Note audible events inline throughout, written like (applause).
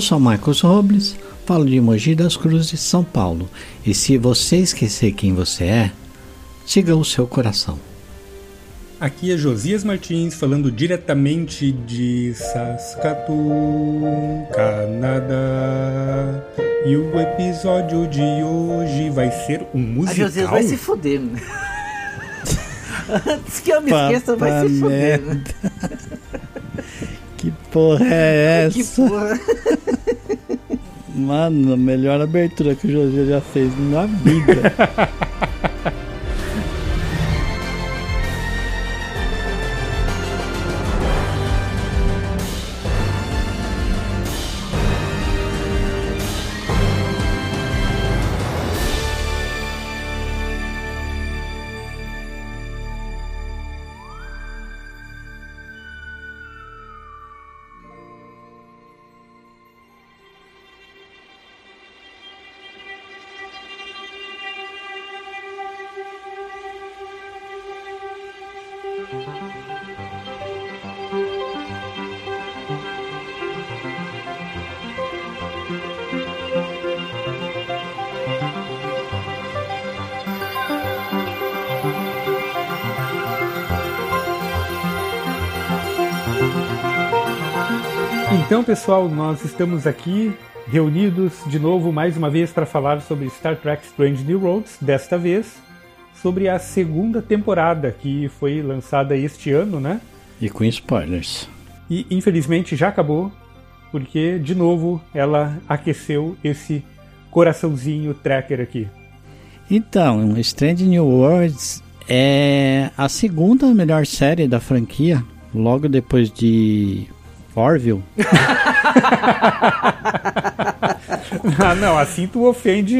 Eu sou Marcos Robles, falo de Mogi das Cruzes, São Paulo. E se você esquecer quem você é, siga o seu coração. Aqui é Josias Martins falando diretamente de Saskatoon, Canadá. E o episódio de hoje vai ser um musical. A Josias vai se foder. (laughs) Antes que eu me esqueça, vai se foder. (laughs) Que porra é (laughs) essa? Que porra. Mano, melhor abertura que o José já fez na vida. (laughs) Então, pessoal, nós estamos aqui reunidos de novo mais uma vez para falar sobre Star Trek Strange New Worlds, desta vez sobre a segunda temporada que foi lançada este ano, né? E com spoilers. E infelizmente já acabou, porque de novo ela aqueceu esse coraçãozinho tracker aqui. Então, Strange New Worlds é a segunda melhor série da franquia, logo depois de Orville. (laughs) ah, não, assim tu ofende,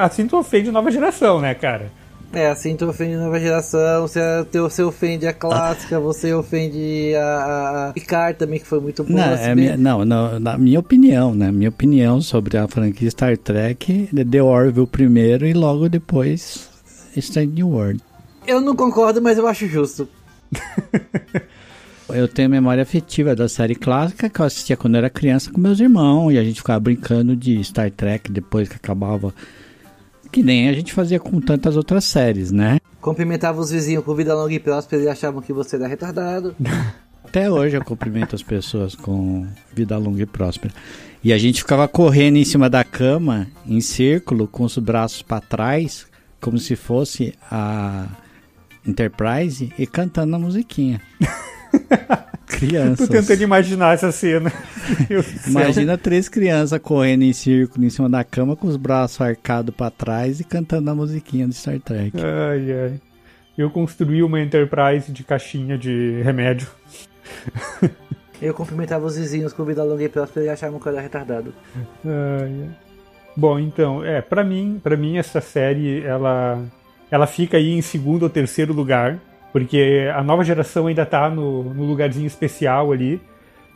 assim tu ofende nova geração, né, cara? É, assim tu ofende a nova geração, você, você ofende a clássica, você ofende a, a Picard também, que foi muito boa. Não, é minha, não, não, na minha opinião, né? Minha opinião sobre a franquia Star Trek, The Orville primeiro e logo depois Strange New World. Eu não concordo, mas eu acho justo. (laughs) Eu tenho memória afetiva da série clássica que eu assistia quando eu era criança com meus irmãos e a gente ficava brincando de Star Trek depois que acabava. Que nem a gente fazia com tantas outras séries, né? Cumprimentava os vizinhos com vida longa e próspera e achavam que você era retardado. (laughs) Até hoje eu cumprimento as pessoas com vida longa e próspera. E a gente ficava correndo em cima da cama, em círculo, com os braços para trás, como se fosse a Enterprise, e cantando a musiquinha. (laughs) Crianças. Tô tentando imaginar essa cena. (laughs) Imagina três crianças correndo em círculo em cima da cama com os braços arcados para trás e cantando a musiquinha do Star Trek. Ai, ai. Eu construí uma Enterprise de caixinha de remédio. Eu cumprimentava os vizinhos com vida longa e próspera e achavam que eu era retardado. Ai, ai. Bom, então, é, para mim, para mim essa série ela ela fica aí em segundo ou terceiro lugar porque a nova geração ainda tá no, no lugarzinho especial ali.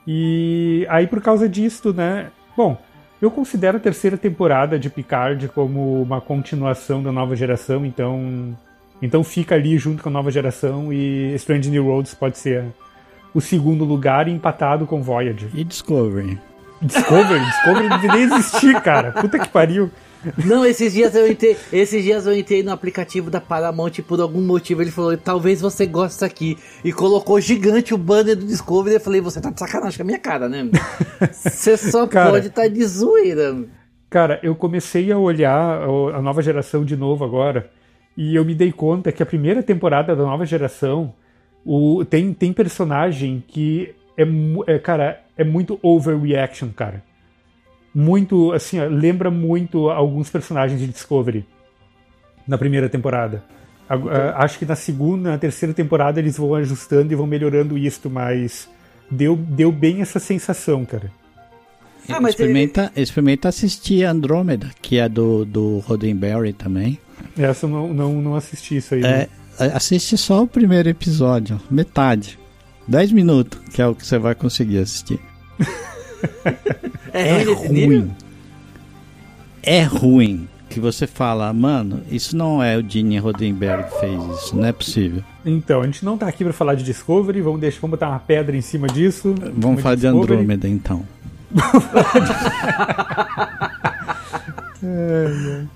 E aí, por causa disso, né? Bom, eu considero a terceira temporada de Picard como uma continuação da nova geração, então. Então fica ali junto com a nova geração e Strange New Worlds pode ser o segundo lugar empatado com Voyager. E Discovery. Discovery? Discovery não existir, cara. Puta que pariu. Não, esses dias eu entrei, esses dias eu entrei no aplicativo da Paramount e por algum motivo ele falou, talvez você goste aqui. E colocou gigante o banner do Discovery. Eu falei, você tá de sacanagem com a minha cara, né? (laughs) Você só cara, pode estar tá de zoeira. Cara, eu comecei a olhar a nova geração de novo agora. E eu me dei conta que a primeira temporada da nova geração o, tem, tem personagem que é, é, cara, é muito overreaction, cara muito, assim, ó, lembra muito alguns personagens de Discovery. na primeira temporada. Ag- ah, Acho que na segunda, na terceira temporada eles vão ajustando e vão melhorando isso, mas deu, deu bem essa sensação, cara. Ah, mas experimenta, experimenta assistir Andrômeda, que é do, do Roddenberry também. Essa eu não, não, não assisti isso aí. né? É, assiste só o primeiro episódio, metade. 10 minutos, que é o que você vai conseguir assistir. (laughs) É, nível? ruim. É ruim. Que você fala, mano, isso não é o Gene Roddenberry que fez isso, não é possível. Então, a gente não tá aqui pra falar de Discovery, vamos, deixar, vamos botar uma pedra em cima disso. Vamos falar de Discovery. Andrômeda então. (laughs)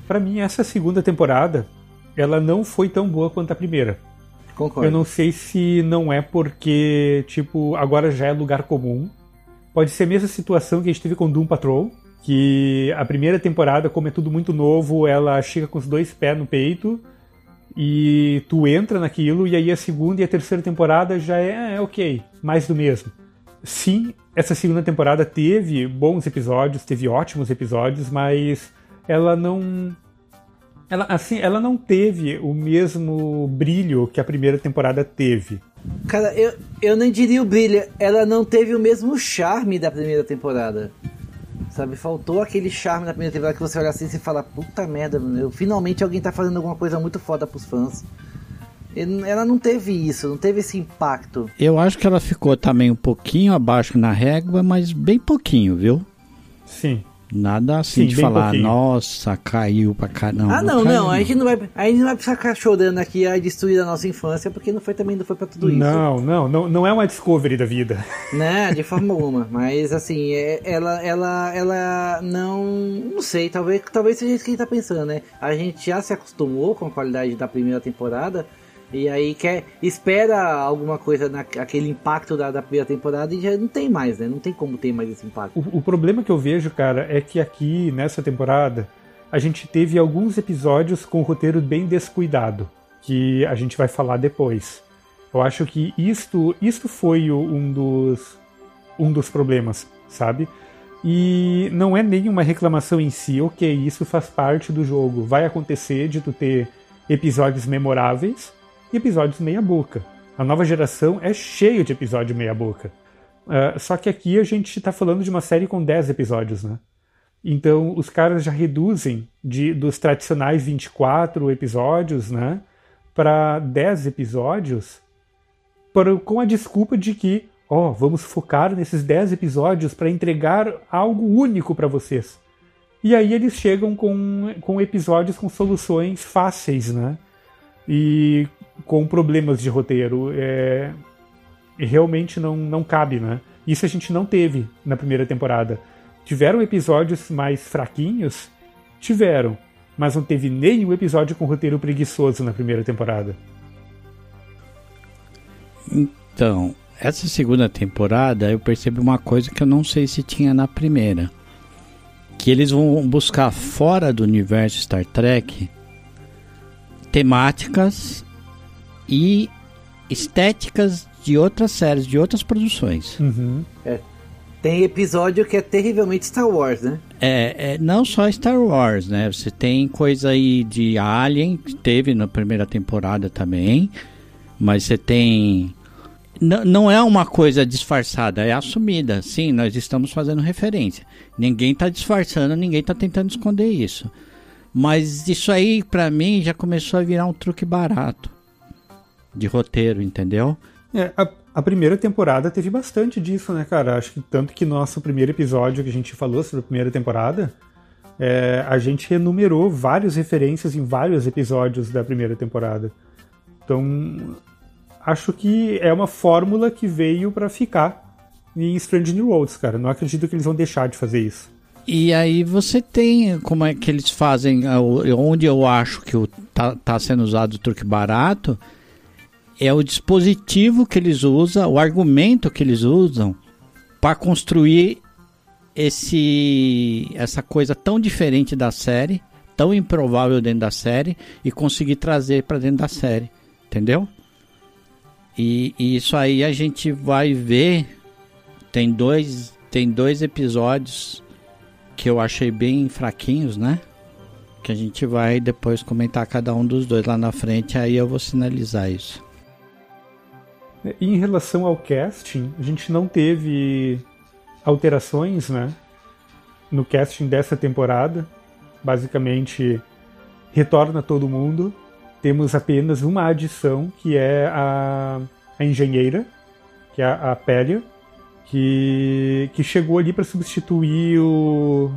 Pra mim, essa segunda temporada, ela não foi tão boa quanto a primeira. Concordo. Eu não sei se não é porque, tipo, agora já é lugar comum. Pode ser a mesma situação que a gente teve com Doom Patrol, que a primeira temporada, como é tudo muito novo, ela chega com os dois pés no peito e tu entra naquilo, e aí a segunda e a terceira temporada já é, é ok, mais do mesmo. Sim, essa segunda temporada teve bons episódios, teve ótimos episódios, mas ela não ela, assim, ela não teve o mesmo brilho que a primeira temporada teve. Cara, eu, eu nem diria o brilho. Ela não teve o mesmo charme da primeira temporada. Sabe, faltou aquele charme da primeira temporada que você olha assim e fala, puta merda, mano, eu- finalmente alguém tá fazendo alguma coisa muito foda pros fãs. Ela não teve isso, não teve esse impacto. Eu acho que ela ficou também um pouquinho abaixo na régua, mas bem pouquinho, viu? Sim. Nada assim Sim, de falar, pouquinho. nossa, caiu pra caramba. ah, não, caiu, não, a gente não vai, a gente não vai precisar ficar chorando aqui a destruir a nossa infância, porque não foi também não foi pra tudo isso. Não, não, não, não é uma Discovery da vida. (laughs) Né, de forma alguma. Mas assim, é- ela, ela, ela não. Não sei, talvez, talvez seja isso que a gente tá pensando, né? A gente já se acostumou com a qualidade da primeira temporada. E aí quer, espera alguma coisa naquele impacto da, da primeira temporada e já não tem mais, né? Não tem como ter mais esse impacto. O, o problema que eu vejo, cara, é que aqui, nessa temporada, a gente teve alguns episódios com o roteiro bem descuidado, que a gente vai falar depois. Eu acho que isto, isto foi um dos, um dos problemas, sabe? E não é nenhuma reclamação em si, ok, isso faz parte do jogo. Vai acontecer de tu ter episódios memoráveis e episódios meia-boca. A nova geração é cheio de episódio meia-boca. Ah, só que aqui a gente está falando de uma série com 10 episódios, né? Então os caras já reduzem de, dos tradicionais 24 episódios, né? Para 10 episódios, para- com a desculpa de que, ó, vamos focar nesses 10 episódios para entregar algo único para vocês. E aí eles chegam com, com episódios com soluções fáceis, né? E com problemas de roteiro. É, realmente não, não cabe, né? Isso a gente não teve na primeira temporada. Tiveram episódios mais fraquinhos? Tiveram. Mas não teve nenhum episódio com roteiro preguiçoso na primeira temporada. Então, essa segunda temporada eu percebi uma coisa que eu não sei se tinha na primeira. Que eles vão buscar fora do universo Star Trek temáticas e estéticas de outras séries, de outras produções. Tem episódio que é terrivelmente Star Wars, né? É, é, não só Star Wars, né? Você tem coisa aí de Alien, que teve na primeira temporada também, mas você tem. N não é uma coisa disfarçada, é assumida. Sim, nós estamos fazendo referência. Ninguém está disfarçando, ninguém está tentando esconder isso. Mas isso aí, pra mim, já começou a virar um truque barato de roteiro, entendeu? É, a, a primeira temporada teve bastante disso, né, cara? Acho que tanto que nosso primeiro episódio que a gente falou sobre a primeira temporada, é, a gente enumerou várias referências em vários episódios da primeira temporada. Então, acho que é uma fórmula que veio pra ficar em Strange New Worlds, cara. Não acredito que eles vão deixar de fazer isso. E aí você tem como é que eles fazem, onde eu acho que o, tá, tá sendo usado o truque barato, é o dispositivo que eles usam, o argumento que eles usam para construir esse essa coisa tão diferente da série, tão improvável dentro da série e conseguir trazer para dentro da série, entendeu? E, e isso aí a gente vai ver. Tem dois tem dois episódios que eu achei bem fraquinhos, né? Que a gente vai depois comentar cada um dos dois lá na frente, aí eu vou sinalizar isso. Em relação ao casting, a gente não teve alterações, né? No casting dessa temporada. Basicamente, retorna todo mundo. Temos apenas uma adição, que é a, a engenheira, que é a, a Pélia, que, que chegou ali para substituir o,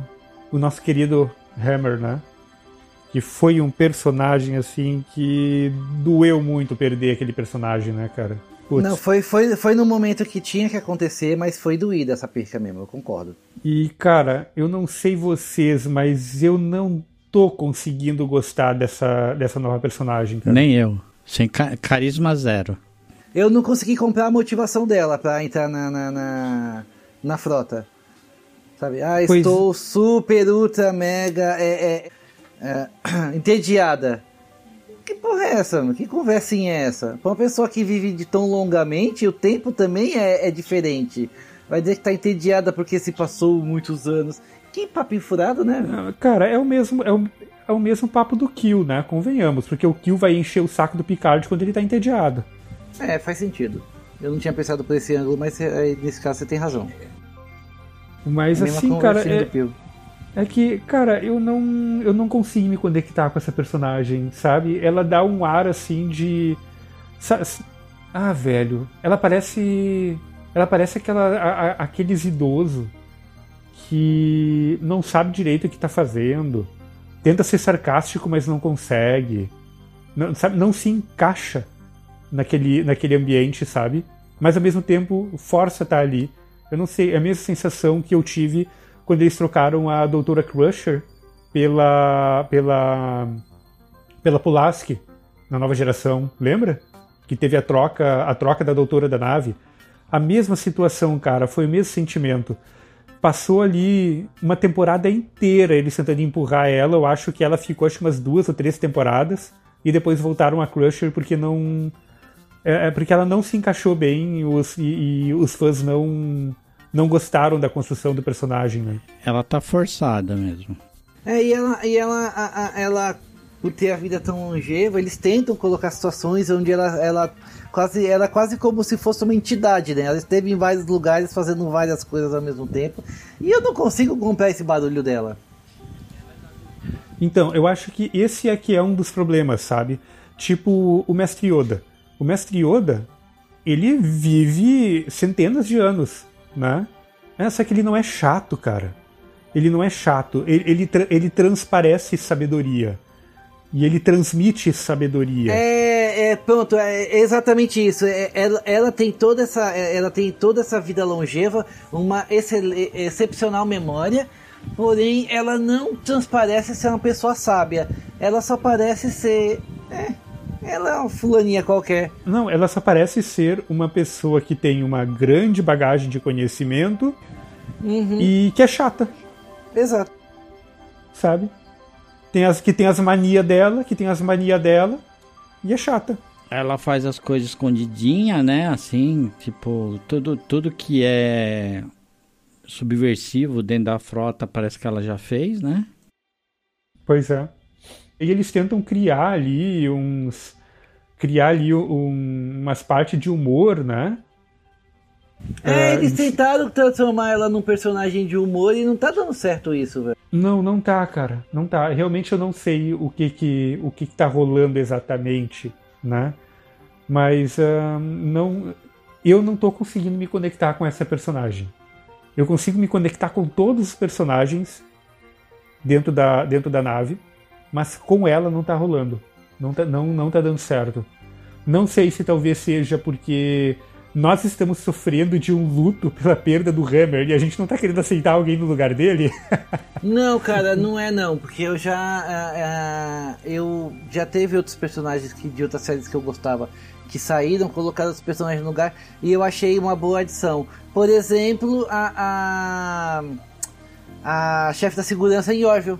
o nosso querido Hammer, né? Que foi um personagem assim que doeu muito perder aquele personagem, né, cara? Putz. Não, foi, foi, foi no momento que tinha que acontecer, mas foi doída essa perca mesmo, eu concordo. E, cara, eu não sei vocês, mas eu não tô conseguindo gostar dessa, dessa nova personagem, cara. Nem eu. Sem ca carisma zero. Eu não consegui comprar a motivação dela pra entrar na, na, na, na frota. Sabe? Ah, pois... estou super, ultra, mega, é, é, é, (clears throat) entediada. Que porra é essa, mano? Que conversinha é essa? Pra uma pessoa que vive de tão longamente, o tempo também é, é diferente. Vai dizer que tá entediada porque se passou muitos anos. Que papo furado, né? Ah, cara, é o mesmo. É o, é o mesmo papo do Kill, né? Convenhamos, porque o Kill vai encher o saco do Picard quando ele tá entediado. É, faz sentido. Eu não tinha pensado por esse ângulo, mas é, nesse caso você tem razão. Mas assim, cara. É, é que, cara, eu não, eu não consigo me conectar com essa personagem, sabe? Ela dá um ar assim de. Ah, velho. Ela parece. Ela parece aquela, a, a, aqueles idosos que não sabe direito o que está fazendo, tenta ser sarcástico, mas não consegue, não, sabe, não se encaixa naquele, naquele ambiente, sabe? Mas ao mesmo tempo força tá ali. Eu não sei, é a mesma sensação que eu tive quando eles trocaram a Doutora Crusher pela pela pela Pulaski na nova geração, lembra? Que teve a troca a troca da Doutora da nave. A mesma situação, cara, foi o mesmo sentimento passou ali uma temporada inteira eles tentando empurrar ela. Eu acho que ela ficou acho umas duas ou três temporadas e depois voltaram a Crusher porque não é, é porque ela não se encaixou bem os, e, e, os fãs não não gostaram da construção do personagem. Né? Ela tá forçada mesmo. É, e ela, e ela, a, a, ela por ter a vida tão longeva, eles tentam colocar situações onde ela, ela quase era quase como se fosse uma entidade, né? Ela esteve em vários lugares fazendo várias coisas ao mesmo tempo. E eu não consigo comprar esse barulho dela. Então, eu acho que esse aqui é um dos problemas, sabe? Tipo o Mestre Yoda. O Mestre Yoda, ele vive centenas de anos, né? É, só que ele não é chato, cara. Ele não é chato. Ele, ele, ele transparece sabedoria. E ele transmite sabedoria. É, é pronto, é exatamente isso. É, ela, ela, tem toda essa, é, ela tem toda essa vida longeva, uma excel, excepcional memória, porém ela não transparece ser uma pessoa sábia. Ela só parece ser, é, ela é uma fulaninha qualquer. Não, ela só parece ser uma pessoa que tem uma grande bagagem de conhecimento uhum. e que é chata. Exato. Sabe? tem as, que tem as manias dela, que tem as manias dela, e é chata. Ela faz as coisas escondidinha, né? Assim, tipo, tudo, tudo que é subversivo dentro da frota parece que ela já fez, né? Pois é. E eles tentam criar ali uns. Criar ali um, umas partes de humor, né? É, eles tentaram transformar ela num personagem de humor e não tá dando certo isso, velho. Não, não tá, cara. Não tá. Realmente eu não sei o que que, o que, que tá rolando exatamente, né? Mas uh, não, eu não tô conseguindo me conectar com essa personagem. Eu consigo me conectar com todos os personagens dentro da, dentro da nave, mas com ela não tá rolando. Não tá, não, não tá dando certo. Não sei se talvez seja porque nós estamos sofrendo de um luto pela perda do Hammer e a gente não tá querendo aceitar alguém no lugar dele? (laughs) não, cara, não é não, porque eu já uh, uh, eu já teve outros personagens que, de outras séries que eu gostava que saíram, colocaram os personagens no lugar e eu achei uma boa adição. Por exemplo, a a, a chefe da segurança em Orville.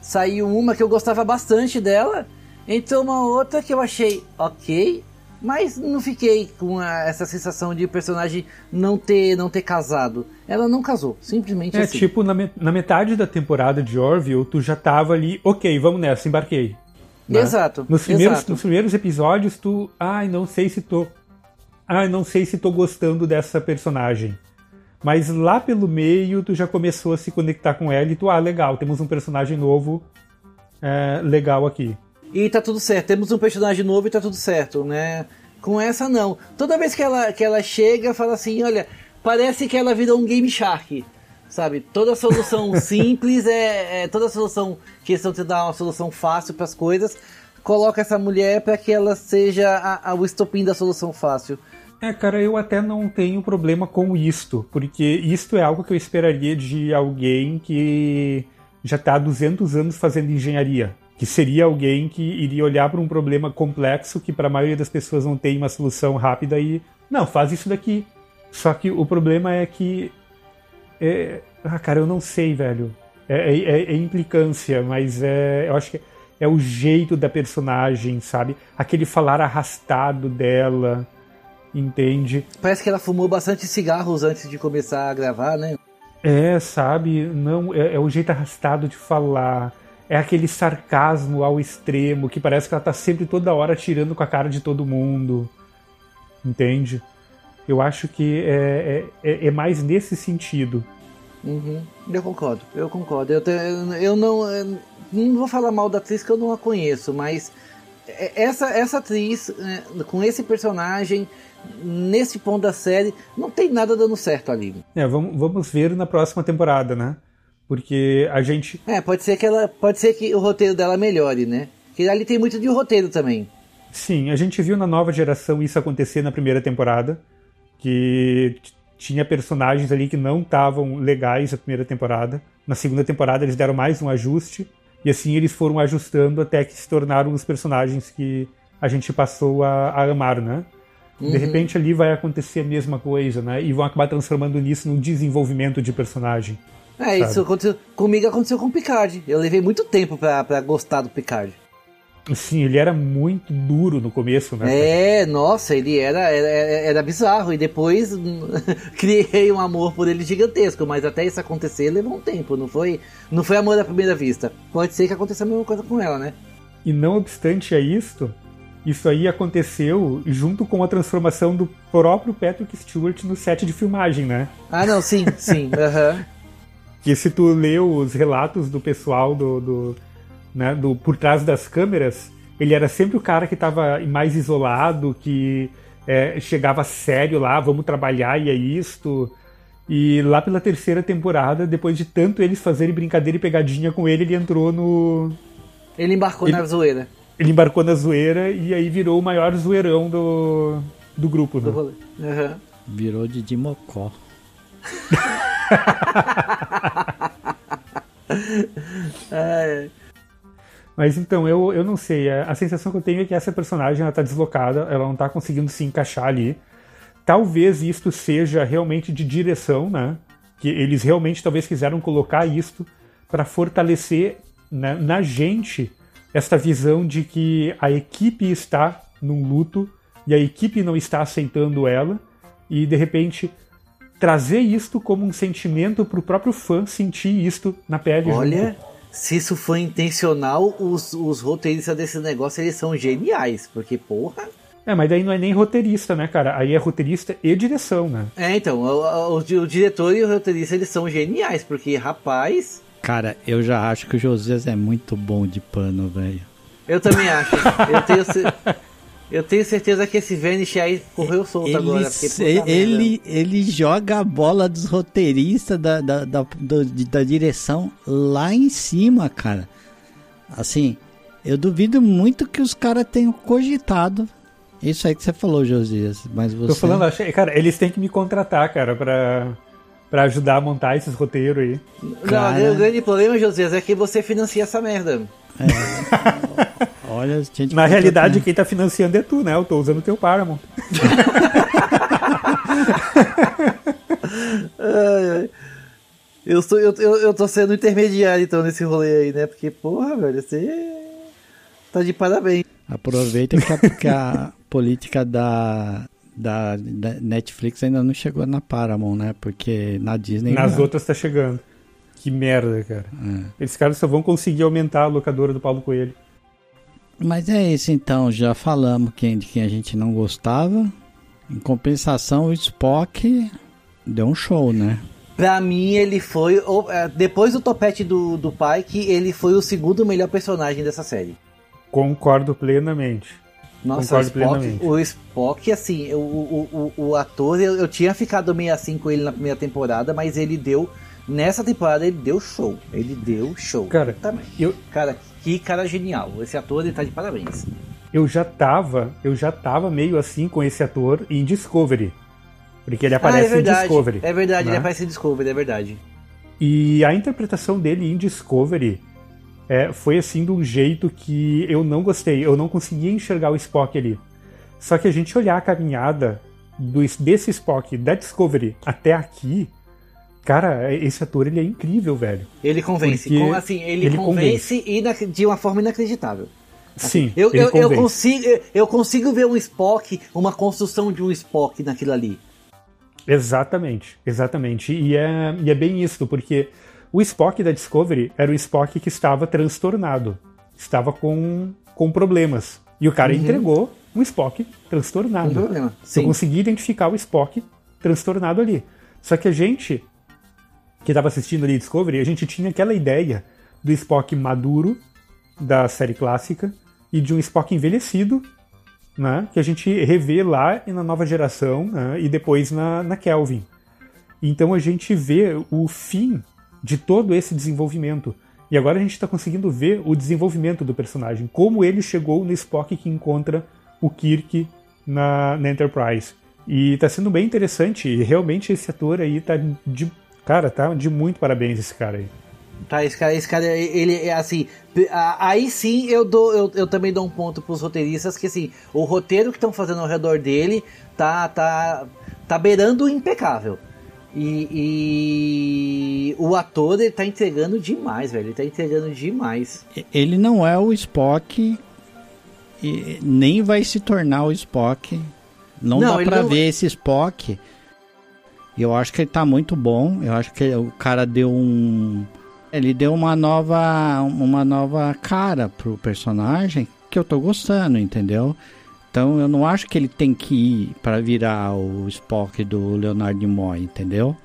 Saiu uma que eu gostava bastante dela, entrou uma outra que eu achei ok, Mas não fiquei com a, essa sensação de personagem não ter, não ter casado. Ela não casou, simplesmente É, assim. tipo, na, me- na metade da temporada de Orville, tu já tava ali, ok, vamos nessa, embarquei. né? Exato. Nos primeiros, exato. nos primeiros episódios, tu. Ai, não sei se tô. Ai, não sei se tô gostando dessa personagem. Mas lá pelo meio, tu já começou a se conectar com ela e tu, ah, legal, temos um personagem novo é, legal aqui. E tá tudo certo. Temos um personagem novo e tá tudo certo, né? Com essa não. Toda vez que ela, que ela chega, fala assim, olha, parece que ela virou um Game Shark. Sabe? Toda solução (laughs) simples é, é- toda solução que eles estão te dar uma solução fácil para as coisas, coloca essa mulher para que ela seja a, a- o estopim da solução fácil. É, cara, eu até não tenho problema com isto, porque isto é algo que eu esperaria de alguém que já está há 200 anos fazendo engenharia. Que seria alguém que iria olhar para um problema complexo que para a maioria das pessoas não tem uma solução rápida e. Não, faz isso daqui. Só que o problema é que. É... Ah, cara, eu não sei, velho. É, é- é- é implicância, mas é, eu acho que é o jeito da personagem, sabe? Aquele falar arrastado dela entende? Parece que ela fumou bastante cigarros antes de começar a gravar, né? É, sabe? Não, é, é o jeito arrastado de falar. É aquele sarcasmo ao extremo que parece que ela tá sempre toda hora tirando com a cara de todo mundo. Entende? Eu acho que é, é, é- é mais nesse sentido. Uhum, eu concordo, eu concordo. Eu, te- eu não, eu não vou falar mal da atriz que eu não a conheço, mas essa, essa atriz, é, com esse personagem, nesse ponto da série, não tem nada dando certo ali. É, vamos, vamos ver na próxima temporada, né? Porque a gente. É, pode ser que ela. Pode ser que o roteiro dela melhore, né? Porque ali tem muito de roteiro também. Sim, a gente viu na nova geração isso acontecer na primeira temporada. Que tinha personagens ali que não estavam legais na primeira temporada. Na segunda temporada eles deram mais um ajuste. E assim eles foram ajustando até que se tornaram os personagens que a gente passou a, a amar, né? De repente ali vai acontecer a mesma coisa, né? E vão acabar transformando nisso num desenvolvimento de personagem. É, isso Sabe. aconteceu, comigo aconteceu com o Picard. Eu levei muito tempo pra, pra gostar do Picard. Sim, ele era muito duro no começo, né? É, nossa, ele era, era, era bizarro. E depois (laughs) criei um amor por ele gigantesco. Mas até isso acontecer levou um tempo. Não foi, não foi amor à primeira vista. Pode ser que aconteça a mesma coisa com ela, né? E não obstante a isto, isso aí aconteceu junto com a transformação do próprio Patrick Stewart no set de filmagem, né? Ah, não, sim, sim. aham. (laughs) Que se tu lê os relatos do pessoal do, do, né, do por trás das câmeras, ele era sempre o cara que estava mais isolado, que é, chegava sério lá, vamos trabalhar e é isto. E lá pela terceira temporada, depois de tanto eles fazerem brincadeira e pegadinha com ele, ele entrou no, Ele embarcou Ele- na zoeira ele embarcou na zoeira e aí virou o maior zoeirão do, do grupo, do né? rolê. Aham. Virou de Dimocó. (laughs) É, (laughs) Mas então, eu, eu não sei. A, a sensação que eu tenho é que essa personagem ela tá deslocada, ela não tá conseguindo se encaixar ali. Talvez isto seja realmente de direção, né? Que eles realmente talvez quiseram colocar isto para fortalecer né, na gente esta visão de que a equipe está num luto e a equipe não está aceitando ela e de repente trazer isto como um sentimento para o próprio fã sentir isto na pele. Olha, junto. se isso foi intencional, os, os roteiristas desse negócio eles são geniais. Porque, porra. É, mas daí não é nem roteirista, né, cara? Aí é roteirista e direção, né? É, então, o, o- o diretor e o roteirista eles são geniais. Porque, rapaz. Cara, eu já acho que o Josias é muito bom de pano, velho. Eu também acho. Eu tenho, (laughs) eu tenho certeza que esse Vanish aí correu solto Ele, agora. merda. ele, ele joga a bola dos roteiristas da, da, da, do- da direção lá em cima, cara. Assim, eu duvido muito que os caras tenham cogitado isso aí que você falou, Josias. Mas você. Tô falando, achei, cara, eles têm que me contratar, cara, pra, pra ajudar a montar esses roteiros aí. Não, Cara. o grande problema, Josias, é que você financia essa merda. (laughs) Olha, gente Na realidade, quem tá financiando é tu, né? Eu tô usando o teu Paramount. Ai, ai. Eu, sou, eu, eu, eu tô sendo intermediário então nesse rolê aí, né? Porque, porra, velho, você tá de parabéns. Aproveita que a, que a (laughs) política da, da, da Netflix ainda não chegou na Paramount, né? Porque na Disney. Nas não. outras tá chegando. Que merda, cara. É. Esses caras só vão conseguir aumentar a locadora do Paulo Coelho. Mas é isso então, já falamos quem, de quem a gente não gostava. Em compensação, o Spock deu um show, né? Pra mim, ele foi. o- é, Depois do topete do, do Pike, ele foi o segundo melhor personagem dessa série. Concordo plenamente. Nossa, o Concordo Spock, plenamente. o Spock, assim, o, o, o, o ator, eu, eu tinha ficado meio assim com ele na primeira temporada, mas ele deu. Nessa temporada ele deu show. Ele deu show. Cara, também. eu- Cara, que cara genial. Esse ator ele tá de parabéns. Eu já tava, eu já tava meio assim com esse ator em Discovery. Porque ele aparece ah, é verdade. em Discovery. É verdade, né? ele aparece em Discovery, é verdade. E a interpretação dele em Discovery é, foi assim de um jeito que eu não gostei. Eu não conseguia enxergar o Spock ali. Só que a gente olhar a caminhada do, desse Spock da Discovery até aqui, cara, esse ator ele é incrível, velho. Ele convence. Com- assim, ele, ele convence, inac- de uma forma inacreditável. Sim, Eu, eu, eu, convence. consigo, eu, consigo ver um Spock, uma construção de um Spock naquilo ali. Exatamente, exatamente. E é, e é bem isso, porque o Spock da Discovery era o Spock que estava transtornado, estava com, com problemas. E o cara entregou um Spock transtornado. tem problema. Eu consegui identificar o Spock transtornado ali. Só que a gente, que estava assistindo ali Discovery, a gente tinha aquela ideia do Spock maduro da série clássica e de um Spock envelhecido, né, que a gente revê lá na nova geração né, e depois na, na Kelvin. Então a gente vê o fim de todo esse desenvolvimento. E agora a gente está conseguindo ver o desenvolvimento do personagem, como ele chegou no Spock que encontra o Kirk na, na Enterprise. E tá sendo bem interessante, e realmente esse ator aí tá de. Cara, tá de muito parabéns esse cara aí. Tá, esse cara, esse cara, ele é assim. Aí sim eu dou, eu, eu também dou um ponto pros roteiristas, que assim, o roteiro que estão fazendo ao redor dele tá, tá, tá beirando o impecável. E, e o ator ele tá entregando demais, velho. Ele tá entregando demais. Ele não é o Spock e nem vai se tornar o Spock. Não, Não, dá pra não- ver esse Spock. Eu acho que ele tá muito bom. Eu acho que o cara deu um. Ele deu uma nova, uma nova cara pro personagem que eu tô gostando, entendeu? Então eu não acho que ele tem que ir pra virar o Spock do Leonardo Nimoy, entendeu?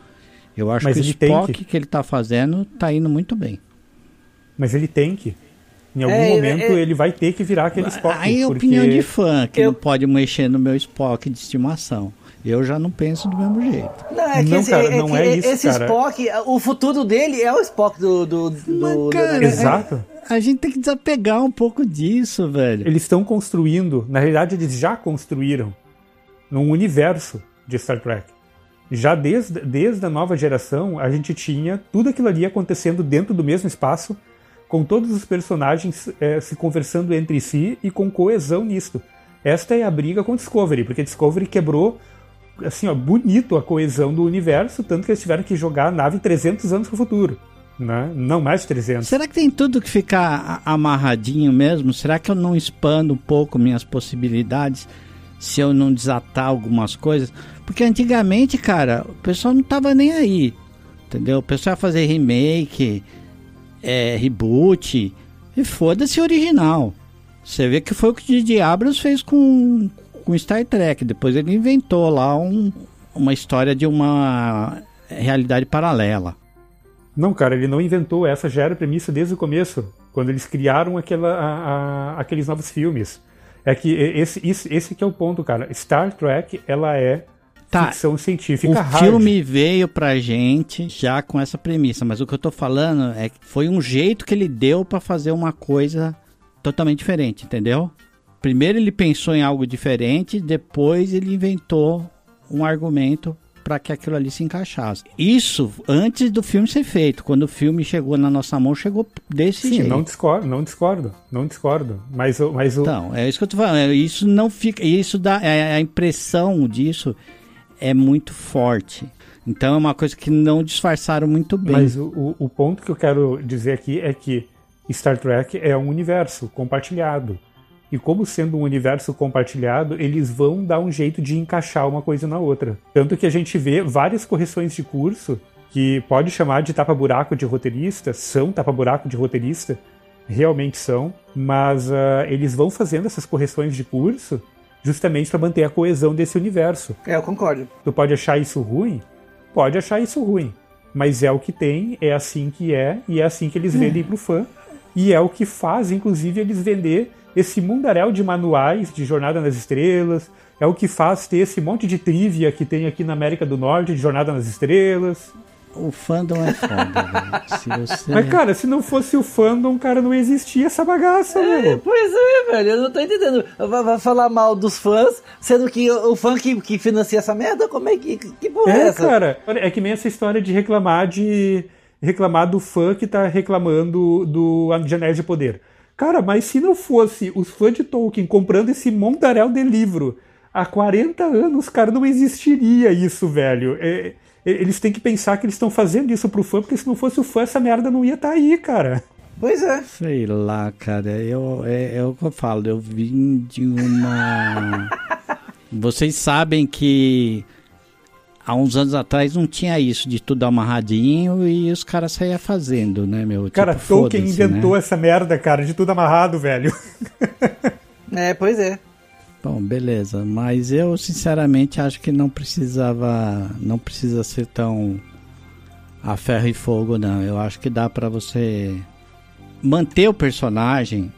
Eu acho Mas que o Spock que. que ele tá fazendo tá indo muito bem. Mas ele tem que. Em algum É, momento é- ele vai ter que virar aquele Spock. Aí é porque... opinião de fã, que Eu- não pode mexer no meu Spock de estimação. Eu já não penso do mesmo jeito. Não, é que Não, esse, cara, é não que é isso, esse cara. Spock, o futuro dele é o Spock do. do, do Mas, cara, do- Exato. A gente tem que desapegar um pouco disso, velho. Eles estão construindo, na realidade eles já construíram num universo de Star Trek. Já desde, desde a nova geração, a gente tinha tudo aquilo ali acontecendo dentro do mesmo espaço, com todos os personagens eh, se conversando entre si e com coesão nisto. Esta é a briga com Discovery, porque Discovery quebrou assim, ó, bonito a coesão do universo, tanto que eles tiveram que jogar a nave 300 anos pro futuro. Né? Não mais de 300. Será que tem tudo que ficar amarradinho mesmo? Será que eu não expando um pouco minhas possibilidades se eu não desatar algumas coisas? Porque antigamente, cara, o pessoal não tava nem aí. Entendeu? O pessoal ia fazer remake, é, reboot, e foda-se o original. Você vê que foi o que o. Abrams fez com, com Star Trek. Depois ele inventou lá um- uma história de uma realidade paralela. Não, cara, ele não inventou. Essa já era a premissa desde o começo, quando eles criaram aquela, a- a- aqueles novos filmes. É que esse, esse, esse que é o ponto, cara. Star Trek, ela é Tá, ficção científica O hard. filme veio pra gente já com essa premissa, mas o que eu tô falando é que foi um jeito que ele deu pra fazer uma coisa totalmente diferente, entendeu? Primeiro ele pensou em algo diferente, depois ele inventou um argumento pra que aquilo ali se encaixasse. Isso antes do filme ser feito, quando o filme chegou na nossa mão, chegou desse Sim, jeito. não discordo, não discordo, não discordo. Mas, mas o, Então, é isso que eu tô falando. é, Isso não fica. Isso dá. é, A impressão disso é muito forte. Então é uma coisa que não disfarçaram muito bem. mas o, o ponto que eu quero dizer aqui é que Star Trek é um universo compartilhado. E como sendo um universo compartilhado, eles vão dar um jeito de encaixar uma coisa na outra. Tanto que a gente vê várias correções de curso que pode chamar de tapa-buraco de roteirista, são tapa-buraco de roteirista, realmente são, mas uh, eles vão fazendo essas correções de curso justamente para manter a coesão desse universo. É, eu concordo. Tu pode achar isso ruim? Pode achar isso ruim. Mas é o que tem, é assim que é, e é assim que eles vendem pro fã. E é o que faz, inclusive, eles vender esse mundaréu de manuais de Jornada nas Estrelas. É o que faz ter esse monte de trivia que tem aqui na América do Norte de Jornada nas Estrelas. O fandom é foda, velho. Você... Mas, cara, se não fosse o fandom, cara, não existia essa bagaça, é, meu. Pois é, velho. Eu não tô entendendo. Vai, vai, falar mal dos fãs, sendo que o, o fã que, que financia essa merda, como é que. Que porra é, é essa? cara. É que nem essa história de reclamar de. reclamar do fã que tá reclamando do Anéis de Poder. Cara, mas se não fosse os fãs de Tolkien comprando esse montaréu de livro há 40 anos, cara, não existiria isso, velho. É, eles têm que pensar que eles estão fazendo isso pro fã, porque se não fosse o fã, essa merda não ia estar tá aí, cara. Pois é. Sei lá, cara. Eu, é, é o que eu falo. Eu vim de uma. (laughs) Vocês sabem que há uns anos atrás não tinha isso de tudo amarradinho e os caras saíam fazendo, né, meu? Cara, tipo, Tolkien inventou né? essa merda, cara, de tudo amarrado, velho. (laughs) é, pois é. Bom, beleza, mas eu sinceramente acho que não precisava, não precisa ser tão a ferro e fogo, não. Eu acho que dá para você manter o personagem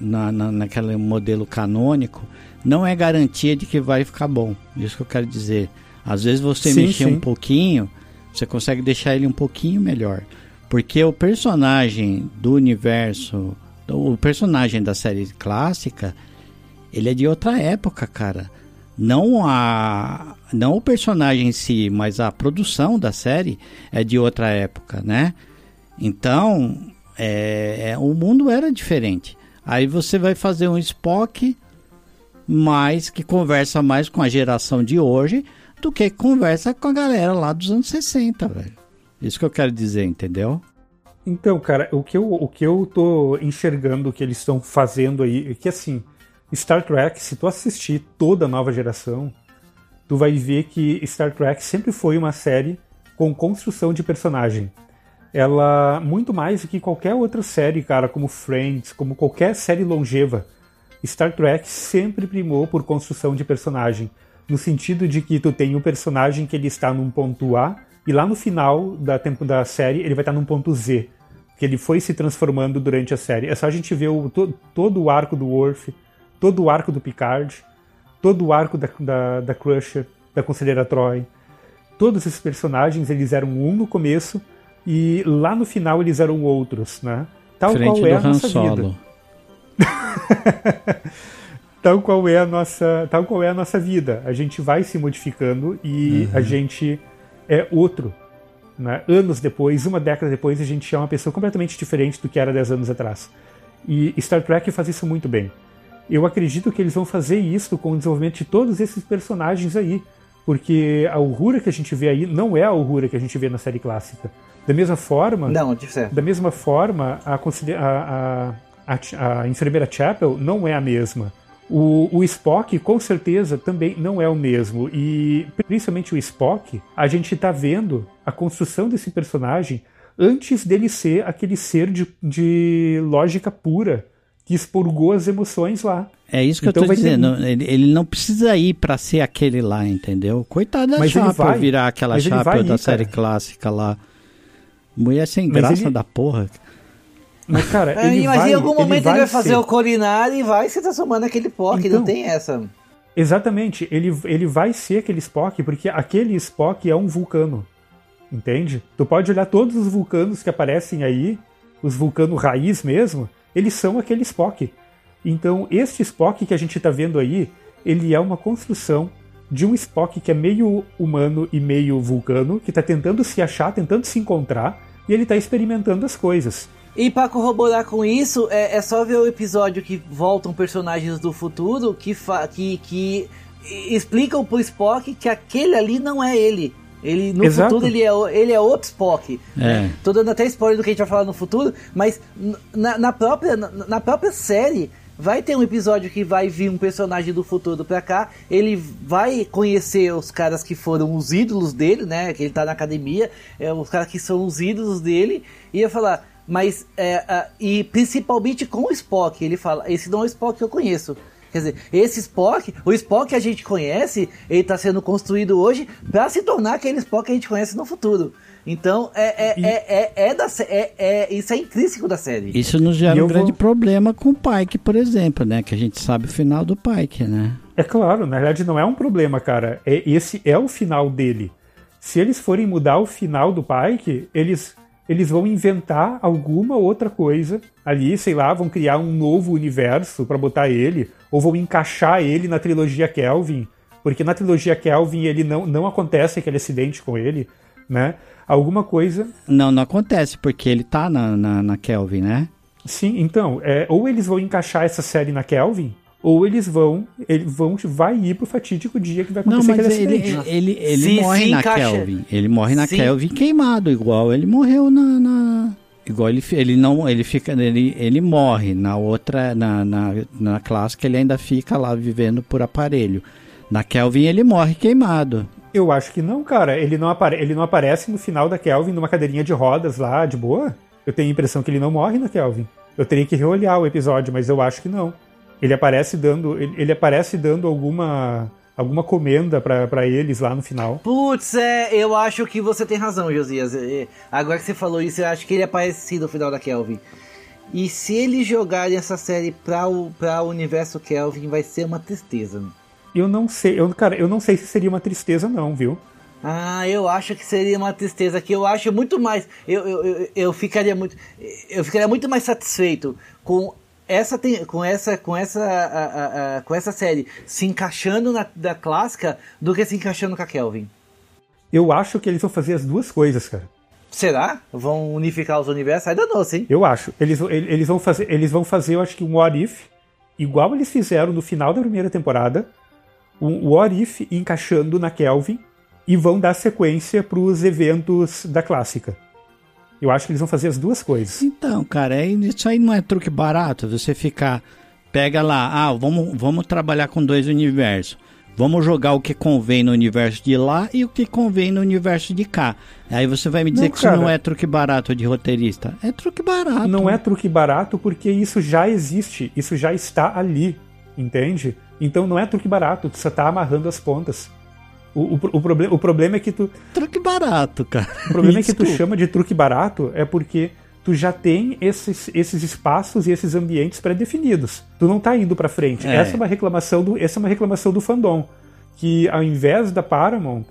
na, na, naquele modelo canônico, não é garantia de que vai ficar bom. Isso que eu quero dizer. Às vezes você sim, mexer sim. um pouquinho, você consegue deixar ele um pouquinho melhor. Porque o personagem do universo, o personagem da série clássica, ele é de outra época, cara. Não a não o personagem em si, mas a produção da série é de outra época, né? Então, é, é, o mundo era diferente. Aí você vai fazer um Spock mais que conversa mais com a geração de hoje do que conversa com a galera lá dos anos 60, velho. Isso que eu quero dizer, entendeu? Então, cara, o que eu, o que eu tô enxergando que eles estão fazendo aí é que assim, Star Trek, se tu assistir toda a nova geração, tu vai ver que Star Trek sempre foi uma série com construção de personagem. Ela, muito mais do que qualquer outra série, cara, como Friends, como qualquer série longeva, Star Trek sempre primou por construção de personagem. No sentido de que tu tem um personagem que ele está num ponto A, e lá no final da tempo da série ele vai estar num ponto Z, que ele foi se transformando durante a série. É só a gente ver o, to, todo o arco do Worf, todo o arco do Picard, todo o arco da, da, da Crusher, da Conselheira Troy. Todos esses personagens eles eram um no começo e lá no final eles eram outros, né? Tal Frente qual é a nossa Solo. vida. (laughs) tal qual é a nossa, tal qual é a nossa vida. A gente vai se modificando e uhum. a gente é outro. Né? Anos depois, uma década depois, a gente é uma pessoa completamente diferente do que era 10 anos atrás. E Star Trek faz isso muito bem eu acredito que eles vão fazer isso com o desenvolvimento de todos esses personagens aí. Porque a Uhura que a gente vê aí não é a Uhura que a gente vê na série clássica. Da mesma forma. Não. Da mesma forma, a, a, a, a, enfermeira Chapel não é a mesma. O, o, Spock, com certeza, também não é o mesmo. E principalmente o Spock, a gente está vendo a construção desse personagem antes dele ser aquele ser de, de lógica pura que expurgou as emoções lá. É isso que então eu tô dizendo. Ter... Ele, ele, não precisa ir para ser aquele lá, entendeu? Coitado da Mas chapa virar aquela chapa da ir, série cara. clássica lá. Mulher sem Mas graça ele... da porra. Mas, cara, é, ele Mas vai, em algum momento ele vai, ele vai fazer ser... o corinário e vai se transformar naquele Spock, então, não tem essa. Exatamente, ele, ele vai ser aquele Spock, porque aquele Spock é um vulcano. Entende? Tu pode olhar todos os vulcanos que aparecem aí, os vulcanos raiz mesmo, eles são aquele Spock. Então, este Spock que a gente está vendo aí, ele é uma construção de um Spock que é meio humano e meio vulcano, que está tentando se achar, tentando se encontrar, e ele está experimentando as coisas. E para corroborar com isso, é, é, só ver o episódio que voltam personagens do futuro que, que, que explicam pro Spock que aquele ali não é ele. Ele, no Exato. futuro ele é, ele é outro Spock. É. Tô dando até spoiler do que a gente vai falar no futuro, mas na, na própria, na, na, própria série vai ter um episódio que vai vir um personagem do futuro pra cá, ele vai conhecer os caras que foram os ídolos dele, né? Que ele tá na academia, é, os caras que são os ídolos dele, e ia falar, mas é, e principalmente com o Spock, ele fala, esse não é o Spock que eu conheço. Quer dizer, esse Spock, o Spock que a gente conhece, ele está sendo construído hoje para se tornar aquele Spock que a gente conhece no futuro. Então, é, é, e... é, é, é, da, é, é, isso é intrínseco da série. Isso nos gera um grande vou... problema com o Pike, por exemplo, né? Que a gente sabe o final do Pike, né? É claro, na verdade não é um problema, cara. É, esse é o final dele. Se eles forem mudar o final do Pike, eles eles vão inventar alguma outra coisa ali, sei lá, vão criar um novo universo para botar ele, ou vão encaixar ele na trilogia Kelvin, porque na trilogia Kelvin ele não, não acontece aquele acidente com ele, né? Alguma coisa. Não, não acontece, porque ele tá na, na, na Kelvin, né? Sim, então, é, ou eles vão encaixar essa série na Kelvin, ou eles vão, ele vão, vai ir pro fatídico dia que vai acontecer Não, mas ele, ele, ele, ele morre na Kelvin. Ele morre na Sim. Kelvin queimado, igual ele morreu na, na... Igual ele, ele não ele fica ele, ele morre na outra na, na, na clássica ele ainda fica lá vivendo por aparelho. Na Kelvin ele morre queimado. Eu acho que não cara. Ele não apare, ele não aparece no final da Kelvin numa cadeirinha de rodas lá de boa? Eu tenho a impressão que ele não morre na Kelvin. Eu teria que reolhar o episódio mas eu acho que não ele aparece dando, ele, ele aparece dando alguma alguma comenda para eles lá no final. Putz, é, eu acho que você tem razão, Josias. É, agora que você falou isso, eu acho que ele aparece no final da Kelvin. E se eles jogarem essa série para o pra universo Kelvin, vai ser uma tristeza. Eu não sei, eu, cara, eu não sei se seria uma tristeza não, viu? Ah, eu acho que seria uma tristeza que eu acho muito mais. Eu, eu, eu, eu, ficaria muito. Eu ficaria muito mais satisfeito com essa tem, com essa com essa a, a, a, com essa série se encaixando na da clássica do que se encaixando com a Kelvin. Eu acho que eles vão fazer as duas coisas, cara. Será? Vão unificar os universos? Ainda não, sim. Eu acho. Eles, eles vão fazer, eles vão fazer, eu acho que um What If, igual eles fizeram no final da primeira temporada, um What If encaixando na Kelvin e vão dar sequência para os eventos da clássica. Eu acho que eles vão fazer as duas coisas. Então, cara, é, isso aí não é truque barato. Você ficar. Pega lá, ah, vamos, vamos trabalhar com dois universos. Vamos jogar o que convém no universo de lá e o que convém no universo de cá. Aí você vai me dizer não, que cara, isso não é truque barato de roteirista. É truque barato. Não é truque barato porque isso já existe, isso já está ali, entende? Então não é truque barato, só está amarrando as pontas. O, o, o, o problema é que tu. Truque barato, cara. O problema é que tu chama de truque barato é porque tu já tem esses, esses espaços e esses ambientes pré-definidos. Tu não tá indo para frente. É. Essa é uma reclamação do essa é uma reclamação do fandom, que ao invés da Paramount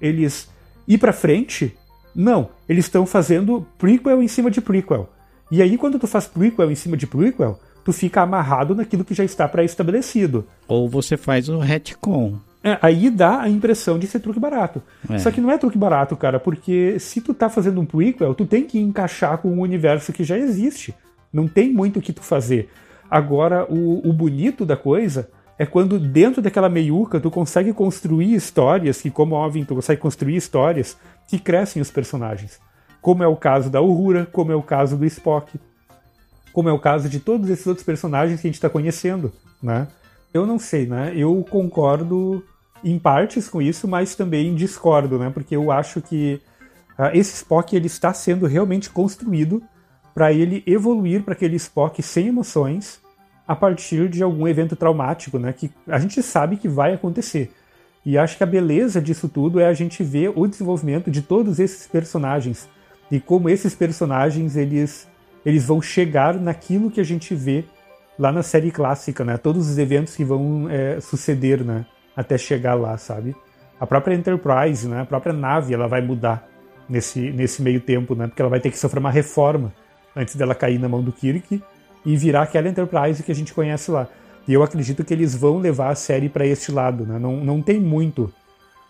eles ir para frente, não, eles estão fazendo prequel em cima de prequel. E aí quando tu faz prequel em cima de prequel, tu fica amarrado naquilo que já está pré-estabelecido. Ou você faz o retcon. É, aí dá a impressão de ser truque barato. É. Só que não é truque barato, cara, porque se tu tá fazendo um prequel, tu tem que encaixar com um universo que já existe. Não tem muito o que tu fazer. Agora, o, o bonito da coisa é quando dentro daquela meiuca tu consegue construir histórias que, como óbvio, tu consegue construir histórias que crescem os personagens. Como é o caso da Uhura, como é o caso do Spock, como é o caso de todos esses outros personagens que a gente está conhecendo, né? Eu não sei, né? Eu concordo em partes com isso, mas também discordo, né? Porque eu acho que uh, esse Spock ele está sendo realmente construído para ele evoluir para aquele Spock sem emoções a partir de algum evento traumático, né? Que a gente sabe que vai acontecer. E acho que a beleza disso tudo é a gente ver o desenvolvimento de todos esses personagens e como esses personagens eles eles vão chegar naquilo que a gente vê lá na série clássica, né? Todos os eventos que vão é, suceder, né? Até chegar lá, sabe? A própria Enterprise, né? A própria nave, ela vai mudar nesse, nesse meio tempo, né? Porque ela vai ter que sofrer uma reforma antes dela cair na mão do Kirk e virar aquela Enterprise que a gente conhece lá. E eu acredito que eles vão levar a série para este lado, né? Não, não tem muito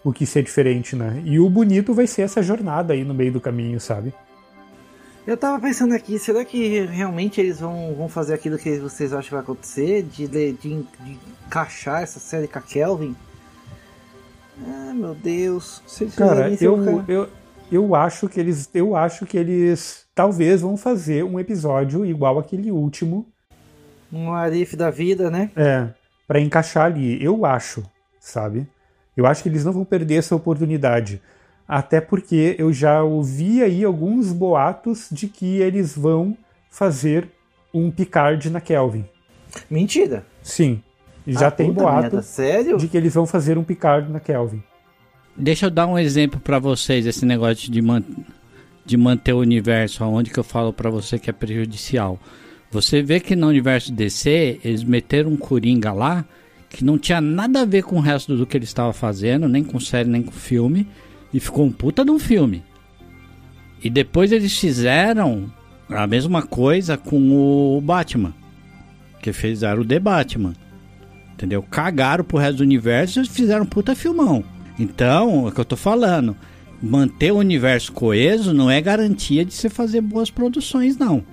o que ser diferente, né? E o bonito vai ser essa jornada aí no meio do caminho, sabe? Eu tava pensando aqui, será que realmente eles vão, vão fazer aquilo que vocês acham que vai acontecer? De, de, de, encaixar essa série com a Kelvin? Ah, meu Deus. cara, eu, cara... eu, eu acho que eles. Eu acho que eles talvez vão fazer um episódio igual aquele último Um Arif da vida, né? É, para encaixar ali, eu acho, sabe? Eu acho que eles não vão perder essa oportunidade. Até porque eu já ouvi aí alguns boatos de que eles vão fazer um Picard na Kelvin. Mentira. Sim. Já Ah, tem boato merda, Sério? de que eles vão fazer um Picard na Kelvin. Deixa eu dar um exemplo pra vocês, esse negócio de, man de manter o universo, aonde que eu falo pra você que é prejudicial. Você vê que no universo DC, eles meteram um Coringa lá, que não tinha nada a ver com o resto do que ele estava fazendo, nem com série, nem com filme, e ficou um puta de um filme. E depois eles fizeram a mesma coisa com o Batman, que fizeram o The Batman. Entendeu? Cagaram pro resto do universo e fizeram um puta filmão. Então, é o que eu tô falando. Manter o universo coeso não é garantia de você fazer boas produções, não.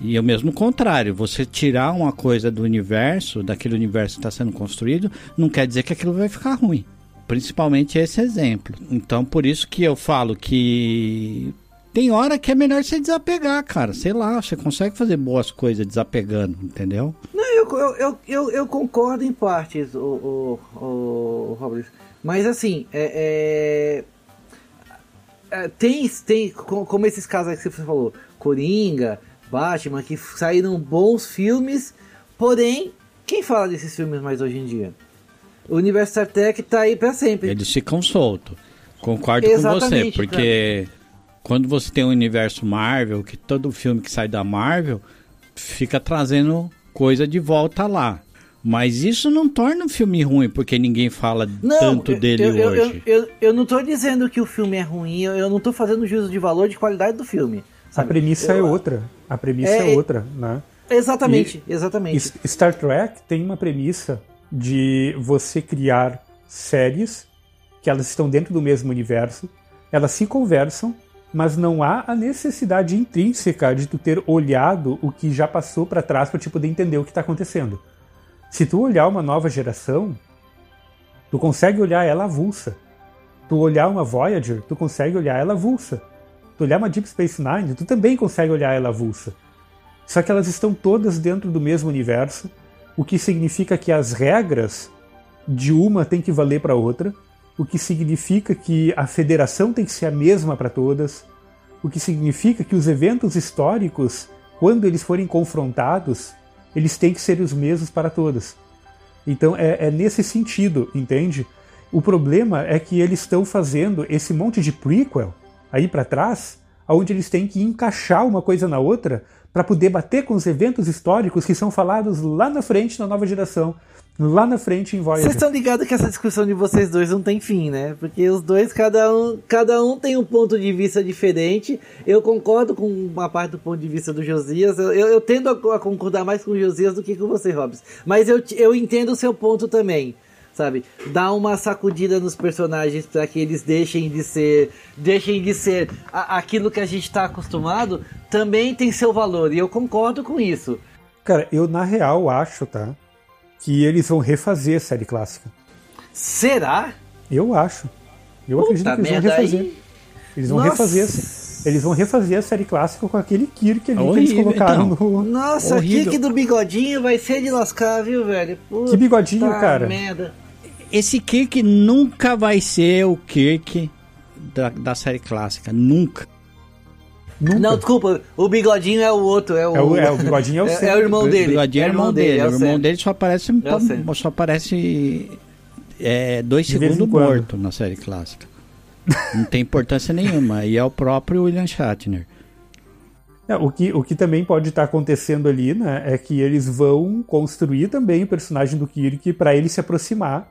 E é o mesmo contrário, você tirar uma coisa do universo, daquele universo que está sendo construído, não quer dizer que aquilo vai ficar ruim. Principalmente esse exemplo. Então, por isso que eu falo que tem hora que é melhor você desapegar, cara. Sei lá, você consegue fazer boas coisas desapegando, entendeu? Não, eu, eu, eu, eu, eu concordo em partes, o, o, o, Robert. Mas assim, é, é, é, tem, tem co- como esses casos que você falou, Coringa, Batman, que saíram bons filmes, porém, quem fala desses filmes mais hoje em dia? O universo Star Trek tá aí pra sempre. Eles ficam soltos. Concordo com você, Exatamente, porque quando você tem um universo Marvel, que todo filme que sai da Marvel fica trazendo coisa de volta lá. Mas isso não torna o filme ruim, porque ninguém fala tanto eu- dele eu, eu, hoje. Eu, eu, eu não tô dizendo que o filme é ruim, eu, eu não tô fazendo juízo de valor de qualidade do filme. A sabe? premissa é outra. A premissa é, É, é- outra, né? Exatamente, E- exatamente. Star Trek tem uma premissa de você criar séries que elas estão dentro do mesmo universo, elas se conversam, mas não há a necessidade intrínseca de tu ter olhado o que já passou para trás para te poder entender o que está acontecendo. Se tu olhar uma nova geração, tu consegue olhar ela avulsa. Tu olhar uma Voyager, tu consegue olhar ela avulsa. Tu olhar uma Deep Space Nine, tu também consegue olhar ela avulsa. Só que elas estão todas dentro do mesmo universo, o que significa que as regras de uma tem que valer para outra, o que significa que a federação tem que ser a mesma para todas, o que significa que os eventos históricos, quando eles forem confrontados, eles têm que ser os mesmos para todas. Então é, é nesse sentido, entende? O problema é que eles estão fazendo esse monte de prequel aí para trás, onde eles têm que encaixar uma coisa na outra para poder bater com os eventos históricos que são falados lá na frente na nova geração, lá na frente em Voyager. Vocês estão ligados que essa discussão de vocês dois não tem fim, né? Porque os dois, cada um, cada um tem um ponto de vista diferente. Eu concordo com uma parte do ponto de vista do Josias. Eu, eu, tendo a, a concordar mais com o Josias do que com você, Robson. Mas eu, eu entendo o seu ponto também. Sabe? Dá uma sacudida nos personagens para que eles deixem de ser. Deixem de ser a- aquilo que a gente está acostumado. Também tem seu valor. E eu concordo com isso. Cara, eu na real acho, tá? Que eles vão refazer a série clássica. Será? Eu acho. Eu Puta acredito que eles vão refazer. aí- Eles vão Nossa. refazer. Eles vão refazer a série clássica com aquele Kirk ali que eles Horrível, colocaram então. no. Nossa, Horrível. kick do bigodinho vai ser de lascar, viu, velho? Puta Que bigodinho, cara. Merda. Esse Kirk nunca vai ser o Kirk da, da série clássica. Nunca. Nunca. Não, desculpa, o bigodinho é o outro, é o. É o- é, o (laughs) bigodinho é o é, é o irmão O dele. Bigodinho é o irmão dele. é O irmão dele só aparece, É o Sam. só aparece é, dois De segundos quando. morto na série clássica. Não tem importância nenhuma. E é o próprio William Shatner. É, o, que, o que também pode estar acontecendo ali, né, é que eles vão construir também o personagem do Kirk para ele se aproximar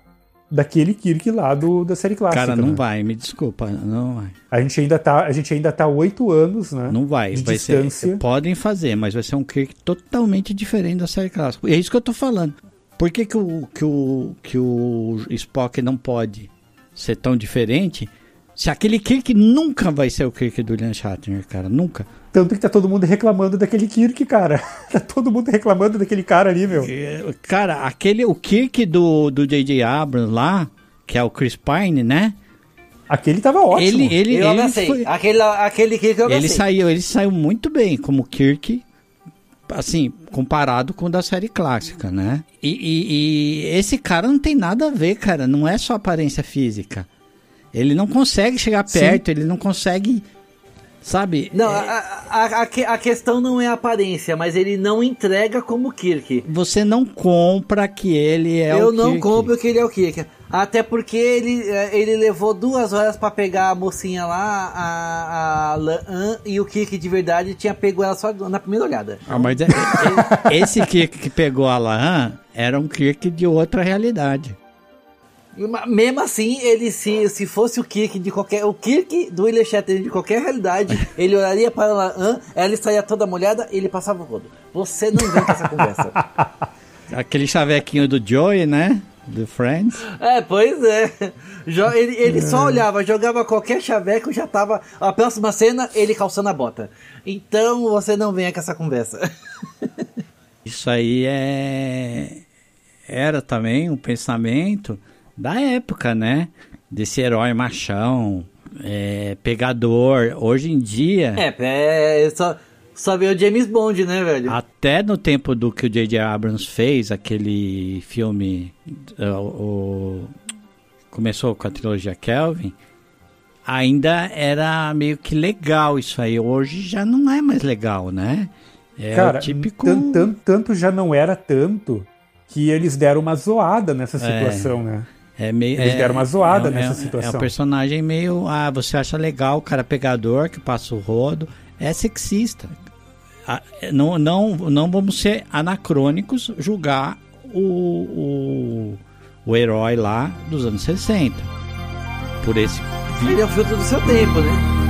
daquele Kirk lá do, da série clássica. Cara, não né? vai, me desculpa, não vai. A gente ainda tá, a gente ainda tá oito anos, né? Não vai, de vai distância. ser. Podem fazer, mas vai ser um Kirk totalmente diferente da série clássica. E é isso que eu tô falando. Por que, que, o, que, o, que o Spock não pode ser tão diferente? Se aquele Kirk nunca vai ser o Kirk do William Shatner, cara, nunca. Tanto que tá todo mundo reclamando daquele Kirk, cara. (laughs) tá todo mundo reclamando daquele cara ali, meu. É, Cara, aquele, o Kirk do do J.J. Abrams lá, que é o Chris Pine, né? Aquele tava ótimo. Ele, ele, Eu ele, foi- Aquele, aquele kick eu ele abracei. saiu, ele saiu muito bem como Kirk assim, comparado com o da série clássica, né? E, e, e, esse cara não tem nada a ver, cara. Não é só aparência física. Ele não consegue chegar perto, Sim. ele não consegue. Sabe? Não, é... a, a, a, questão não é a aparência, mas ele não entrega como Kirk. Você não compra que ele é Eu o Kirk. Eu não compro que ele é o Kirk. Até porque ele, é, ele levou duas horas para pegar a mocinha lá, a, a Lan, e o Kirk de verdade tinha pego ela só na primeira olhada. Ah, mas é, é, esse Kirk que pegou a Lan era um Kirk de outra realidade. Mesmo assim, ele se, se fosse o Kirk de qualquer. O Kirk do William Shatner de qualquer realidade, (laughs) ele olharia para ela, ela estaria toda molhada e ele passava o rodo. Você não vem com essa conversa. (laughs) Aquele chavequinho do Joey, né? Do Friends. É, pois é. Ele, ele é. só olhava, jogava qualquer chaveco, já tava. A próxima cena, ele calçando a bota. Então você não venha com essa conversa. (laughs) Isso aí é. Era também um pensamento da época, né? Desse herói machão, é, pegador. Hoje em dia. É, é só, só ver o James Bond, né, velho? Até no tempo do que o J.J. Abrams fez, aquele filme. Uh, o, começou com a trilogia Kelvin. Ainda era meio que legal isso aí. Hoje já não é mais legal, né? É Cara, típico. Tanto, tanto já não era tanto que eles deram uma zoada nessa é. situação, é. né? É meio, Eles é, deram uma zoada é, nessa situação. É um personagem meio. Ah, você acha legal o cara pegador que passa o rodo. É sexista. Ah, não, não, não vamos ser anacrônicos julgar o, o, o herói lá dos anos 60. Por esse. Ele é o fruto do seu tempo, né?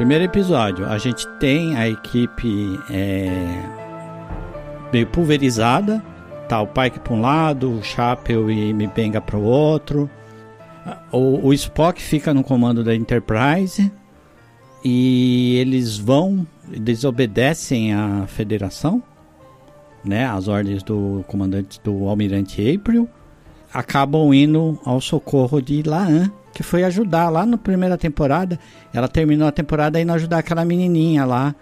Primeiro episódio, a gente tem a equipe é, meio pulverizada. Tá o Pike para um lado, o Chapel e Mbenga para o outro. O, o Spock fica no comando da Enterprise e eles vão, desobedecem à Federação, né, as ordens do comandante do Almirante April, acabam indo ao socorro de Laan, que foi ajudar lá na primeira temporada. Ela terminou a temporada indo ajudar aquela menininha lá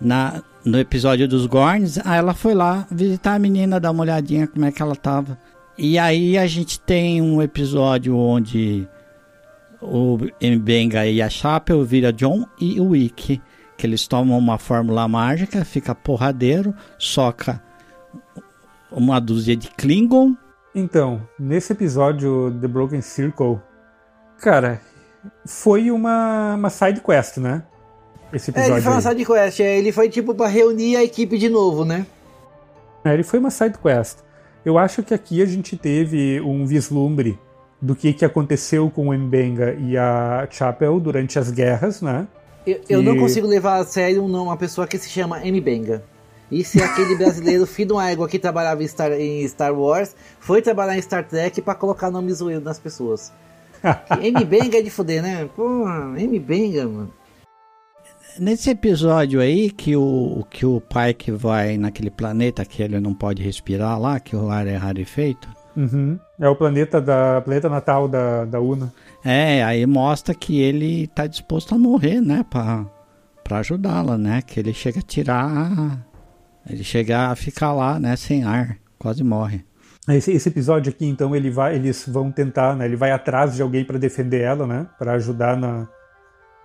na, no episódio dos Gorns. Aí ela foi lá visitar a menina, dar uma olhadinha como é que ela tava. E aí a gente tem um episódio onde o Mbenga e a Chapel vira John e o Wick. Que eles tomam uma fórmula mágica, fica porradeiro, soca uma dúzia de Klingon. Então, nesse episódio The Broken Circle, Cara, foi uma, uma side quest, né? Esse episódio. É, ele foi uma side quest, é, ele foi tipo para reunir a equipe de novo, né? É, ele foi uma side quest. Eu acho que aqui a gente teve um vislumbre do que, que aconteceu com o Mbenga e a Chapel durante as guerras, né? Eu, eu não consigo levar a sério uma pessoa que se chama Mbenga. E se aquele brasileiro (laughs) filho de uma égua que trabalhava em Star, em Star Wars foi trabalhar em Star Trek para colocar nome zoeiro nas pessoas. M-Benga é de fuder, né? Pô, M-Benga, mano. Nesse episódio aí, que o, que o pai que vai naquele planeta que ele não pode respirar lá, que o ar é rarefeito. Uhum. É o planeta da planeta natal da, da Una. É, aí mostra que ele tá disposto a morrer, né? Pra, pra ajudá-la, né? Que ele chega a tirar. Ele chega a ficar lá, né? Sem ar. Quase morre. Esse, esse, episódio aqui, então, ele vai, eles vão tentar, né? Ele vai atrás de alguém para defender ela, né? Para ajudar na,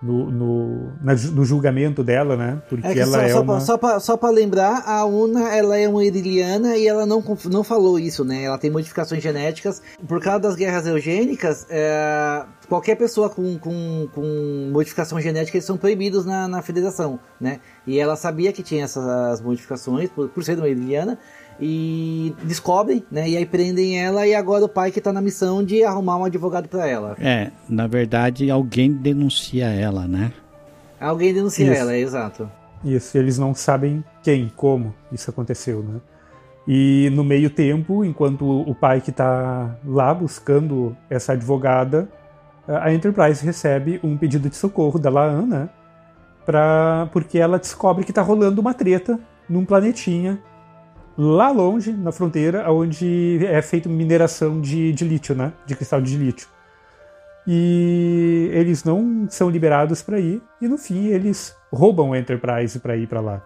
no, no, na, no, julgamento dela, né? Porque é ela só, é só uma... Só pra, só pra lembrar, a Una, ela é uma iriliana e ela não, não falou isso, né? Ela tem modificações genéticas. Por causa das guerras eugênicas, é, qualquer pessoa com, com, com modificação genética, eles são proibidos na, na federação, né? E ela sabia que tinha essas modificações, por, por ser uma iriliana, e descobrem, né? E aí prendem ela e agora o pai que tá na missão de arrumar um advogado para ela. É, na verdade alguém denuncia ela, né? Alguém denuncia Isso. ela, é exato. Isso, eles não sabem quem, como isso aconteceu, né? E no meio tempo, enquanto o pai que está lá buscando essa advogada, a Enterprise recebe um pedido de socorro da Laan, né? Pra, porque ela descobre que está rolando uma treta num planetinha lá longe, na fronteira, onde é feita mineração de, de lítio, né? De cristal de lítio. E eles não são liberados para ir, e no fim eles roubam a Enterprise para ir para lá.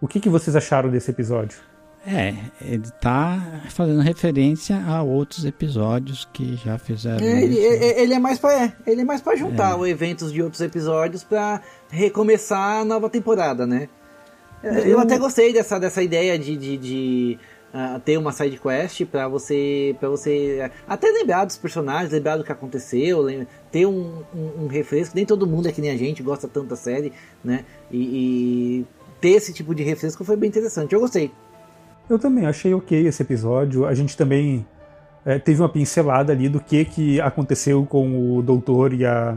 O que, que vocês acharam desse episódio? É, ele tá fazendo referência a outros episódios que já fizeram. É, ele, isso. é- ele é mais pra, é, ele é mais pra juntar os eventos de outros episódios pra recomeçar a nova temporada, né? É, Eu até gostei dessa, dessa ideia de, de, de, ah, ter uma side quest pra você, pra você ah, até lembrar dos personagens, lembrar do que aconteceu, ter um, um, um refresco. Nem todo mundo é que nem a gente gosta tanto da série, né? E, e ter esse tipo de refresco foi bem interessante. Eu gostei. Eu também achei ok esse episódio. A gente também é, teve uma pincelada ali do que, que aconteceu com o Doutor e a,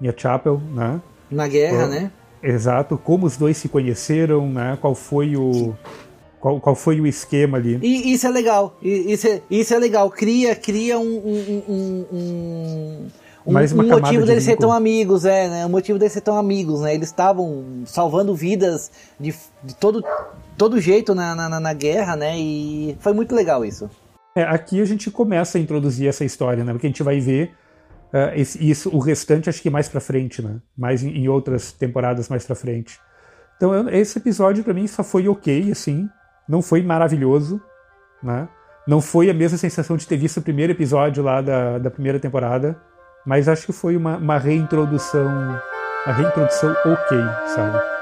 e a Chapel, né? Na guerra, Oh. né? Exato, como os dois se conheceram, né? Qual foi o qual, qual foi o esquema ali? E isso é legal. E- Isso é, isso é legal. Cria, cria um, um, um, um, um, Mais uma um motivo de deles serem vínculo. tão amigos, é, né? O motivo deles serem tão amigos, né? Eles estavam salvando vidas de, de todo, todo jeito na, na, na- na guerra, né? E foi muito legal isso. É, aqui a gente começa a introduzir essa história, né? Porque a gente vai ver ah, esse- isso, o restante acho que mais pra frente, né? Mais em, em outras temporadas mais pra frente. Então eu- esse episódio pra mim só foi ok, assim, não foi maravilhoso, né? Não foi a mesma sensação de ter visto o primeiro episódio lá da, da primeira temporada, mas acho que foi uma, uma reintrodução, uma reintrodução ok, sabe?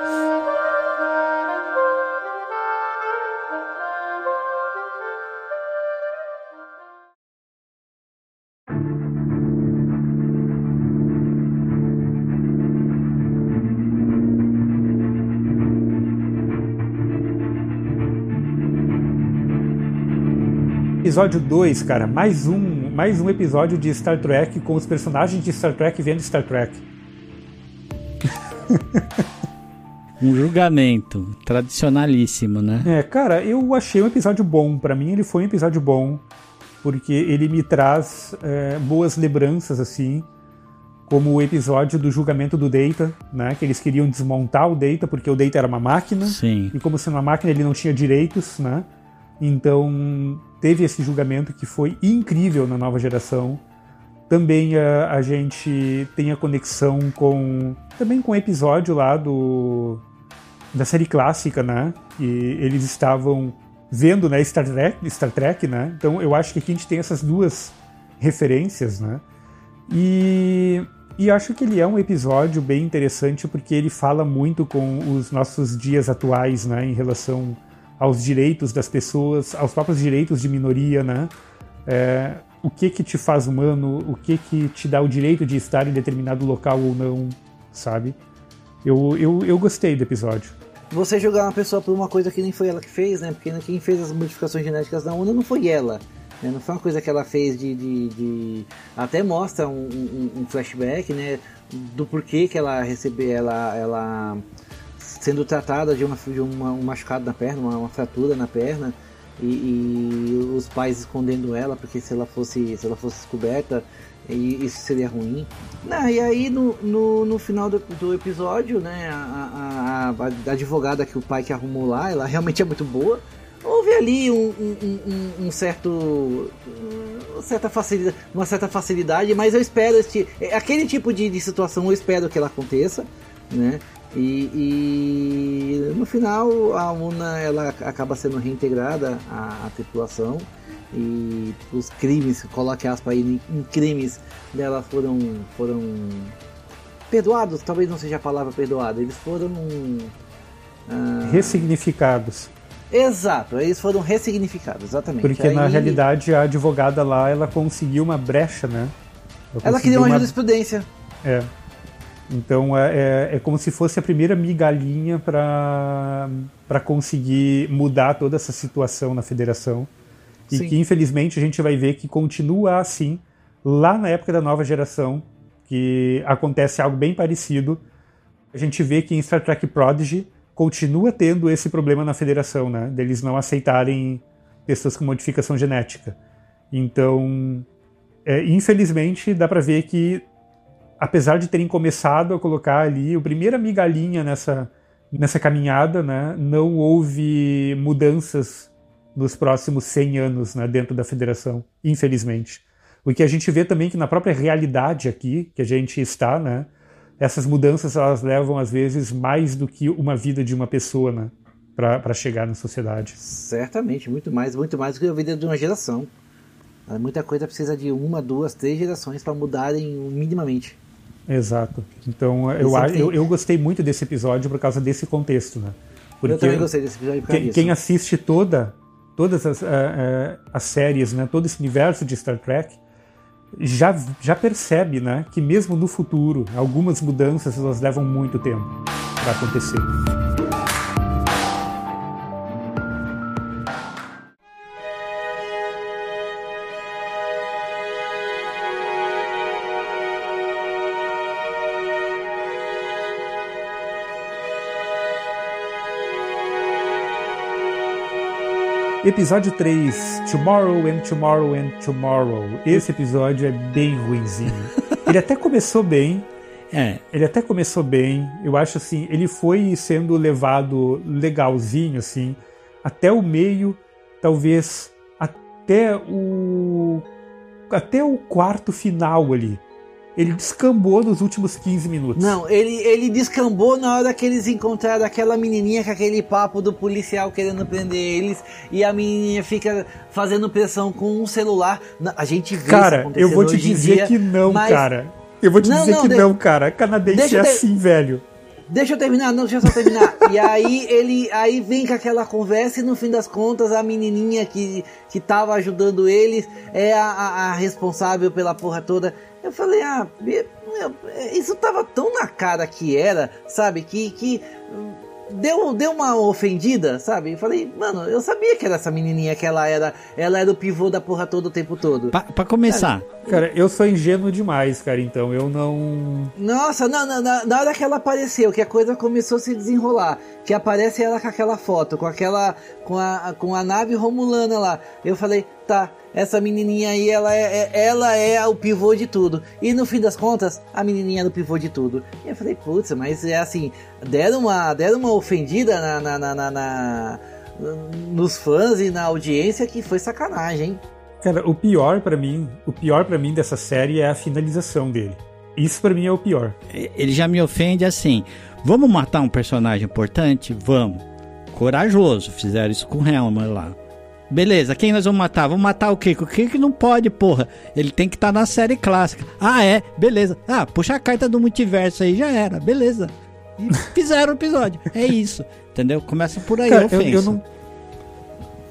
Episódio 2, cara, mais um, mais um episódio de Star Trek com os personagens de Star Trek vendo Star Trek. (laughs) Um julgamento tradicionalíssimo, né? É, cara, eu achei um episódio bom. Pra mim, ele foi um episódio bom, porque ele me traz é, boas lembranças, assim, como o episódio do julgamento do Data, né? Que eles queriam desmontar o Data porque o Data era uma máquina. Sim. E como sendo uma máquina, ele não tinha direitos, né? Então, teve esse julgamento que foi incrível na nova geração. Também a, a gente tem a conexão com também com o episódio lá do da série clássica, né? E eles estavam vendo, né, Star Trek, Star Trek, né? Então, eu acho que aqui a gente tem essas duas referências, né? E e acho que ele é um episódio bem interessante porque ele fala muito com os nossos dias atuais, né, em relação aos direitos das pessoas, aos próprios direitos de minoria, né? É, o que que te faz humano, o que que te dá o direito de estar em determinado local ou não, sabe? Eu, eu, eu gostei do episódio. Você jogar uma pessoa por uma coisa que nem foi ela que fez, né? Porque quem fez as modificações genéticas da Una não foi ela. né? Não foi uma coisa que ela fez de. de- de- Até mostra um, um- um flashback, né? Do porquê que ela recebeu. Ela, ela sendo tratada de, uma, de uma- um machucado na perna, uma, uma fratura na perna. E, e os pais escondendo ela, porque se ela fosse, se ela fosse descoberta, isso seria ruim. Não, e aí no, no, no final do, do episódio, né, a, a- a advogada que o pai que arrumou lá, ela realmente é muito boa. Houve ali um, um- um- um- um certo. uma certa facilidade, uma certa facilidade, mas eu espero este, aquele tipo de, de situação eu espero que ela aconteça, né? E, e no final a Una ela acaba sendo reintegrada à, à tripulação e os crimes, coloque aspas aí em, crimes dela foram foram perdoados, talvez não seja a palavra perdoada, eles foram ah, Ressignificados. Exato, eles foram ressignificados, exatamente. Porque na Aí realidade a advogada lá, ela conseguiu uma brecha, né? ela conseguiu queria uma uma- jurisprudência. É. Então é, é, é como se fosse a primeira migalhinha para para conseguir mudar toda essa situação na federação. E Sim. que infelizmente a gente vai ver que continua assim lá na época da nova geração, que acontece algo bem parecido A gente vê que em Star Trek Prodigy continua tendo esse problema na Federação, né? Deles não aceitarem pessoas com modificação genética. Então, é, infelizmente, dá para ver que, apesar de terem começado a colocar ali a primeira migalhinha nessa, nessa caminhada, né, não houve mudanças nos próximos 100 anos né, dentro da federação, infelizmente. O que a gente vê também que na própria realidade aqui, que a gente está, né, essas mudanças elas levam às vezes mais do que uma vida de uma pessoa, né, para chegar na sociedade. Certamente, muito mais, muito mais do que a vida de uma geração. Muita coisa precisa de uma, duas, três gerações para mudarem minimamente. Exato. Então eu, eu, eu, gostei muito desse episódio por causa desse contexto, né? Porque eu também gostei desse episódio por causa quem, quem assiste toda, todas as, uh, uh, as séries, né? Todo esse universo de Star Trek já, já percebe, né? Que mesmo no futuro algumas mudanças elas levam muito tempo para acontecer. Episódio 3, Tomorrow and Tomorrow and Tomorrow. Esse episódio é bem ruinzinho. (laughs) Ele até começou bem. É. Ele até começou bem. Eu acho assim, ele foi sendo levado legalzinho, assim, até o meio, talvez até o. até o quarto final ali ele descambou nos últimos 15 minutos. Não, ele, ele descambou na hora que eles encontraram aquela menininha com aquele papo do policial querendo prender eles e a menininha fica fazendo pressão com um celular. A gente vê Cara, eu vou te dizer dia, que não, mas... cara. Eu vou te não, dizer não, que não, cara. Canadense é assim, velho. Deixa eu terminar, não, deixa eu só terminar. e aí ele aí vem com aquela conversa e no fim das contas a menininha que, que tava ajudando eles é a, a, a responsável pela porra toda. Eu falei, ah, isso tava tão na cara que era, sabe? Que, que deu, deu uma ofendida, sabe? Eu falei, mano, eu sabia que era essa menininha, que ela era, ela era o pivô da porra toda o tempo todo. Pra, pra começar. Cara, eu sou ingênuo demais, cara, então eu não. Nossa, não, não, na, na hora que ela apareceu, que a coisa começou a se desenrolar, que aparece ela com aquela foto, com aquela. com a, com a nave romulana lá, eu falei, tá, essa menininha aí, ela é, é, ela é o pivô de tudo. E no fim das contas, a menininha era o pivô de tudo. E eu falei, putz, mas é assim, deram uma, deram uma ofendida na, na, na, na, na nos fãs e na audiência que foi sacanagem, hein? Cara, o pior para mim, o pior para mim dessa série é a finalização dele. Isso para mim é o pior. Ele já me ofende assim. Vamos matar um personagem importante? Vamos. Corajoso, fizeram isso com o Helmer lá. Beleza, quem nós vamos matar? Vamos matar o Kiko. O Kiko não pode, porra. Ele tem que estar tá na série clássica. Ah, é? Beleza. Ah, puxa a carta do multiverso aí, já era. Beleza. E (laughs) fizeram o episódio. É isso. Entendeu? Começa por aí, Cara, eu, eu, não...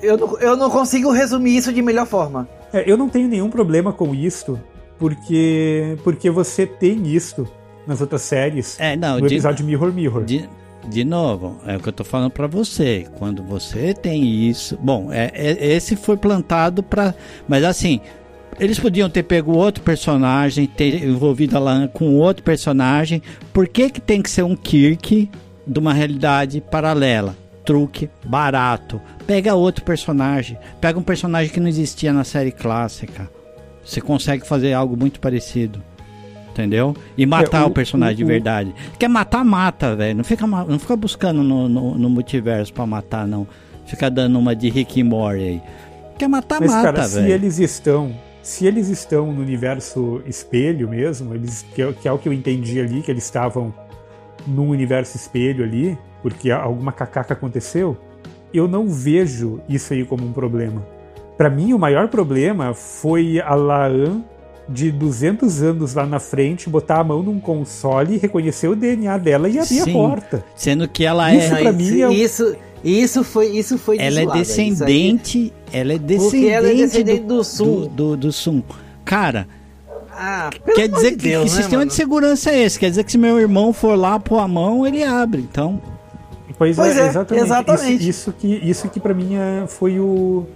Eu, não, eu não consigo resumir isso de melhor forma. É, eu não tenho nenhum problema com isso, porque, porque você tem isso nas outras séries. É, não, no episódio de, Mirror Mirror. De, de novo, é o que eu tô falando para você. Quando você tem isso, bom, é, é esse foi plantado para, mas assim, eles podiam ter pego outro personagem, ter envolvido a Lan com outro personagem. Por que que tem que ser um Kirk de uma realidade paralela? Truque barato. Pega outro personagem, pega um personagem que não existia na série clássica. Você consegue fazer algo muito parecido entendeu? E matar é, o, o, personagem o, de verdade. Quer matar, mata, velho. Não fica, não fica buscando no, no, no, multiverso pra matar, não. Fica dando uma de Rick e Morty aí. Quer matar, Mas, mata, velho. Se eles estão. Se eles estão no universo espelho mesmo, eles, que, é, que é o que eu entendi ali, que eles estavam num universo espelho ali, porque alguma cacaca aconteceu, eu não vejo isso aí como um problema. Para mim, o maior problema foi a Laan de 200 anos lá na frente, botar a mão num console, reconhecer o DNA dela e abrir Sim, a porta. Sendo que ela isso é. Pra mim é... Isso, isso foi, isso foi Ela é descendente. Ela é descendente, ela é descendente do, do Sum. Do, do, do Sum. Cara. Ah, quer dizer de que, Deus, que né, sistema mano? de segurança é esse? Quer dizer que se meu irmão for lá pôr a mão, ele abre. Então. Pois, pois é, é, exatamente. exatamente. Isso, isso que, isso que para mim é, foi o.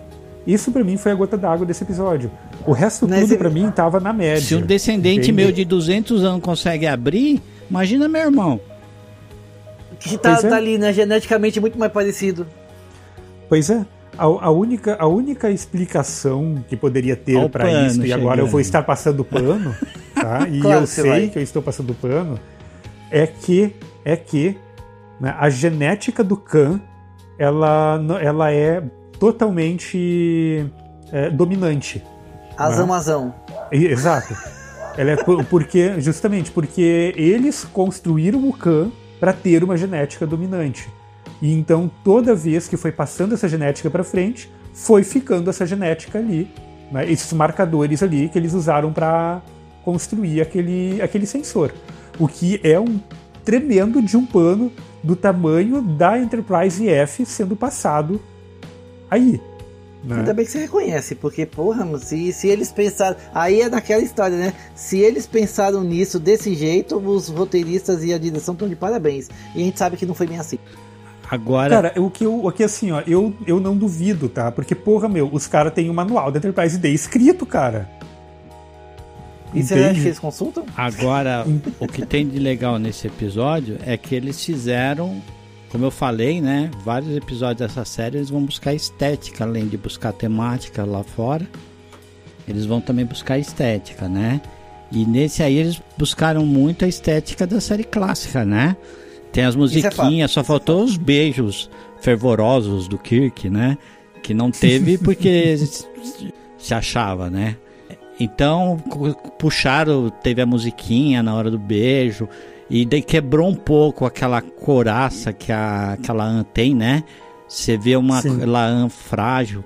Isso para mim foi a gota d'água desse episódio. O resto Mas tudo para mim tava na média. Se um descendente entende? meu de 200 anos consegue abrir, imagina meu irmão. que tá, é. tá ali, né? Geneticamente muito mais parecido. Pois é. A, a única, a única explicação que poderia ter para isso, e agora eu vou estar passando pano, tá? (laughs) E Claro eu sei vai. que eu estou passando pano, é que é que né, a genética do Khan ela, ela é totalmente é, dominante. Azão, Ah. azão. Exato. Ela é por- porque justamente porque eles construíram o Khan para ter uma genética dominante. E então toda vez que foi passando essa genética para frente, foi ficando essa genética ali, né, esses marcadores ali que eles usaram para construir aquele, aquele sensor. O que é um tremendo de um pano do tamanho da Enterprise F sendo passado aí. Né? Ainda bem que você reconhece, porque, porra, se, se eles pensaram. Aí é daquela história, né? Se eles pensaram nisso desse jeito, os roteiristas e a direção estão de parabéns. E a gente sabe que não foi bem assim. Agora, Cara, o que, eu, o que assim, ó, eu, eu não duvido, tá? Porque, porra, meu, os caras têm o manual da Enterprise D escrito, cara. E você acha que eles consultam? agora (laughs) o que tem de legal nesse episódio é que eles fizeram, como eu falei, né? Vários episódios dessa série eles vão buscar estética, além de buscar temática lá fora. Eles vão também buscar estética, né? E nesse aí eles buscaram muito a estética da série clássica, né? Tem as é musiquinhas, só faltou os beijos fervorosos do Kirk, né? Que não teve (laughs) porque se achava, né? Então puxaram, teve a musiquinha na hora do beijo e daí quebrou um pouco aquela coraça que a aquela Anne tem, né? Você vê uma Sim. Laan frágil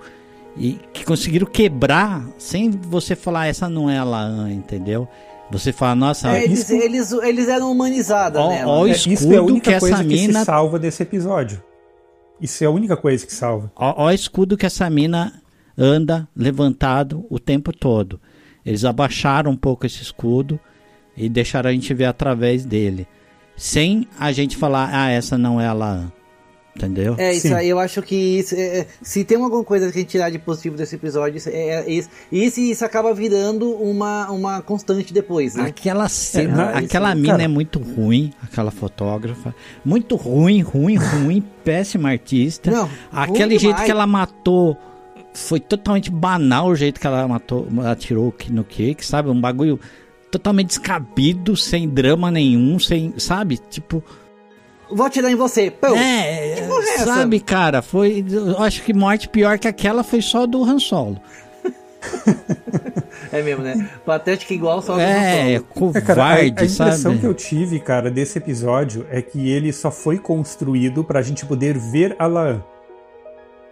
e que conseguiram quebrar sem você falar essa não é a Laan, entendeu? Você fala, nossa, É, eles, isso- eles, eles eram humanizadas Ó, nela. ó o É, isso é a escudo única que coisa essa que mina- se salva desse episódio. Isso é a única coisa que salva. Ó, ó o escudo que essa mina anda levantado o tempo todo. Eles abaixaram um pouco esse escudo e deixaram a gente ver através dele. Sem a gente falar, ah, essa não é a Laan. Entendeu? É, isso Sim. aí eu acho que isso, é, é, se tem alguma coisa que a gente tirar de positivo desse episódio, isso é, é isso. Isso, isso acaba virando uma, uma constante depois, né? Aquela cena, É, aquela isso, mina cara. é muito ruim, aquela fotógrafa. Muito ruim, ruim, ruim, péssima artista. Não, Aquele ruim jeito demais. que ela matou foi totalmente banal o jeito que ela matou, atirou no Kirk, sabe? Um bagulho totalmente descabido, sem drama nenhum, sem, sabe? Tipo, Vou atirar em você. Pô, é, porra é essa? sabe, cara, foi, eu acho que morte pior que aquela foi só do Han Solo. (laughs) É mesmo, né? Patética igual só do É, Han Solo. covarde, É, cara, a, a impressão sabe? que eu tive, cara, desse episódio é que ele só foi construído pra gente poder ver a Laan.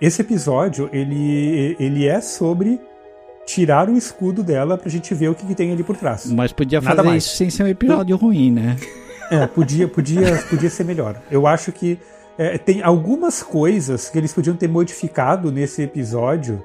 Esse episódio, ele, ele é sobre tirar o escudo dela pra gente ver o que, que tem ali por trás. Mas podia Nada fazer mais. isso sem ser um episódio ruim, né? É, podia, podia, podia ser melhor. Eu acho que é, tem algumas coisas que eles podiam ter modificado nesse episódio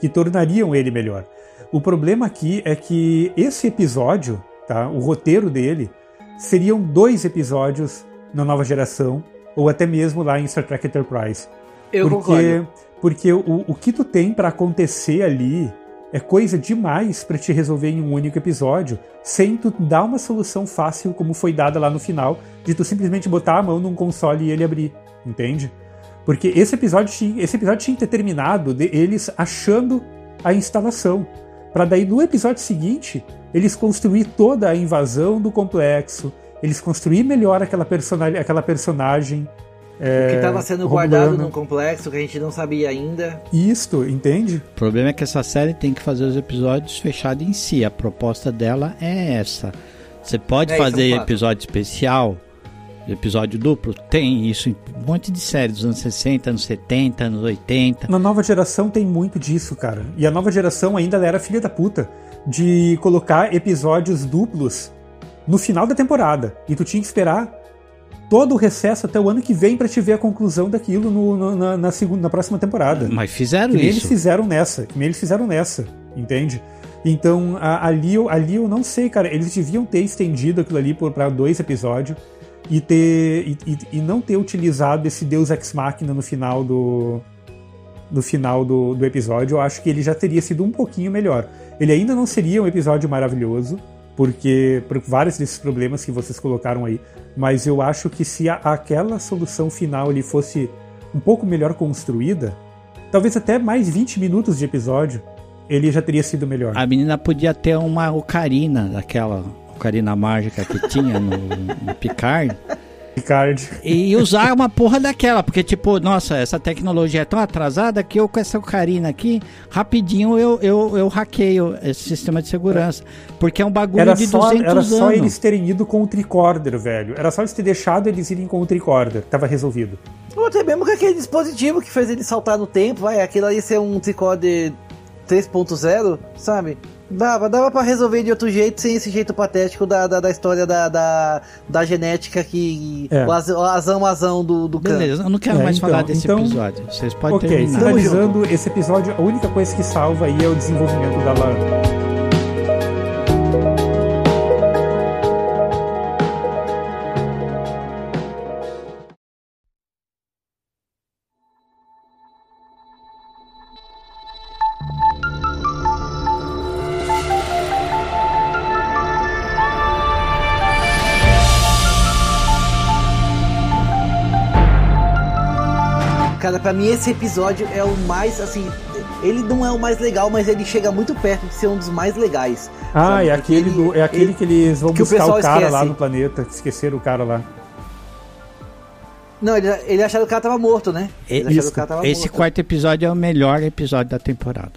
que tornariam ele melhor. O problema aqui é que esse episódio, tá, o roteiro dele, seriam dois episódios na nova geração, ou até mesmo lá em Star Trek Enterprise. Eu porque concordo. porque o, o que tu tem pra acontecer ali é coisa demais pra te resolver em um único episódio, sem tu dar uma solução fácil como foi dada lá no final, de tu simplesmente botar a mão num console e ele abrir, entende? Porque esse episódio tinha, esse episódio tinha que ter terminado de eles achando a instalação, Pra daí no episódio seguinte eles construir toda a invasão do complexo, eles construir melhor aquela, persona, aquela personagem é, que estava sendo guardado num complexo que a gente não sabia ainda. Isto, entende? O problema é que essa série tem que fazer os episódios fechados em si. A proposta dela é essa. Você pode É, isso é um fazer episódio especial, episódio duplo, tem isso em um monte de séries dos anos 60, anos 70, anos 80. Na nova geração tem muito disso, cara. E a nova geração ainda era filha da puta de colocar episódios duplos no final da temporada. E tu tinha que esperar todo o recesso até o ano que vem pra te ver a conclusão daquilo no- no- na, na segunda, na próxima temporada. Mas fizeram Que nem eles isso. fizeram nessa, que eles fizeram nessa, entende? Então, a- ali, eu, ali eu não sei, cara, eles deviam ter estendido aquilo ali pra dois episódios e ter e, e- e não ter utilizado esse Deus Ex Machina no final do no final do, do episódio. Eu acho que ele já teria sido um pouquinho melhor. Ele ainda não seria um episódio maravilhoso, porque por vários desses problemas que vocês colocaram aí. Mas eu acho que se a, aquela solução final ali fosse um pouco melhor construída, talvez até mais 20 minutos de episódio, ele já teria sido melhor. A menina podia ter uma ocarina, daquela ocarina mágica que tinha no, no Picard. Picard. E usar uma porra daquela, porque tipo, nossa, essa tecnologia é tão atrasada que eu com essa ocarina aqui, rapidinho eu, eu, eu hackeio esse sistema de segurança. Porque é um bagulho Era de só, 200 era anos. só eles terem ido com o tricorder, velho. Era só eles terem deixado eles irem com o tricorder. Tava resolvido. Ou até mesmo com aquele dispositivo que fez ele saltar no tempo, vai, aquilo ali ser um tricorder 3.0, sabe? Dava, dava pra resolver de outro jeito, sem esse jeito patético da, da, da história da, da, da genética que. É. O az- o azão azão do, do. Beleza, eu não quero É, mais então- falar desse então- episódio. Vocês podem ok, terminar. finalizando esse episódio, a única coisa que salva aí é o desenvolvimento da Lana. Pra mim esse episódio é o mais, assim. Ele não é o mais legal, mas ele chega muito perto de ser um dos mais legais. Ah, sabe? é aquele, ele- do, é aquele ele- que eles vão que o buscar o, pessoal cara lá esquece. no planeta. que Esqueceram o cara lá. Não, ele, ele acharam que o cara tava morto, né? Eles acharam que o cara tava Esse morto. quarto episódio é o melhor episódio da temporada.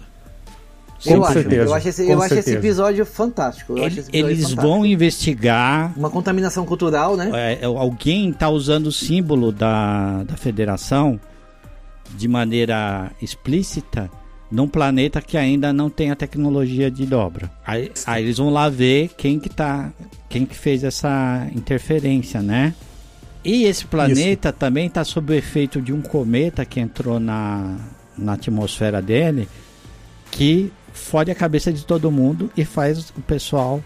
Com eu acho, certeza, eu acho esse, com eu acho esse episódio fantástico. Eu acho Ele- esse episódio eles fantástico. vão investigar. Uma contaminação cultural, né? é, alguém está usando o símbolo da, da federação de maneira explícita num planeta que ainda não tem a tecnologia de dobra. Aí, aí eles vão lá ver quem que tá, quem que fez essa interferência, né? E esse planeta também está sob o efeito de um cometa que entrou na, na atmosfera dele, que fode a cabeça de todo mundo e faz o pessoal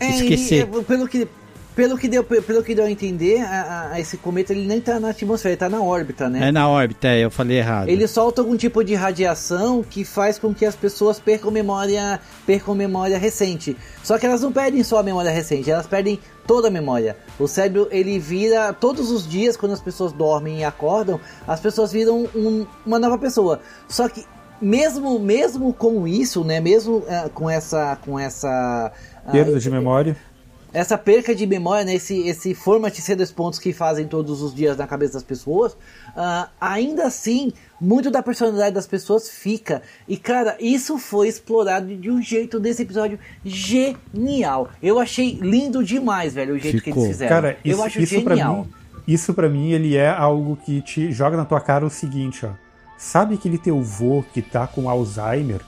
É, esquecer. ele- é, pelo, que, pelo, que deu, pelo que deu a entender, a- a- esse cometa ele nem tá na atmosfera, ele tá na órbita, né? É na órbita, é, eu falei errado. Ele solta algum tipo de radiação que faz com que as pessoas percam memória, percam memória recente. Só que elas não perdem só a memória recente, elas perdem toda a memória. O cérebro ele vira todos os dias quando as pessoas dormem e acordam, as pessoas viram um- uma nova pessoa. Só que mesmo mesmo com isso, né, mesmo eh, com essa com essa ah, Perda de memória. Essa perca de memória, né, esse, esse format C dois pontos que fazem todos os dias na cabeça das pessoas, ah, ainda assim, muito da personalidade das pessoas fica. E cara, isso foi explorado de um jeito nesse episódio genial. Eu achei lindo demais, velho, o jeito que Ficou. eles fizeram. Cara, isso, Eu acho isso pra genial. mim, isso para mim ele é algo que te joga na tua cara o seguinte, ó. Sabe aquele teu vô que tá com Alzheimer?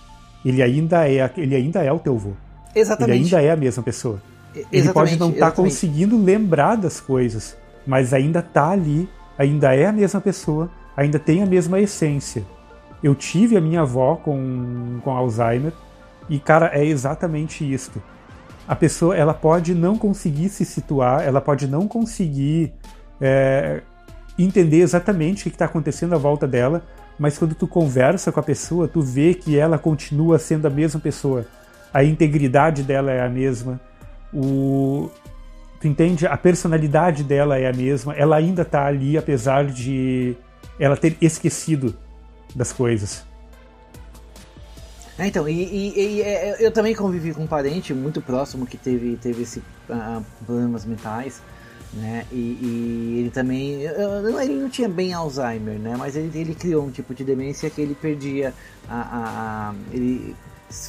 Ele ainda é, ele ainda é o teu vô. Ele Exatamente. ainda é a mesma pessoa. Ele Exatamente, pode não estar exatamente. conseguindo lembrar das coisas, mas ainda tá ali, ainda é a mesma pessoa, ainda tem a mesma essência. Eu tive a minha avó com, com Alzheimer e, cara, é exatamente isto. A pessoa, ela pode não conseguir se situar, ela pode não conseguir é, entender exatamente o que está acontecendo à volta dela, mas quando tu conversa com a pessoa, tu vê que ela continua sendo a mesma pessoa. A integridade dela é a mesma. O, tu entende? A personalidade dela é a mesma. Ela ainda tá ali, apesar de ela ter esquecido das coisas. É, então, e, e- e, é, eu também convivi com um parente muito próximo que teve, teve esse ah, problemas mentais, né? E, e ele também. eu- ele não tinha bem Alzheimer, né? Mas ele, ele criou um tipo de demência que ele perdia a. a- a- ele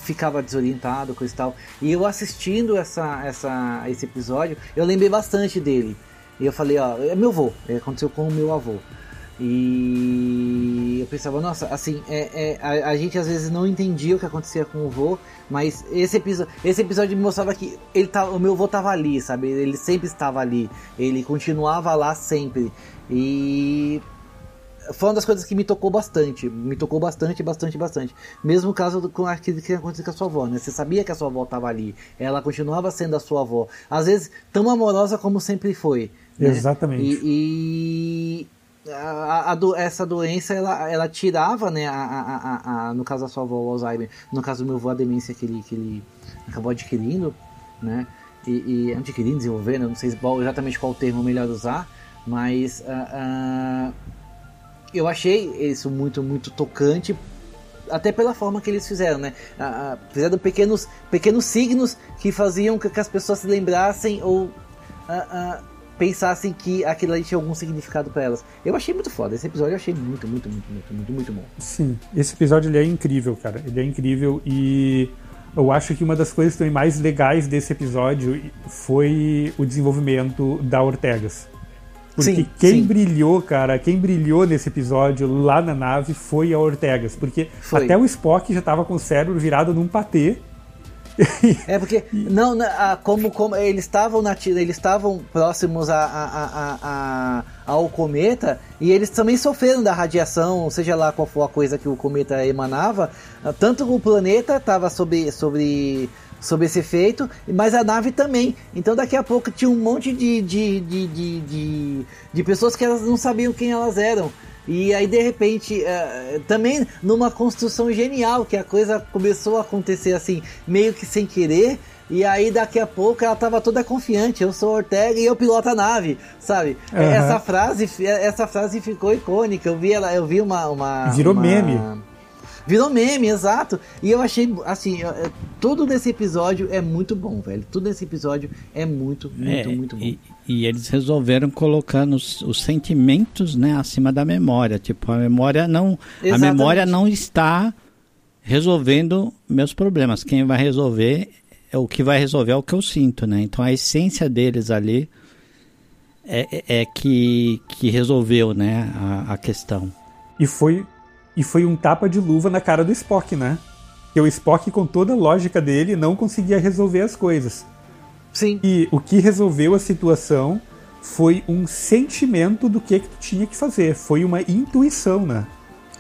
ficava desorientado, coisa e tal. E eu assistindo essa, essa, esse episódio, eu lembrei bastante dele. E eu falei, ó, é meu avô, é, aconteceu com o meu avô. E eu pensava, nossa, assim, é, é, a, a gente às vezes não entendia o que acontecia com o vô, mas esse episódio, esse episódio me mostrava que ele tá, o meu vô tava ali, sabe? Ele sempre estava ali, ele continuava lá sempre. E foi uma das coisas que me tocou bastante, me tocou bastante, bastante, bastante. Mesmo o caso do, com aquilo que aconteceu com a sua avó, né? Você sabia que a sua avó estava ali, ela continuava sendo a sua avó, às vezes tão amorosa como sempre foi. né? Exatamente. E, e a, a do- essa doença ela, ela tirava, né? A, a, no caso da sua avó, o Alzheimer, no caso do meu avô, a demência que ele, que ele acabou adquirindo, né? e, e adquirir, desenvolver, né? não sei exatamente qual termo melhor usar, mas uh, uh, eu achei isso muito, muito tocante até pela forma que eles fizeram, né? Ah, fizeram pequenos, pequenos signos que faziam que, as pessoas se lembrassem ou ah, ah, pensassem que aquilo ali tinha algum significado para elas. Eu achei muito foda. Esse episódio eu achei muito, muito, muito, muito, muito, muito bom. Sim, esse episódio ele é incrível, cara. Ele é incrível e eu acho que uma das coisas também mais legais desse episódio foi o desenvolvimento da Ortegas. Porque sim, quem sim. brilhou, cara, quem brilhou nesse episódio lá na nave foi a Ortegas. Porque foi. até o Spock já tava com o cérebro virado num patê. (laughs) é porque não, como, como eles estavam na eles estavam próximos a, a, a, a, ao cometa e eles também sofreram da radiação, seja lá qual for a coisa que o cometa emanava. Tanto o planeta estava sobre, sobre sobre esse efeito, mas a nave também. Então daqui a pouco tinha um monte de, de, de, de, de, de pessoas que elas não sabiam quem elas eram. E aí, de repente, uh, também numa construção genial, que a coisa começou a acontecer assim, meio que sem querer. E aí, daqui a pouco, ela tava toda confiante. Eu sou Ortega e eu piloto a nave, sabe? Uhum. Essa frase, essa frase ficou icônica. Eu vi ela, eu vi uma, uma virou uma... meme. Virou meme, exato. E eu achei, assim, tudo nesse episódio é muito bom, velho. Tudo nesse episódio é muito, muito, é, muito bom. E, e, eles resolveram colocando os, os, sentimentos, né, acima da memória. Tipo, a memória não, Exatamente. a memória não está resolvendo meus problemas. Quem vai resolver é o que vai resolver é o que eu sinto, né? Então a essência deles ali é, é, é que, que resolveu, né, a, a questão. E foi e foi um tapa de luva na cara do Spock, né? Que o Spock, com toda a lógica dele, não conseguia resolver as coisas. Sim. E o que resolveu a situação foi um sentimento do que, que tu tinha que fazer. Foi uma intuição, né?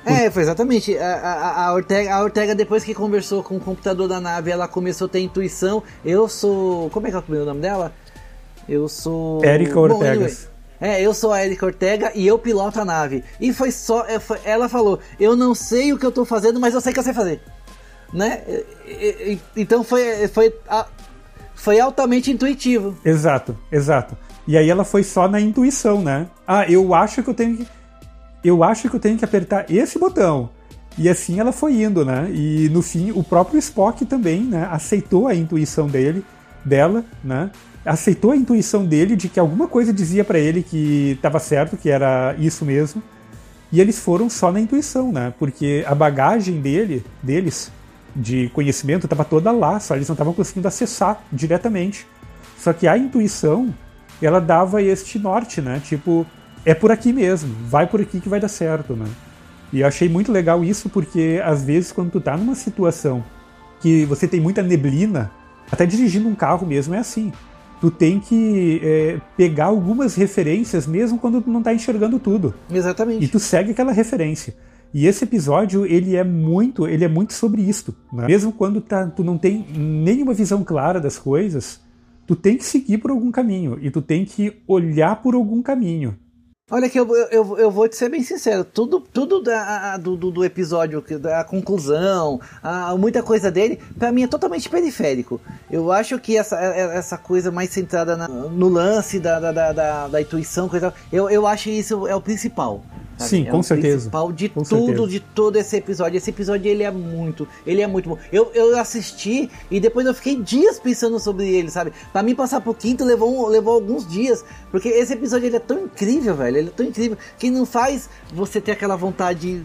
É, foi exatamente. A, a, a, Ortega, a Ortega, depois que conversou com o computador da nave, ela começou a ter intuição. Eu sou. Como é que é o nome dela? Eu sou. Érica Ortega. Bom, anyway, é, eu sou a Erika Ortega e eu piloto a nave. E foi só. É, ela falou: Eu não sei o que eu tô fazendo, mas eu sei que eu sei fazer. Né? Então foi, foi, foi altamente intuitivo. Exato, exato. E aí ela foi só na intuição, né? Ah, eu acho que eu tenho que. Eu acho que eu tenho que apertar esse botão. E assim ela foi indo, né? E no fim, o próprio Spock também, né? Aceitou a intuição dele, dela, né? Aceitou a intuição dele de que alguma coisa dizia para ele que estava certo, que era isso mesmo. E eles foram só na intuição, né? Porque a bagagem dele, deles, de conhecimento, estava toda lá, só eles não estavam conseguindo acessar diretamente. Só que a intuição, ela dava este norte, né? Tipo, é por aqui mesmo, vai por aqui que vai dar certo, né? E eu achei muito legal isso porque às vezes quando tu tá numa situação que você tem muita neblina, até dirigindo um carro mesmo é assim tu tem que é, pegar algumas referências mesmo quando tu não está enxergando tudo. Exatamente. E tu segue aquela referência. E esse episódio, ele é muito, ele é muito sobre isto. Né? Mesmo quando tá, tu não tem nenhuma visão clara das coisas, tu tem que seguir por algum caminho. E tu tem que olhar por algum caminho. Olha que eu, eu, eu vou te ser bem sincero, tudo, tudo da, do, do episódio, da conclusão, a, muita coisa dele, para mim é totalmente periférico. Eu acho que essa, é, é, essa coisa mais centrada na, no lance da, da, da, da, intuição, coisa, eu, eu acho que isso é o principal. Sabe? Sim, é com certeza. principal de com tudo, certeza. de todo esse episódio. Esse episódio ele é muito, ele é muito bom. Eu, eu assisti e depois eu fiquei dias pensando sobre ele, sabe? Para mim passar por quinto levou, levou alguns dias, porque esse episódio ele é tão incrível, velho. Ele é tão incrível que não faz você ter aquela vontade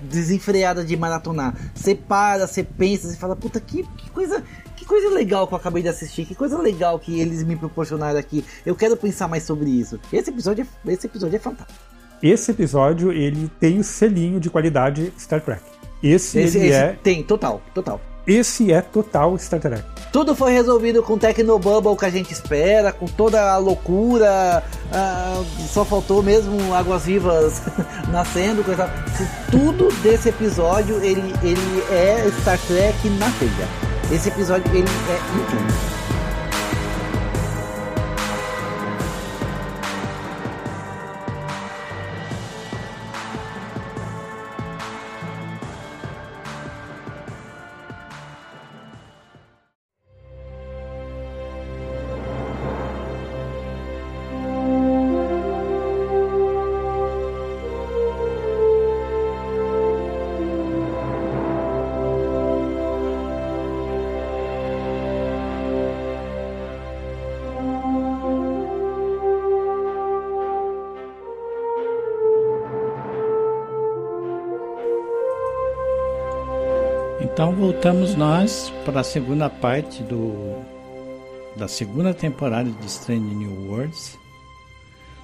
desenfreada de maratonar. Você para, você pensa, você fala, puta que, que coisa que coisa legal que eu acabei de assistir, que coisa legal que eles me proporcionaram aqui. Eu quero pensar mais sobre isso. Esse episódio é, esse episódio é fantástico esse episódio ele tem o selinho de qualidade Star Trek. Esse, esse ele esse é. Tem, total, total. Esse é total Star Trek. Tudo foi resolvido com Tecnobubble que a gente espera, com toda a loucura. Ah, só faltou mesmo águas vivas (laughs) nascendo, coisa. Tudo desse episódio ele, ele é Star Trek na telha. Esse episódio ele é incrível. Voltamos nós para a segunda parte do da segunda temporada de Strange New Worlds.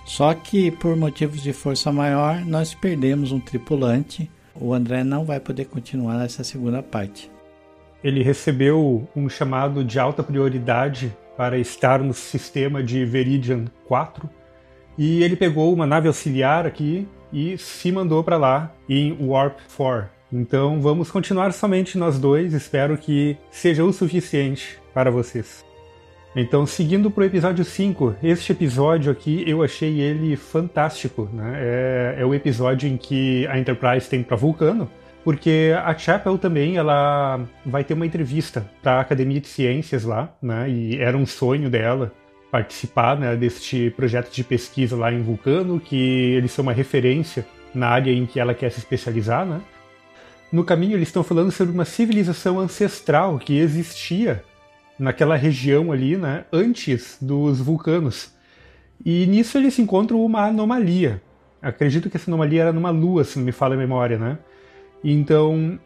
Só que por motivos de força maior, nós perdemos um tripulante. O André não vai poder continuar nessa segunda parte. Ele recebeu um chamado de alta prioridade para estar no sistema de Veridian 4 e ele pegou uma nave auxiliar aqui e se mandou para lá em Warp 4. Então vamos continuar somente nós dois, espero que seja o suficiente para vocês. Então, seguindo para o episódio 5, este episódio aqui eu achei ele fantástico. Né? É, é o episódio em que a Enterprise tem para Vulcano, porque a Chapel também ela vai ter uma entrevista para a Academia de Ciências lá, né? e era um sonho dela participar né, deste projeto de pesquisa lá em Vulcano, que eles são uma referência na área em que ela quer se especializar. Né? No caminho, eles estão falando sobre uma civilização ancestral que existia naquela região ali, né, antes dos vulcanos. E nisso eles encontram uma anomalia. Acredito que essa anomalia era numa lua, se não me falha a memória, né? Então,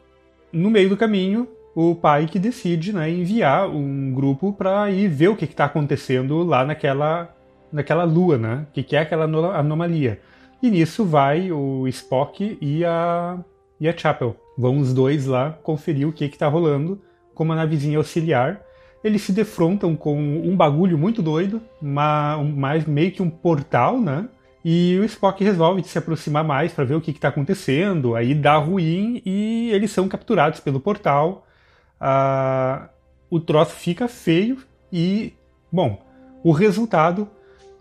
no meio do caminho, o pai que decide né, enviar um grupo para ir ver o que está acontecendo lá naquela, naquela lua, né? O que, que é aquela anomalia. E nisso vai o Spock e a, e a Chapel. Vão os dois lá conferir o que está rolando com uma navezinha auxiliar eles se defrontam com um bagulho muito doido, mais meio que um portal, né? E o Spock resolve se aproximar mais para ver o que está acontecendo. Aí dá ruim e eles são capturados pelo portal. Ah, o troço fica feio e, bom, o resultado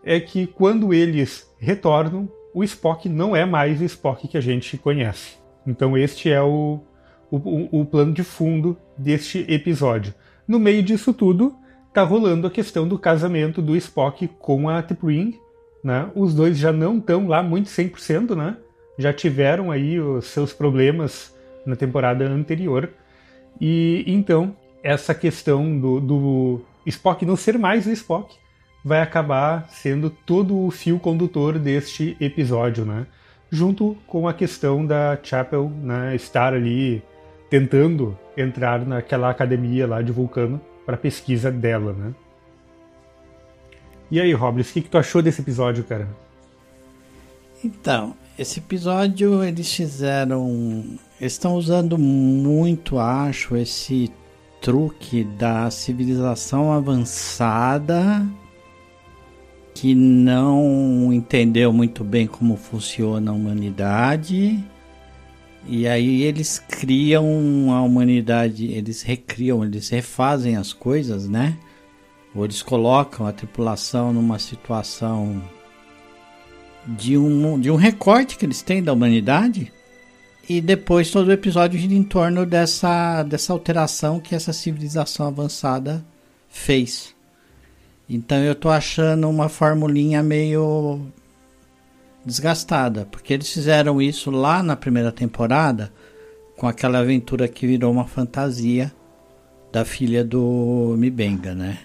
é que quando eles retornam, o Spock não é mais o Spock que a gente conhece. Então este é o, o, o plano de fundo deste episódio. No meio disso tudo, tá rolando a questão do casamento do Spock com a T'Pring, né? Os dois já não estão lá muito 100%, né? Já tiveram aí os seus problemas na temporada anterior. E então, essa questão do, do Spock não ser mais o Spock vai acabar sendo todo o fio condutor deste episódio, né? Junto com a questão da Chapel né, estar ali tentando entrar naquela academia lá de Vulcano para pesquisa dela, né? E aí, Robles, o que, que tu achou desse episódio, cara? Então, esse episódio eles fizeram. Eles estão usando muito, acho, esse truque da civilização avançada que não entendeu muito bem como funciona a humanidade e aí eles criam a humanidade, eles recriam, eles refazem as coisas, né? Ou eles colocam a tripulação numa situação de um, de um recorte que eles têm da humanidade. E depois todo o episódio gira em torno dessa, dessa alteração que essa civilização avançada fez. Então eu tô achando uma formulinha meio desgastada, porque eles fizeram isso lá na primeira temporada com aquela aventura que virou uma fantasia da filha do Mibenga, né?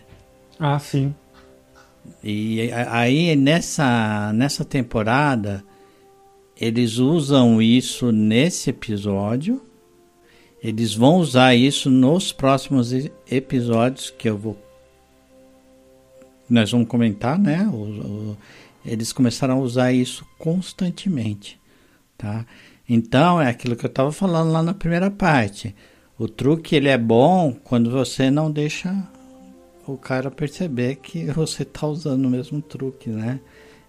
Ah, sim. E aí nessa nessa temporada eles usam isso nesse episódio. Eles vão usar isso nos próximos episódios que eu vou nós vamos comentar, né? O, o, eles começaram a usar isso constantemente, tá? Então é aquilo que eu estava falando lá na primeira parte. O truque ele é bom quando você não deixa o cara perceber que (laughs) você está usando o mesmo truque, né?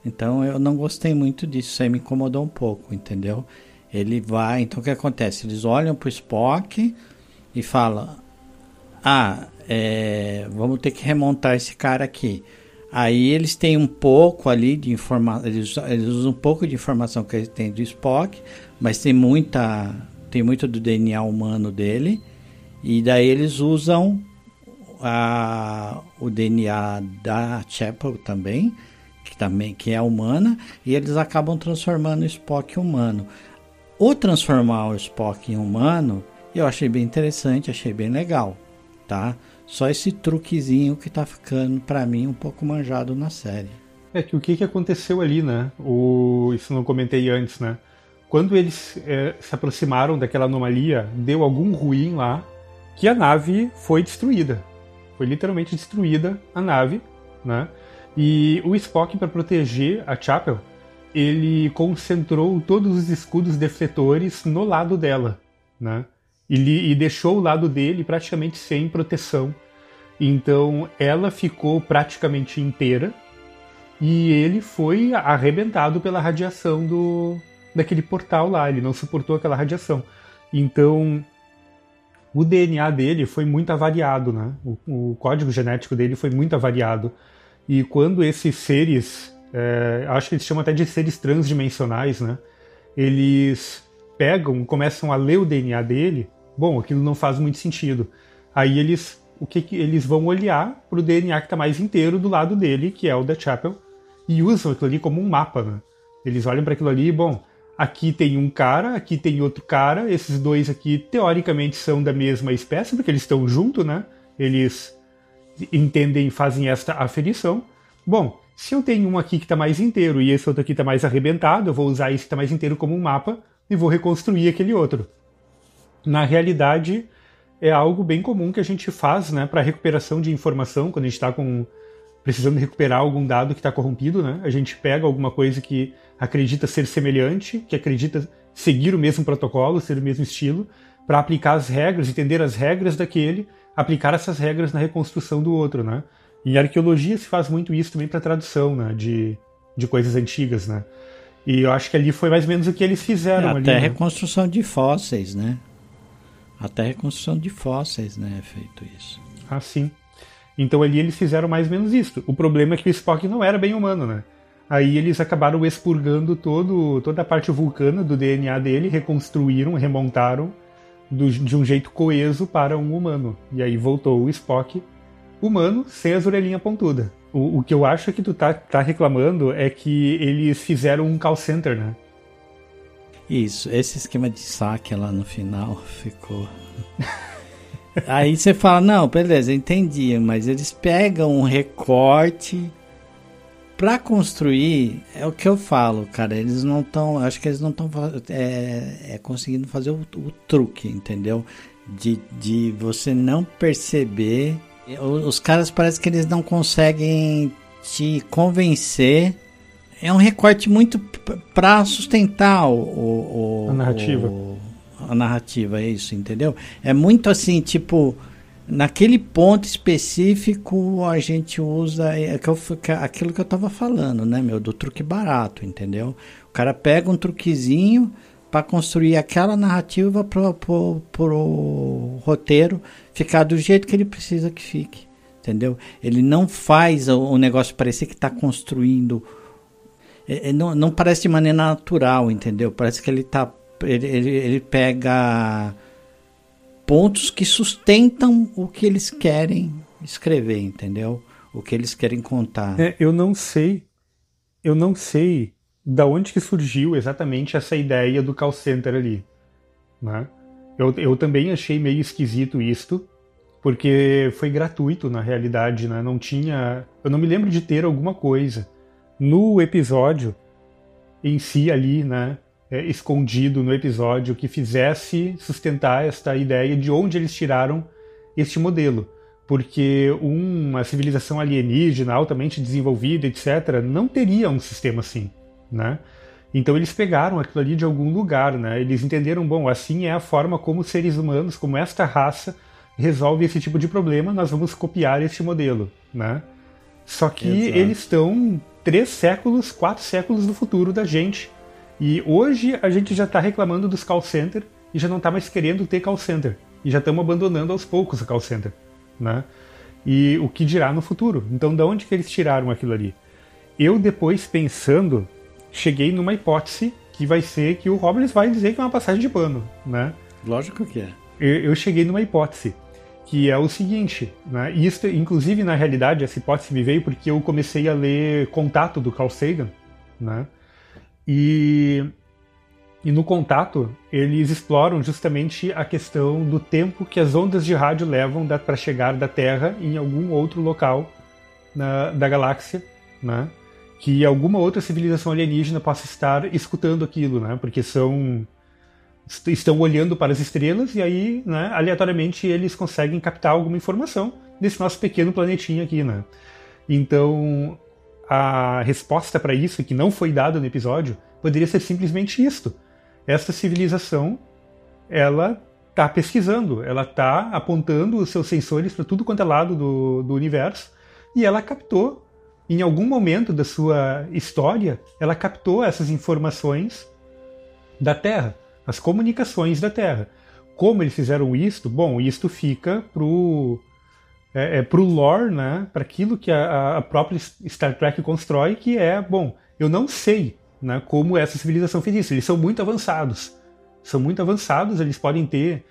Então eu não gostei muito disso, isso aí me incomodou um pouco, entendeu? Ele vai, então o que acontece? Eles olham para o Spock e falam: Ah, é, vamos ter que remontar esse cara aqui. Aí eles têm um pouco ali de informação, eles, eles, usam um pouco de informação que eles têm do Spock, mas tem muita, tem muito do DNA humano dele. E daí eles usam a, o DNA da Chapel também, que também que é humana, e eles acabam transformando o Spock em humano. O transformar o Spock em humano, eu achei bem interessante, achei bem legal, tá? Só esse truquezinho que tá ficando para mim um pouco manjado na série. É que o que, que aconteceu ali, né? O, isso não comentei antes, né? Quando eles é, se aproximaram daquela anomalia, deu algum ruim lá que a nave foi destruída. Foi literalmente destruída a nave, né? E o Spock, para proteger a Chapel, ele concentrou todos os escudos defletores no lado dela, né? E, e deixou o lado dele praticamente sem proteção. Então ela ficou praticamente inteira e ele foi arrebentado pela radiação do daquele portal lá. Ele não suportou aquela radiação. Então o DNA dele foi muito avariado, né? O, o código genético dele foi muito avariado. E quando esses seres, é, acho que eles chamam até de seres transdimensionais, né? Eles pegam, começam a ler o DNA dele, bom, aquilo não faz muito sentido. Aí eles, o que, que eles vão olhar para o DNA que está mais inteiro do lado dele, que é o da Chapel, e usam aquilo ali como um mapa, né? Eles olham para aquilo ali, bom, aqui tem um cara, aqui tem outro cara, esses dois aqui teoricamente são da mesma espécie, porque eles estão juntos, né? Eles entendem, fazem esta aferição. Bom, se eu tenho um aqui que está mais inteiro e esse outro aqui está mais arrebentado, eu vou usar esse que está mais inteiro como um mapa e vou reconstruir aquele outro. Na realidade, é algo bem comum que a gente faz né, para recuperação de informação, quando a gente está precisando recuperar algum dado que está corrompido. Né? A gente pega alguma coisa que acredita ser semelhante, que acredita seguir o mesmo protocolo, ser o mesmo estilo, para aplicar as regras, entender as regras daquele aplicar essas regras na reconstrução do outro, né? Em arqueologia se faz muito isso também para tradução, né? De, de coisas antigas, né? E eu acho que ali foi mais ou menos o que eles fizeram é, ali. Até né? reconstrução de fósseis, né? Até reconstrução de fósseis, né? É feito isso. Ah, sim. Então ali eles fizeram mais ou menos isso. O problema é que o Spock não era bem humano, né? Aí eles acabaram expurgando todo, toda a parte vulcana do DNA dele, reconstruíram, remontaram do, de um jeito coeso para um humano. E aí voltou o Spock humano sem as orelhinhas pontudas. O, o que eu acho que tu tá, tá reclamando é que eles fizeram um call center, né? Isso, esse esquema de saque lá no final (laughs) ficou. Aí você fala, não, beleza, entendi, mas eles pegam um recorte para construir, é o que eu falo, cara. Eles não estão. Acho que eles não estão é, é, conseguindo fazer o, o, truque, entendeu? De, de você não perceber. Os caras parece que eles não conseguem te convencer. É um recorte muito para sustentar o, o, a narrativa. O, a narrativa, é isso, entendeu? É muito assim, tipo naquele ponto específico a gente usa é, eu, que, aquilo que eu estava falando, né, meu, do truque barato, entendeu? O cara pega um truquezinho para construir aquela narrativa pro, pro, pro roteiro ficar do jeito que ele precisa que fique, entendeu? Ele não faz o, o negócio parecer que está construindo, é, é, não, não parece de maneira natural, entendeu? Parece que ele tá, ele, ele, ele pega pontos que sustentam o que eles querem escrever, entendeu? O que eles querem contar. É, eu não sei, eu não sei da onde que surgiu exatamente essa ideia do call center ali, né? Eu, eu também achei meio esquisito isto, porque foi gratuito na realidade, né? Não tinha, eu não me lembro de ter alguma coisa no episódio em si ali, né? é, escondido no episódio que fizesse sustentar esta ideia de onde eles tiraram este modelo. Porque uma civilização alienígena altamente desenvolvida, etc., não teria um sistema assim, né? Então eles pegaram aquilo ali de algum lugar, né? Eles entenderam, bom, assim é a forma como seres humanos, como esta raça resolve esse tipo de problema, nós vamos copiar este modelo, né? Só que Exato. eles estão três séculos, quatro séculos no futuro da gente, e hoje a gente já está reclamando dos call center e já não está mais querendo ter call center. E já estamos abandonando aos poucos o call center. Né? E o que dirá no futuro? Então, de onde que eles tiraram aquilo ali? Eu, depois, pensando, cheguei numa hipótese que vai ser que o Roberts vai dizer que é uma passagem de pano. Né? Lógico que é. Eu, eu cheguei numa hipótese que é o seguinte, né? Isso, inclusive, na realidade, essa hipótese me veio porque eu comecei a ler Contato do Carl Sagan, né? E, e no contato, eles exploram justamente a questão do tempo que as ondas de rádio levam para chegar da Terra em algum outro local na, da galáxia, né? que alguma outra civilização alienígena possa estar escutando aquilo, né? porque são estão olhando para as estrelas e aí, né, aleatoriamente, eles conseguem captar alguma informação desse nosso pequeno planetinha aqui, né? Então, a resposta para isso, que não foi dada no episódio, poderia ser simplesmente isto. Esta civilização, ela está pesquisando, ela está apontando os seus sensores para tudo quanto é lado do, do universo e ela captou, em algum momento da sua história, ela captou essas informações da Terra as comunicações da Terra. Como eles fizeram isto? Bom, isto fica pro é, é pro lore, né? Para aquilo que a, a própria Star Trek constrói, que é bom. Eu não sei, né? Como essa civilização fez isso. Eles são muito avançados. São muito avançados. Eles podem ter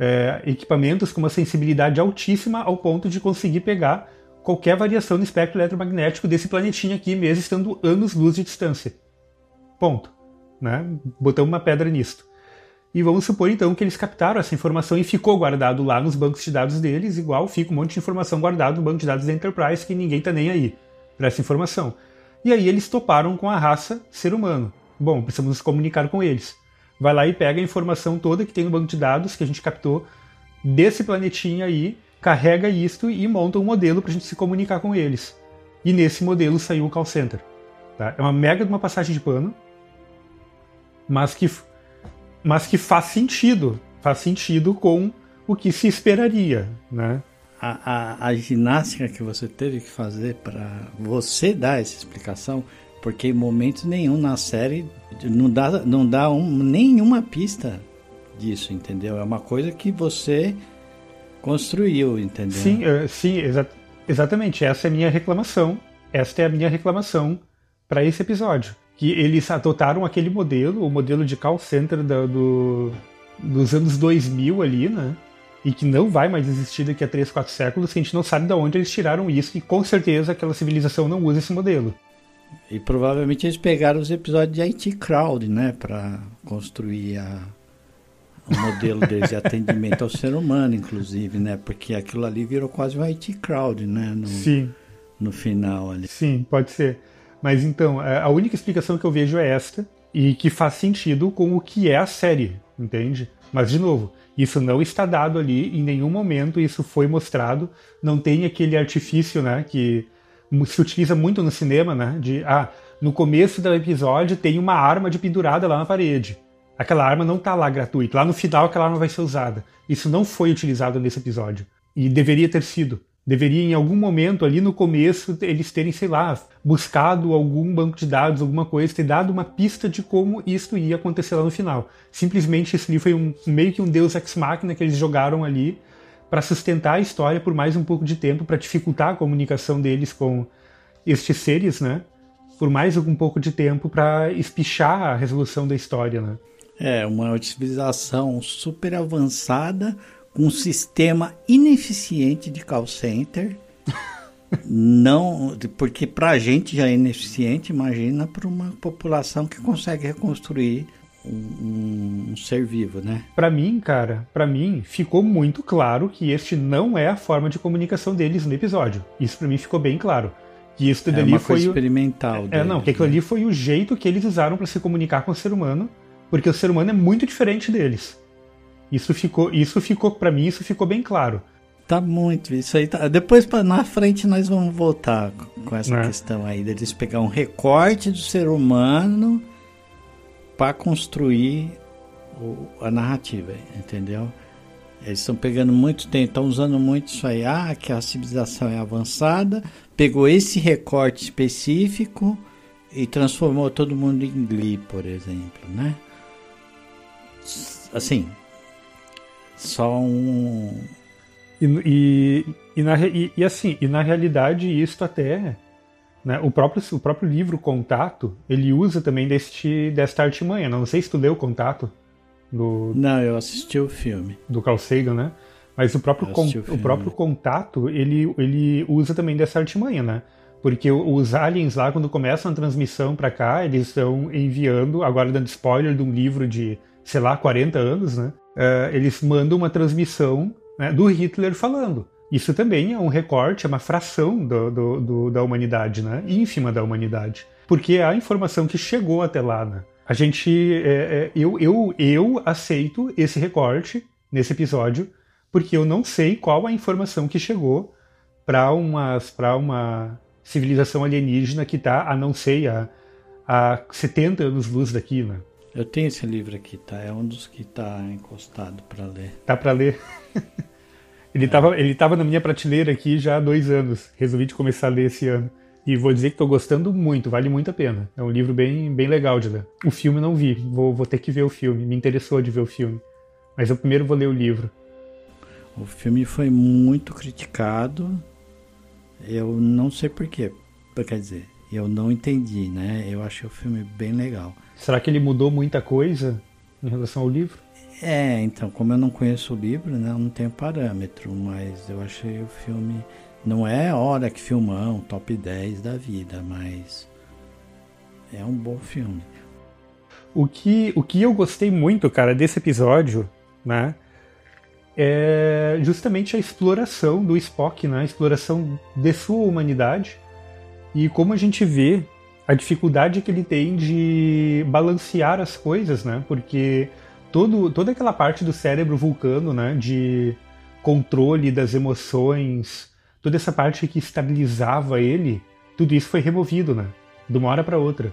é, equipamentos com uma sensibilidade altíssima ao ponto de conseguir pegar qualquer variação no espectro eletromagnético desse planetinha aqui, mesmo estando anos-luz de distância. Ponto. Né? Botamos uma pedra nisto. E vamos supor então que eles captaram essa informação e ficou guardado lá nos bancos de dados deles, igual fica um monte de informação guardado no banco de dados da Enterprise que ninguém tá nem aí para essa informação. E aí eles toparam com a raça ser humano. Bom, precisamos nos comunicar com eles. Vai lá e pega a informação toda que tem no banco de dados que a gente captou desse planetinha aí, carrega isto e monta um modelo para a gente se comunicar com eles. E nesse modelo saiu o call center. Tá? É uma mega de uma passagem de pano, mas que mas que faz sentido, faz sentido com o que se esperaria, né? A, a, a ginástica que você teve que fazer para você dar essa explicação, porque em momento nenhum na série não dá, não dá um, nenhuma pista disso, entendeu? É uma coisa que você construiu, entendeu? Sim, uh, sim, exa exatamente. Essa é a minha reclamação. Esta é a minha reclamação para esse episódio que eles adotaram aquele modelo, o modelo de call center da, do, dos anos 2000 ali, né? E que não vai mais existir daqui a 3, 4 séculos, que a gente não sabe de onde eles tiraram isso, e com certeza aquela civilização não usa esse modelo. E provavelmente eles pegaram os episódios de IT Crowd, né, para construir a, o modelo deles de (laughs) atendimento ao ser humano, inclusive, né, porque aquilo ali virou quase um IT Crowd, né, no, Sim. no final ali. Sim, pode ser. Mas então, é, a única explicação que eu vejo é esta, e que faz sentido com o que é a série, entende? Mas, de novo, isso não está dado ali em nenhum momento, isso foi mostrado, não tem aquele artifício, né, que se utiliza muito no cinema, né, de, ah, no começo do episódio tem uma arma de pendurada lá na parede. Aquela arma não está lá gratuita, lá no final aquela arma vai ser usada. Isso não foi utilizado nesse episódio. E deveria ter sido. Deveria, em algum momento, ali no começo, eles terem, sei lá, buscado algum banco de dados, alguma coisa, ter dado uma pista de como isso ia acontecer lá no final. Simplesmente esse livro foi um, meio que um deus ex machina que eles jogaram ali para sustentar a história por mais um pouco de tempo, para dificultar a comunicação deles com estes seres, né? Por mais um pouco de tempo para espichar a resolução da história, né? É, uma civilização super avançada um sistema ineficiente de call center. (laughs) não, porque para a gente já é ineficiente, imagina para uma população que consegue reconstruir um, um ser vivo, né? Para mim, cara, para mim ficou muito claro que este não é a forma de comunicação deles no episódio. Isso para mim ficou bem claro. Que isso é dali foi experimental. O... É, não, que aquilo né? ali foi o jeito que eles usaram para se comunicar com o ser humano, porque o ser humano é muito diferente deles. Isso ficou, isso ficou para mim, isso ficou bem claro. Tá muito, isso aí tá. Depois na frente nós vamos voltar com essa é. questão aí deles pegar um recorte do ser humano para construir o, a narrativa, entendeu? Eles estão pegando muito tempo, estão usando muito isso aí, ah, que a civilização é avançada, pegou esse recorte específico e transformou todo mundo em Glee, por exemplo, né? Assim, só um. E, e, e, na, e, e assim, e na realidade isso até. Né, o, próprio, o próprio livro Contato, ele usa também deste, desta artimanha. Não sei se tu leu Contato. Do, Não, eu assisti o filme. Do Carl Sagan, né? Mas o próprio, con, o, o, próprio Contato, ele, ele usa também dessa artimanha, né? Porque os aliens lá, quando começam a transmissão para cá, eles estão enviando, agora dando spoiler de um livro de, sei lá, 40 anos, né? Uh, eles mandam uma transmissão né, do Hitler falando. Isso também é um recorte, é uma fração do, do, do, da humanidade, né? ínfima da humanidade. Porque a informação que chegou até lá, né? A gente. É, é, eu, eu, eu aceito esse recorte nesse episódio, porque eu não sei qual a informação que chegou para uma civilização alienígena que está, a não sei, a, a 70 anos luz daqui, né? Eu tenho esse livro aqui, tá? É um dos que tá encostado para ler. Tá para ler. (laughs) ele, é. tava, ele tava na minha prateleira aqui já há dois anos. Resolvi de começar a ler esse ano. E vou dizer que estou gostando muito, vale muito a pena. É um livro bem, bem legal de ler. O filme não vi, vou, vou ter que ver o filme. Me interessou de ver o filme. Mas eu primeiro vou ler o livro. O filme foi muito criticado. Eu não sei porquê. Quer dizer, eu não entendi, né? Eu achei o filme bem legal. Será que ele mudou muita coisa em relação ao livro? É, então, como eu não conheço o livro, né, eu não tenho parâmetro, mas eu achei o filme não é hora que filmão, top 10 da vida, mas é um bom filme. O que, o que eu gostei muito, cara, desse episódio, né? É justamente a exploração do Spock, né? A exploração de sua humanidade e como a gente vê a dificuldade que ele tem de balancear as coisas, né? Porque todo, toda aquela parte do cérebro vulcano, né? De controle das emoções, toda essa parte que estabilizava ele, tudo isso foi removido, né? De uma hora para outra.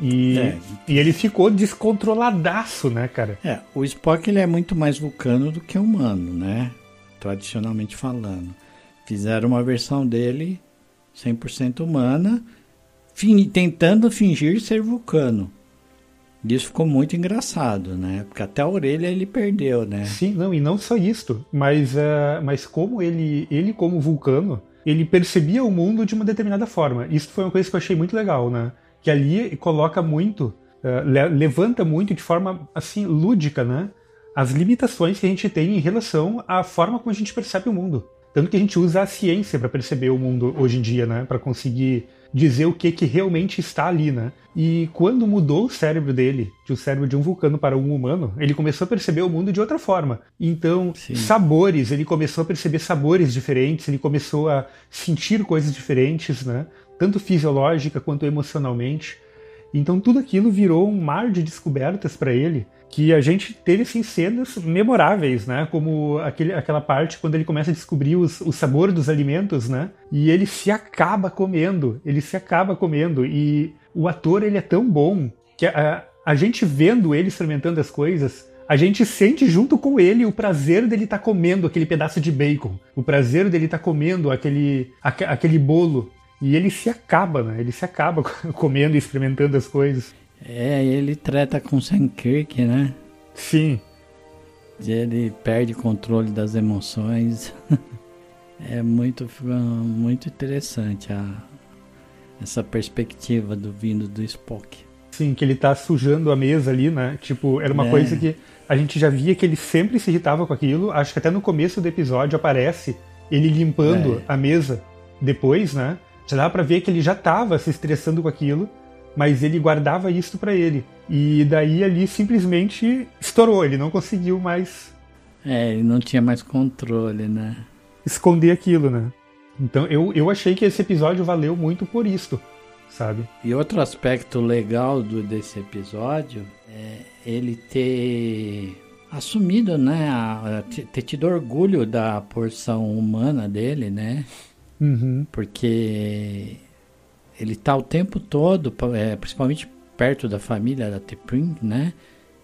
E, é. e ele ficou descontroladaço, né, cara? É, o Spock ele é muito mais vulcano do que humano, né? Tradicionalmente falando. Fizeram uma versão dele 100% humana, tentando fingir ser vulcano. Isso ficou muito engraçado, né? Porque até a orelha ele perdeu, né? Sim, não, e não só isto, mas, uh, mas como ele, ele como vulcano, ele percebia o mundo de uma determinada forma. Isso foi uma coisa que eu achei muito legal, né? Que ali coloca muito, uh, le levanta muito de forma, assim, lúdica, né? As limitações que a gente tem em relação à forma como a gente percebe o mundo. Tanto que a gente usa a ciência para perceber o mundo hoje em dia, né? Para conseguir dizer o que, que realmente está ali, né? E quando mudou o cérebro dele, de um cérebro de um vulcano para um humano, ele começou a perceber o mundo de outra forma. Então, Sim. sabores, ele começou a perceber sabores diferentes, ele começou a sentir coisas diferentes, né? Tanto fisiológica quanto emocionalmente. Então tudo aquilo virou um mar de descobertas para ele que a gente teve assim, cenas memoráveis, né? Como aquele, aquela parte quando ele começa a descobrir os, o sabor dos alimentos, né? E ele se acaba comendo, ele se acaba comendo. E o ator, ele é tão bom que a, a gente vendo ele experimentando as coisas, a gente sente junto com ele o prazer dele estar tá comendo aquele pedaço de bacon, o prazer dele estar tá comendo aquele, aquele bolo. E ele se acaba, né? Ele se acaba (laughs) comendo e experimentando as coisas. É, ele trata com Sam Kirk, né? Sim. Ele perde controle das emoções. (laughs) é muito, muito interessante a, essa perspectiva do vindo do Spock. Sim, que ele tá sujando a mesa ali, né? Tipo, era uma é. coisa que a gente já via que ele sempre se irritava com aquilo. Acho que até no começo do episódio aparece ele limpando é. a mesa depois, né? Já dá pra ver que ele já tava se estressando com aquilo mas ele guardava isso para ele. E daí ali simplesmente estourou, ele não conseguiu mais. É, ele não tinha mais controle, né? Esconder aquilo, né? Então eu, eu achei que esse episódio valeu muito por isto, sabe? E outro aspecto legal do, desse episódio é ele ter assumido, né? A, ter tido orgulho da porção humana dele, né? Uhum. Porque ele está o tempo todo, é, principalmente perto da família da T'Pring, né?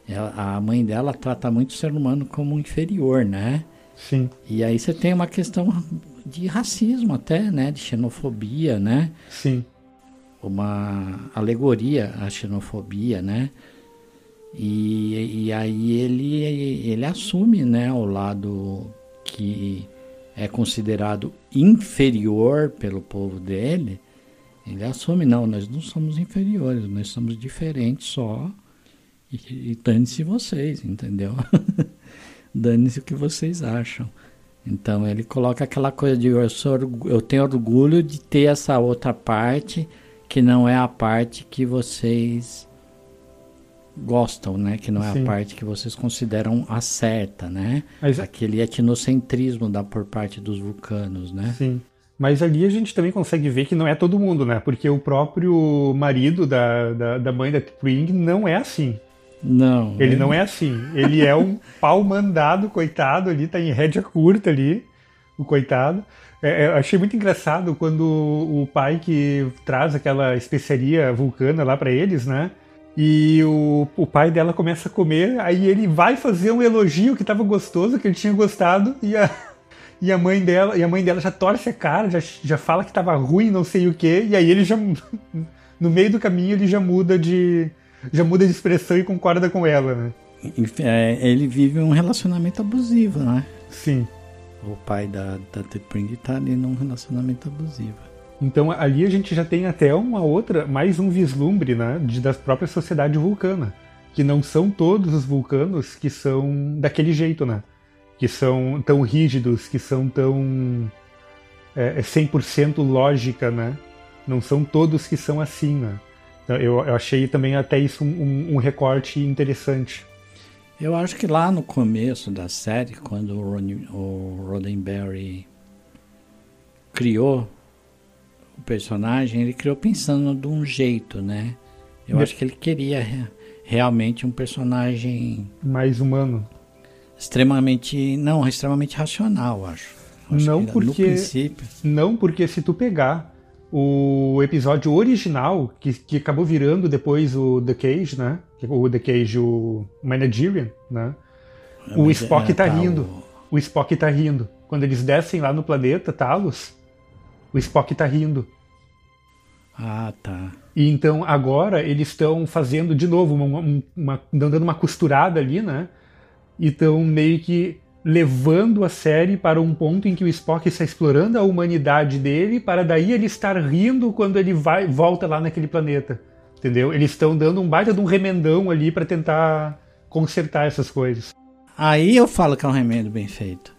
Ela, a mãe dela trata muito o ser humano como inferior, né? Sim. E aí você tem uma questão de racismo até, né? De xenofobia, né? Sim. Uma alegoria à xenofobia, né? E, e aí ele, ele assume, né? O lado que é considerado inferior pelo povo dele ele assume, não, nós não somos inferiores, nós somos diferentes só. E, e dane-se vocês, entendeu? (laughs) dane-se o que vocês acham. Então ele coloca aquela coisa de eu, sou, eu tenho orgulho de ter essa outra parte que não é a parte que vocês gostam, né? Que não é Sim. a parte que vocês consideram a certa, né? Mas... É Aquele etnocentrismo da por parte dos vulcanos, né? Sim. Mas ali a gente também consegue ver que não é todo mundo, né? Porque o próprio marido da, da, da mãe da T'Pring não é assim. Não. Ele não é assim. Ele é um (laughs) pau mandado, coitado, ali, tá em rédea curta ali, o coitado. É, eu achei muito engraçado quando o pai que traz aquela especiaria vulcana lá para eles, né? E o, o pai dela começa a comer, aí ele vai fazer um elogio que tava gostoso, que ele tinha gostado, e a, e a mãe dela, e a mãe dela já torce a cara, já, já fala que tava ruim, não sei o quê, e aí ele já (laughs) no meio do caminho ele já muda de já muda de expressão e concorda com ela, né? É, ele vive um relacionamento abusivo, né? Sim. O pai da, da The Pring tá ali num relacionamento abusivo. Então ali a gente já tem até uma outra, mais um vislumbre, né, de, da própria sociedade vulcana, que não são todos os vulcanos que são daquele jeito, né, que são tão rígidos, que são tão é, 100% é lógica, né, não são todos que são assim, né. Então, eu, eu achei também até isso um, um, um recorte interessante. Eu acho que lá no começo da série, quando o, Ron, o Roddenberry criou o personagem, ele criou pensando de um jeito, né? Eu acho que ele queria realmente um personagem mais humano, extremamente não, extremamente racional, acho. acho não porque não porque se tu pegar o episódio original que, que acabou virando depois o The Cage, né? O The Cage, o Managerian, né? É, o Spock é, tá, tá rindo. O... o Spock tá rindo. Quando eles descem lá no planeta Talos, o Spock tá rindo. Ah, tá. E então agora eles estão fazendo de novo, uma, uma, dando uma costurada ali, né? E estão meio que levando a série para um ponto em que o Spock está explorando a humanidade dele, para daí ele estar rindo quando ele vai volta lá naquele planeta. Entendeu? Eles estão dando um baita de um remendão ali para tentar consertar essas coisas. Aí eu falo que é um remendo bem feito.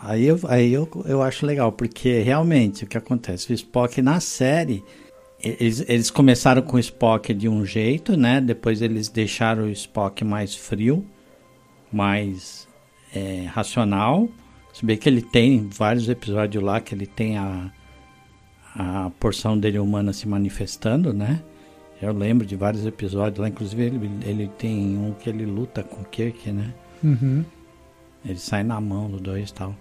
Aí eu, aí eu, eu acho legal, porque realmente o que acontece? O Spock na série, eles, eles começaram com o Spock de um jeito, né? Depois eles deixaram o Spock mais frio, mais é, racional. Se bem que ele tem vários episódios lá que ele tem a, a porção dele humana se manifestando, né? Eu lembro de vários episódios lá, inclusive ele, ele tem um que ele luta com o Kirk, né? Uhum. Ele sai na mão do dois e tal.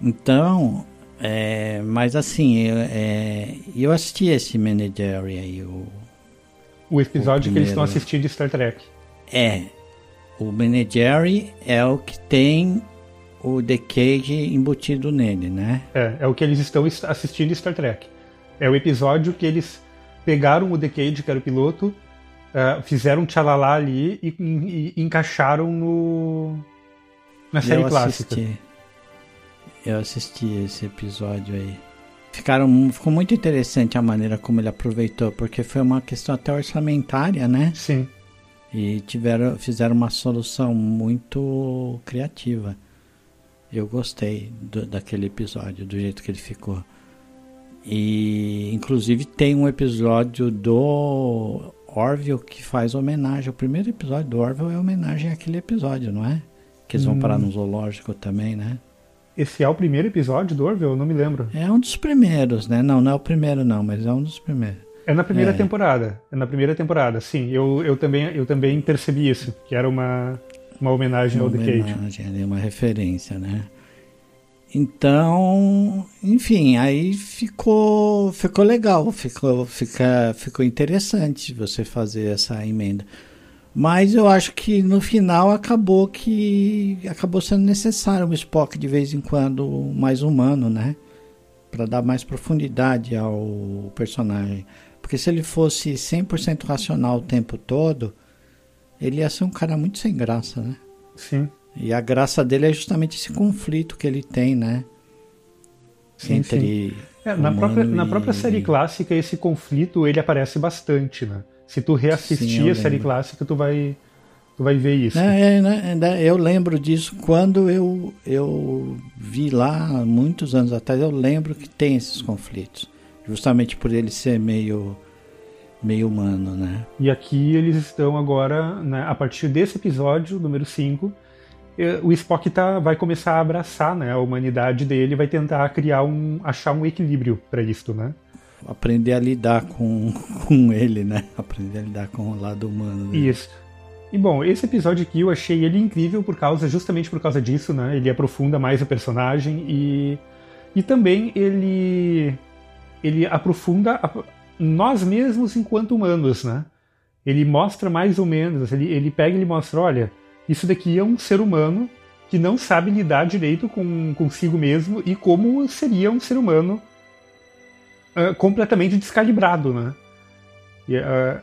Então, é, mas assim, eu, é, eu assisti esse Manageri aí, o. O episódio o que eles estão assistindo de Star Trek. É. O Manageri é o que tem o The Cage embutido nele, né? É, é o que eles estão assistindo Star Trek. É o episódio que eles pegaram o The Cage, que era o piloto, uh, fizeram um tchalalá ali e, e, e encaixaram no, na série eu clássica. Assisti. Eu assisti esse episódio aí. Ficaram, ficou muito interessante a maneira como ele aproveitou, porque foi uma questão até orçamentária, né? Sim. E tiveram, fizeram uma solução muito criativa. Eu gostei do, daquele episódio, do jeito que ele ficou. E inclusive tem um episódio do Orville que faz homenagem. O primeiro episódio do Orville é homenagem àquele episódio, não é? Que eles vão parar hum. no zoológico também, né? Esse é o primeiro episódio do Orville? Eu não me lembro. É um dos primeiros, né? Não, não é o primeiro não, mas é um dos primeiros. É na primeira é. temporada. É na primeira temporada, sim. Eu, eu, também, eu também percebi isso, que era uma, uma homenagem uma ao The Cage. Homenagem, uma referência, né? Então, enfim, aí ficou, ficou legal, ficou, fica, ficou interessante você fazer essa emenda. Mas eu acho que no final acabou que acabou sendo necessário um Spock de vez em quando mais humano, né? Para dar mais profundidade ao personagem. Porque se ele fosse 100% racional o tempo todo, ele ia ser um cara muito sem graça, né? Sim. E a graça dele é justamente esse conflito que ele tem, né? Sim, Entre sim. É, na, própria, e... na própria série clássica, esse conflito ele aparece bastante, né? Se tu reassistir Sim, a série clássica, tu vai, tu vai ver isso. É, é, é, eu lembro disso quando eu, eu vi lá, muitos anos atrás, eu lembro que tem esses conflitos. Justamente por ele ser meio, meio humano, né? E aqui eles estão agora, né, a partir desse episódio, número 5, eh, o Spock tá, vai começar a abraçar né, a humanidade dele, vai tentar criar um, achar um equilíbrio para isso, né? Aprender a lidar com, (laughs) com ele, né? Aprender a lidar com o lado humano. Dele. Isso. E bom, esse episódio aqui eu achei ele incrível por causa, justamente por causa disso, né? Ele aprofunda mais o personagem e, e também ele, ele aprofunda a, nós mesmos enquanto humanos, né? Ele mostra mais ou menos, ele, ele pega e mostra, olha, isso daqui é um ser humano que não sabe lidar direito com consigo mesmo e como seria um ser humano uh, completamente descalibrado, né? E, uh,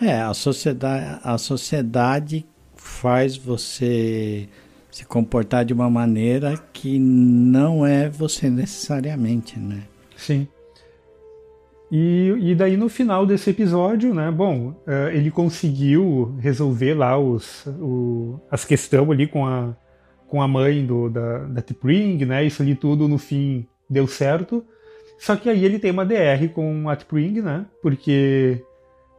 é, a sociedade, a sociedade faz você se comportar de uma maneira que não é você necessariamente, né? Sim. E, e daí no final desse episódio, né, bom, uh, ele conseguiu resolver lá os, o, as questões ali com a, com a mãe do, da, da T'Pring, né, isso ali tudo no fim deu certo. Só que aí ele tem uma DR com a T'Pring, né, porque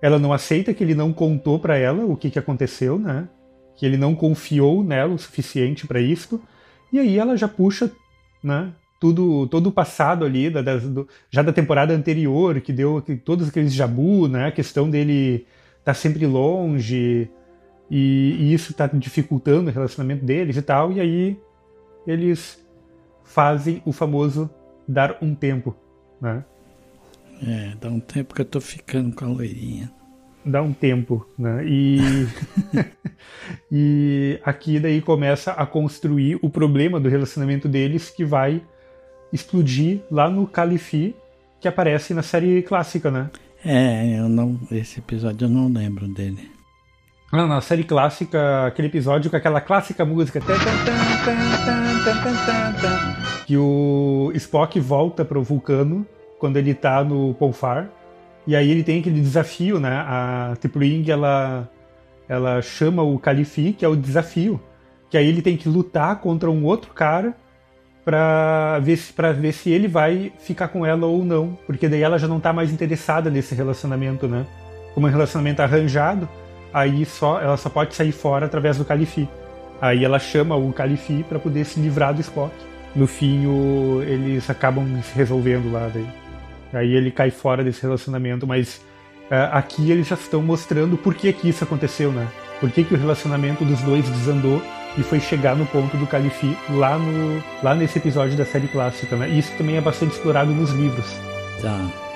ela não aceita que ele não contou para ela o que, que aconteceu, né? Que ele não confiou nela o suficiente para isso. E aí ela já puxa, né? Tudo, todo o passado ali, da, da, do, já da temporada anterior, que deu que, todos aqueles jabu, né? A questão dele estar tá sempre longe, e, e isso está dificultando o relacionamento deles e tal. E aí eles fazem o famoso dar um tempo, né? É, dá um tempo que eu tô ficando com a loirinha. Dá um tempo, né? E, (laughs) e aqui daí começa a construir o problema do relacionamento deles que vai explodir lá no Califi, que aparece na série clássica, né? É, eu não. Esse episódio eu não lembro dele. Ah, na série clássica, aquele episódio com aquela clássica música. Que o Spock volta pro vulcano quando ele tá no Polfar. E aí ele tem aquele desafio, né? A Tipling, ela, ela chama o Califi, que é o desafio. Que aí ele tem que lutar contra um outro cara para ver, ver se ele vai ficar com ela ou não. Porque daí ela já não tá mais interessada nesse relacionamento, né? Como é um relacionamento arranjado, aí só ela só pode sair fora através do Califi. Aí ela chama o Califi para poder se livrar do Spock. No fim, o, eles acabam se resolvendo lá daí. Aí ele cai fora desse relacionamento, mas uh, aqui eles já estão mostrando por que, que isso aconteceu, né? Por que, que o relacionamento dos dois desandou e foi chegar no ponto do Califi lá, no, lá nesse episódio da série clássica, né? E isso também é bastante explorado nos livros. Tá.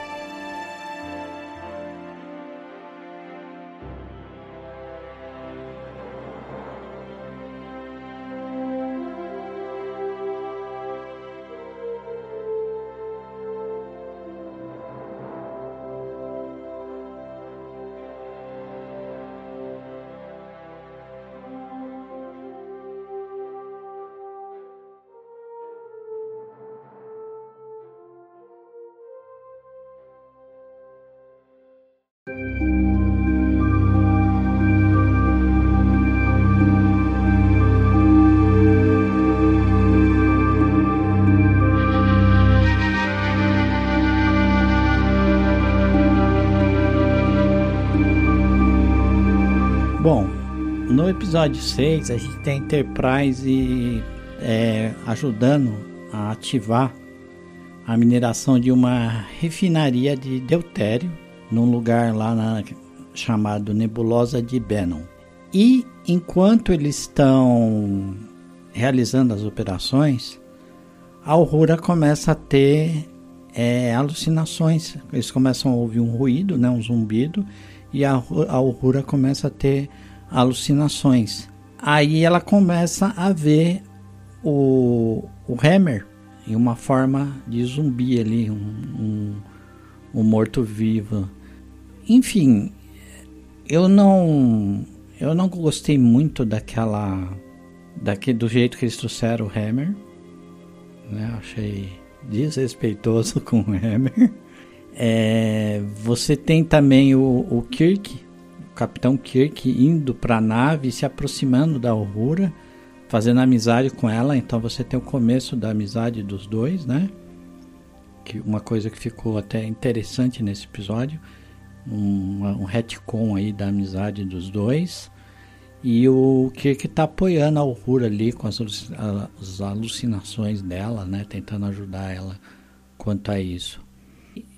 Episódio 6, a gente tem Enterprise é, ajudando a ativar a mineração de uma refinaria de deutério num lugar lá na, chamado Nebulosa de Bannon. E enquanto eles estão realizando as operações, a Aurora começa a ter é, alucinações. Eles começam a ouvir um ruído, né, um zumbido, e a, a Aurora começa a ter alucinações. Aí ela começa a ver o, o Hammer em uma forma de zumbi ali, um, um, um morto-vivo. Enfim, eu não eu não gostei muito daquela daquele do jeito que eles trouxeram o Hammer, né? Achei desrespeitoso (laughs) com o Hammer. É, você tem também o, o Kirk Capitão Kirk indo para a nave, se aproximando da Aurora, fazendo amizade com ela. Então você tem o começo da amizade dos dois, né? Que uma coisa que ficou até interessante nesse episódio, um, um retcon aí da amizade dos dois. E o Kirk está apoiando a Uhura ali com as, as alucinações dela, né? Tentando ajudar ela quanto a isso.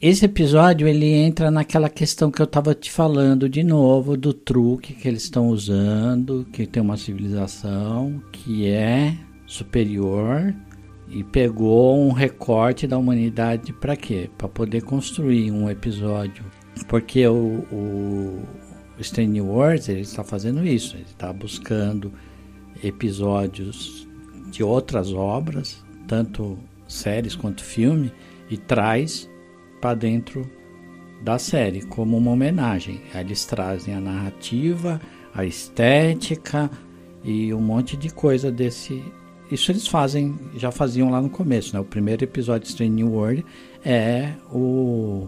Esse episódio ele entra naquela questão que eu estava te falando de novo do truque que eles estão usando, que tem uma civilização que é superior e pegou um recorte da humanidade para quê? Para poder construir um episódio. Porque o, o, Strange Wars ele está fazendo isso, ele está buscando episódios de outras obras, tanto séries quanto filme, e traz para dentro da série como uma homenagem. Eles trazem a narrativa, a estética e um monte de coisa desse. Isso eles fazem, já faziam lá no começo, né? O primeiro episódio de Strange New World é o,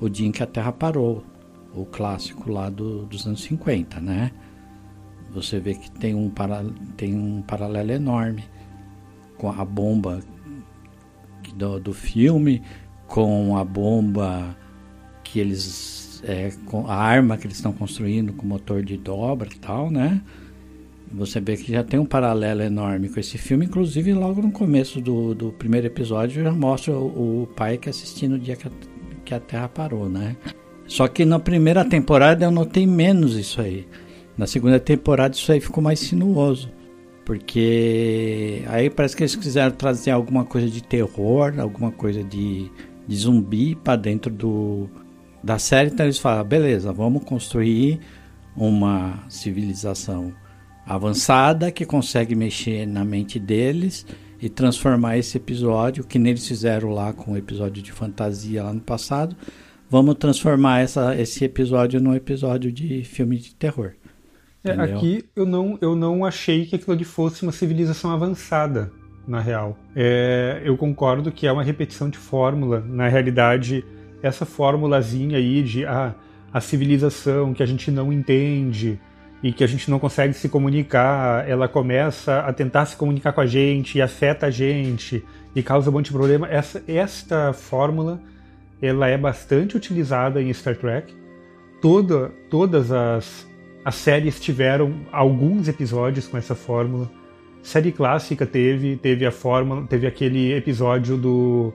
o dia em que a Terra parou, o clássico lá do, dos anos 50, né? Você vê que tem um, para, tem um paralelo enorme com a bomba do, do filme, com a bomba que eles. É, com a arma que eles estão construindo com motor de dobra e tal, né? Você vê que já tem um paralelo enorme com esse filme, inclusive logo no começo do, do primeiro episódio já mostra o, o pai que assistindo o dia que a, que a Terra parou, né? Só que na primeira temporada eu notei menos isso aí. Na segunda temporada isso aí ficou mais sinuoso. Porque aí parece que eles quiseram trazer alguma coisa de terror, alguma coisa de, de zumbi para dentro do, da série. Então eles falam: beleza, vamos construir uma civilização avançada que consegue mexer na mente deles e transformar esse episódio, que neles fizeram lá com o episódio de fantasia lá no passado, vamos transformar essa, esse episódio num episódio de filme de terror. É, aqui eu não, eu não achei que aquilo ali fosse uma civilização avançada, na real. É, eu concordo que é uma repetição de fórmula. Na realidade, essa fórmulazinha aí de ah, a civilização que a gente não entende e que a gente não consegue se comunicar, ela começa a tentar se comunicar com a gente e afeta a gente e causa um monte de problema. Essa, esta fórmula ela é bastante utilizada em Star Trek. Toda, todas as as séries tiveram alguns episódios com essa fórmula. Série clássica teve, teve a fórmula, teve aquele episódio do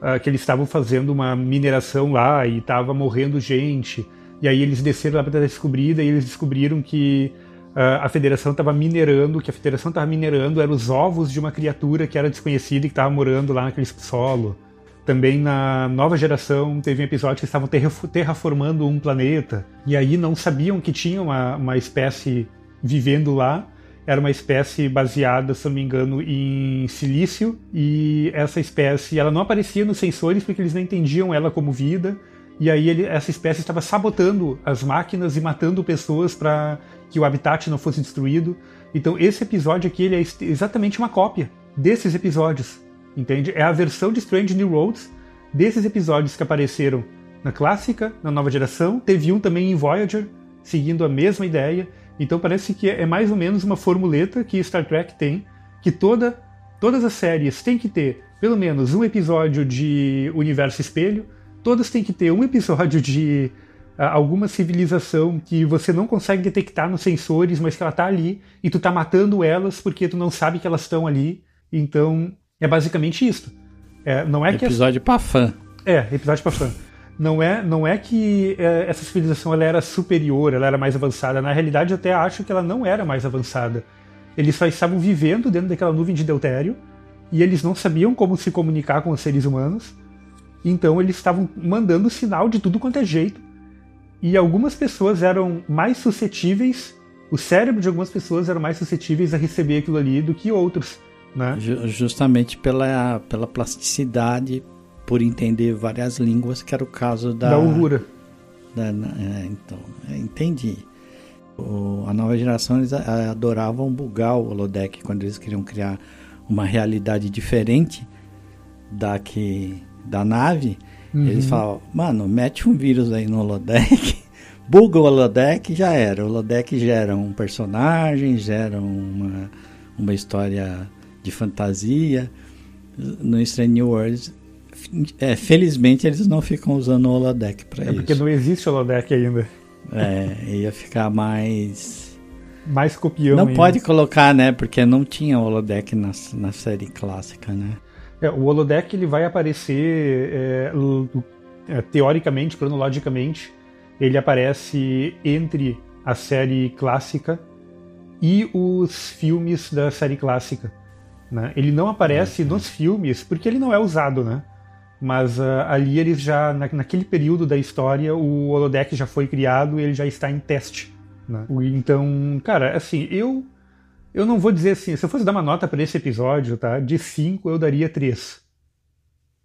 uh, que eles estavam fazendo uma mineração lá e estava morrendo gente. E aí eles desceram lá para descobrida e eles descobriram que uh, a Federação estava minerando, que a Federação estava minerando eram os ovos de uma criatura que era desconhecida e que estava morando lá naquele solo. Também na nova geração teve um episódio que estavam terraformando um planeta e aí não sabiam que tinha uma, uma espécie vivendo lá. Era uma espécie baseada, se não me engano, em silício e essa espécie ela não aparecia nos sensores porque eles não entendiam ela como vida. E aí ele, essa espécie estava sabotando as máquinas e matando pessoas para que o habitat não fosse destruído. Então esse episódio aqui ele é exatamente uma cópia desses episódios entende? É a versão de Strange New Roads desses episódios que apareceram na clássica, na nova geração. Teve um também em Voyager, seguindo a mesma ideia. Então parece que é mais ou menos uma formuleta que Star Trek tem, que toda, todas as séries têm que ter pelo menos um episódio de universo espelho, todas têm que ter um episódio de uh, alguma civilização que você não consegue detectar nos sensores, mas que ela está ali e tu está matando elas porque tu não sabe que elas estão ali. Então é basicamente isso. É, não é episódio que para fã. É, episódio para fã. Não é, não é que é, essa civilização ela era superior, ela era mais avançada. Na realidade, eu até acho que ela não era mais avançada. Eles só estavam vivendo dentro daquela nuvem de deutério e eles não sabiam como se comunicar com os seres humanos. Então eles estavam mandando sinal de tudo quanto é jeito. E algumas pessoas eram mais suscetíveis, o cérebro de algumas pessoas era mais suscetíveis a receber aquilo ali do que outros. Né? Justamente pela, pela plasticidade, por entender várias línguas, que era o caso da. Da Uhura. Da, é, então, é, entendi. O, a nova geração eles adoravam bugar o holodeck quando eles queriam criar uma realidade diferente da que da nave. Uhum. Eles falavam, mano, mete um vírus aí no holodeck, (laughs) buga o holodeck já era. O holodeck gera um personagem, gera uma, uma história de fantasia no Strange New Worlds. É, felizmente eles não ficam usando o holodeck para é isso. É porque não existe holodeck ainda. É, ia ficar mais Mais copião Não ainda. pode colocar, né? Porque não tinha holodeck na, na série clássica, né? É, o holodeck ele vai aparecer é, é, teoricamente, cronologicamente, ele aparece entre a série clássica e os filmes da série clássica. né? Ele não aparece nos filmes porque ele não é usado, né? Mas ah, ali eles já na, naquele período da história o holodeck já foi criado, e ele já está em teste. né? Então, cara, assim, eu eu não vou dizer assim, se eu fosse dar uma nota para esse episódio, tá? De 5 eu daria 3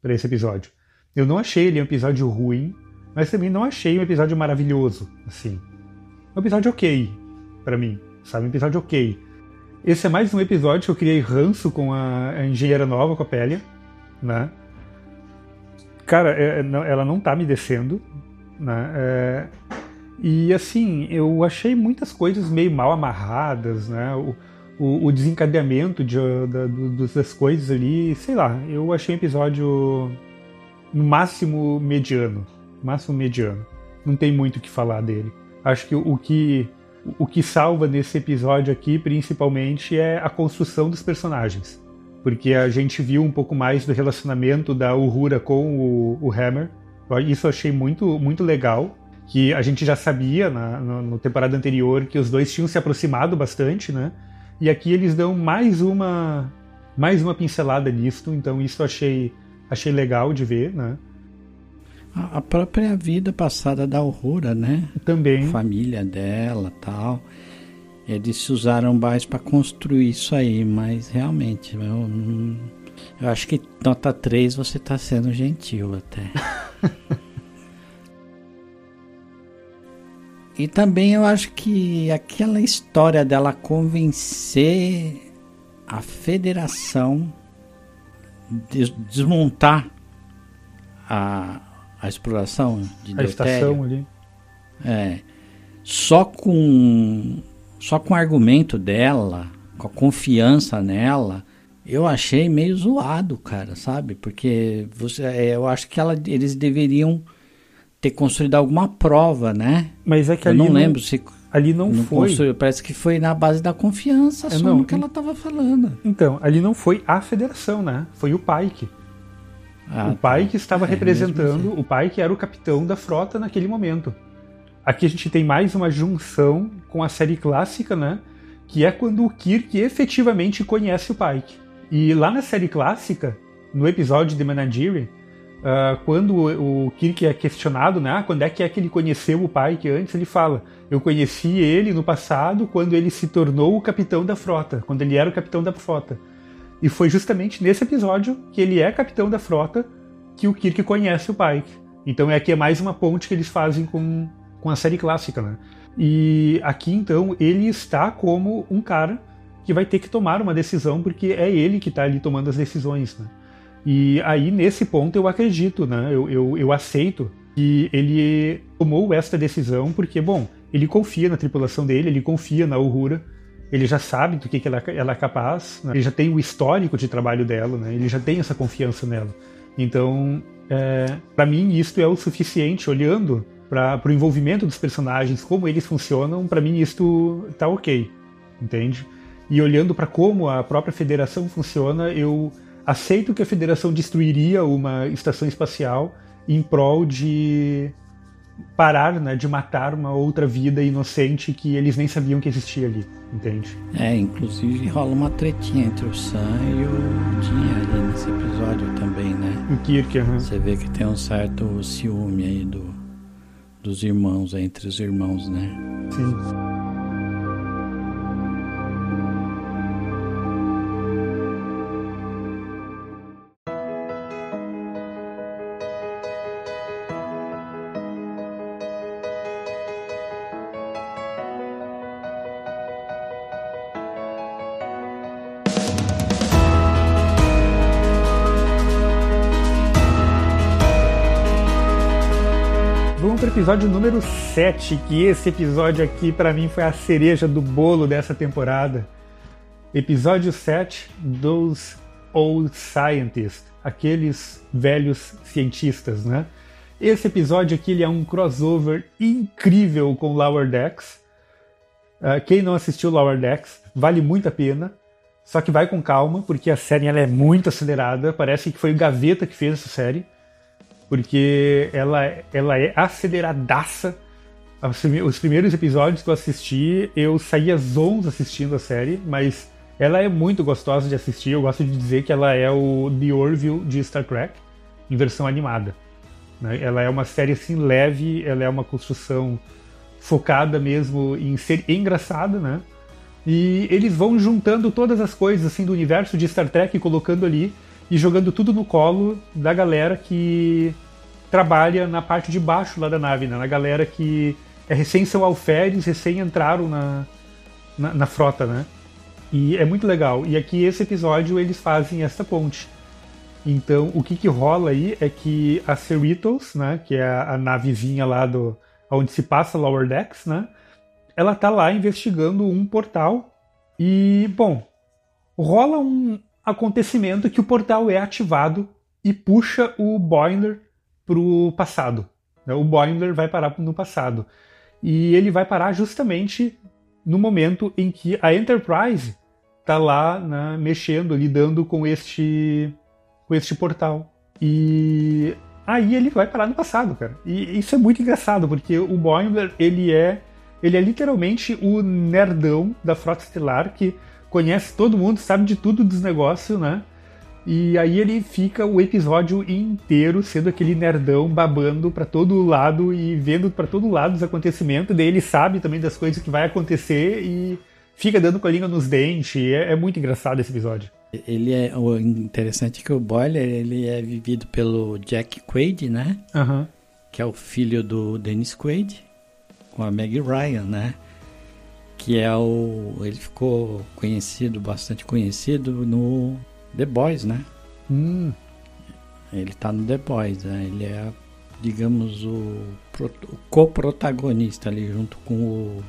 para esse episódio. Eu não achei ele um episódio ruim, mas também não achei um episódio maravilhoso, assim. Um episódio ok para mim, sabe? Um episódio ok. Esse é mais um episódio que eu criei ranço com a, a engenheira nova, com a Pélia, né? Cara, é- é- ela não tá me descendo, né? É, e assim, eu achei muitas coisas meio mal amarradas, né? O, o, o desencadeamento de, da- do- das coisas ali, sei lá, eu achei um episódio no máximo mediano. Máximo mediano. Não tem muito o que falar dele. Acho que o, o que o que salva nesse episódio aqui, principalmente, é a construção dos personagens. Porque a gente viu um pouco mais do relacionamento da Uhura com o, o Hammer. Isso eu achei muito, muito legal que a gente já sabia na no, no temporada anterior que os dois tinham se aproximado bastante, né? E aqui eles dão mais uma mais uma pincelada nisto, então isso eu achei achei legal de ver, né? A, a própria vida passada da Aurora, né? Também família dela tal. Eles se usaram mais para construir isso aí, mas realmente, eu, não- eu acho que nota 3 você tá sendo gentil até. (laughs) e também eu acho que aquela história dela convencer a federação de desmontar a, a exploração de a Deutério. estação ali. É. Só com só com o argumento dela, com a confiança nela, eu achei meio zoado, cara, sabe? Porque você, é, eu acho que ela, eles deveriam ter construído alguma prova, né? Mas é que Eu ali não lembro se ali não, não foi. construiu, parece que foi na base da confiança, É, só não, no que ela tava falando. Então, ali não foi a federação, né? Foi o Pike. Ah, o Pike estava É, representando, mesmo o Pike era o capitão da frota naquele momento. Aqui a gente tem mais uma junção com a série clássica, né? Que é quando o Kirk efetivamente conhece o Pike. E lá na série clássica, no episódio de Menadiri, ah, quando o, o Kirk é questionado, né? Ah, quando é que é que ele conheceu o Pike antes? Ele fala: Eu conheci ele no passado quando ele se tornou o capitão da frota, quando ele era o capitão da frota. E foi justamente nesse episódio que ele é capitão da frota que o Kirk conhece o Pike. Então é aqui é mais uma ponte que eles fazem com, com a série clássica, né? E aqui então ele está como um cara que vai ter que tomar uma decisão porque é ele que está ali tomando as decisões, né? E aí nesse ponto eu acredito, né? Eu, eu, eu aceito que ele tomou esta decisão porque, bom, ele confia na tripulação dele, ele confia na Uhura, ele já sabe do que, que ela, ela é capaz, né? ele já tem o histórico de trabalho dela, né? ele já tem essa confiança nela. Então, é, para mim, isso é o suficiente, olhando para o envolvimento dos personagens, como eles funcionam, para mim isto tá ok, entende? E olhando para como a própria federação funciona, eu aceito que a federação destruiria uma estação espacial em prol de parar, né, de matar uma outra vida inocente que eles nem sabiam que existia ali, entende? É, inclusive rola uma tretinha entre o Sam e o Jim ali nesse episódio também, né? O Kirk, aham. Você vê que tem um certo ciúme aí do, dos irmãos, entre os irmãos, né? sim. Episódio número 7, que esse episódio aqui para mim foi a cereja do bolo dessa temporada. Episódio 7, Those Old Scientists, aqueles velhos cientistas, né? Esse episódio aqui ele é um crossover incrível com Lower Decks. Uh, quem não assistiu Lower Decks, vale muito a pena. Só que vai com calma, porque a série ela é muito acelerada. Parece que foi o Gaveta que fez essa série. Porque ela, ela é aceleradaça. Os primeiros episódios que eu assisti, eu saía zons assistindo a série, mas ela é muito gostosa de assistir. Eu gosto de dizer que ela é o The Orville de Star Trek, em versão animada. Né? Ela é uma série assim leve, ela é uma construção focada mesmo em ser engraçada, né? E eles vão juntando todas as coisas assim do universo de Star Trek, colocando ali e jogando tudo no colo da galera que trabalha na parte de baixo lá da nave, né? Na galera que é recém são alferes, recém entraram na, na, na frota, né? E é muito legal. E aqui esse episódio eles fazem essa ponte. Então o que, que rola aí é que a Cerritos, né? Que é a, a navezinha lá do onde se passa Lower Decks, né? ela tá lá investigando um portal e, bom, rola um acontecimento que o portal é ativado e puxa o Boiler pro passado. Né? O Boiler vai parar no passado. E ele vai parar justamente no momento em que a Enterprise tá lá né, mexendo, lidando com este, com este portal. E aí ele vai parar no passado, cara. E isso é muito engraçado, porque o Boiler, ele é ele é literalmente o nerdão da Frota Estelar que conhece todo mundo, sabe de tudo dos negócios, né? E aí ele fica o episódio inteiro sendo aquele nerdão babando para todo lado e vendo para todo lado os acontecimentos. Daí ele sabe também das coisas que vai acontecer e fica dando com a língua nos dentes. É, é muito engraçado esse episódio. Ele é o interessante é que o Boiler ele é vivido pelo Jack Quaid, né? Uhum. Que é o filho do Dennis Quaid com a Meg Ryan, né? Que é o. Ele ficou conhecido, bastante conhecido no The Boys, né? Hum. Ele tá no The Boys, né? Ele é, digamos, o, o co-protagonista ali junto com o,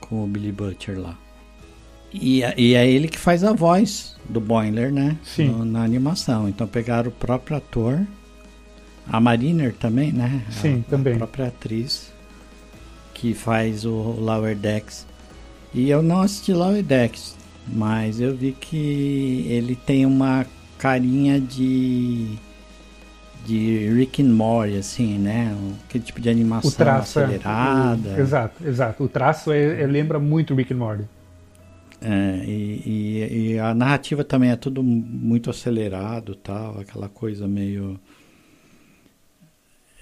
com o Billy Butcher lá. E, e é ele que faz a voz do Boiler, né? Sim. No, na animação. Então pegaram o próprio ator, a Mariner também, né? Sim, a, também. A própria atriz que faz o Lower Decks. E eu não assisti Lower Decks, mas eu vi que ele tem uma carinha de de Rick and Morty, assim, né? Aquele tipo de animação o traço, é. acelerada. É, exato, exato. O traço é, é, lembra muito Rick and Morty. É, e, e, e, a narrativa também é tudo muito acelerado tal, aquela coisa meio.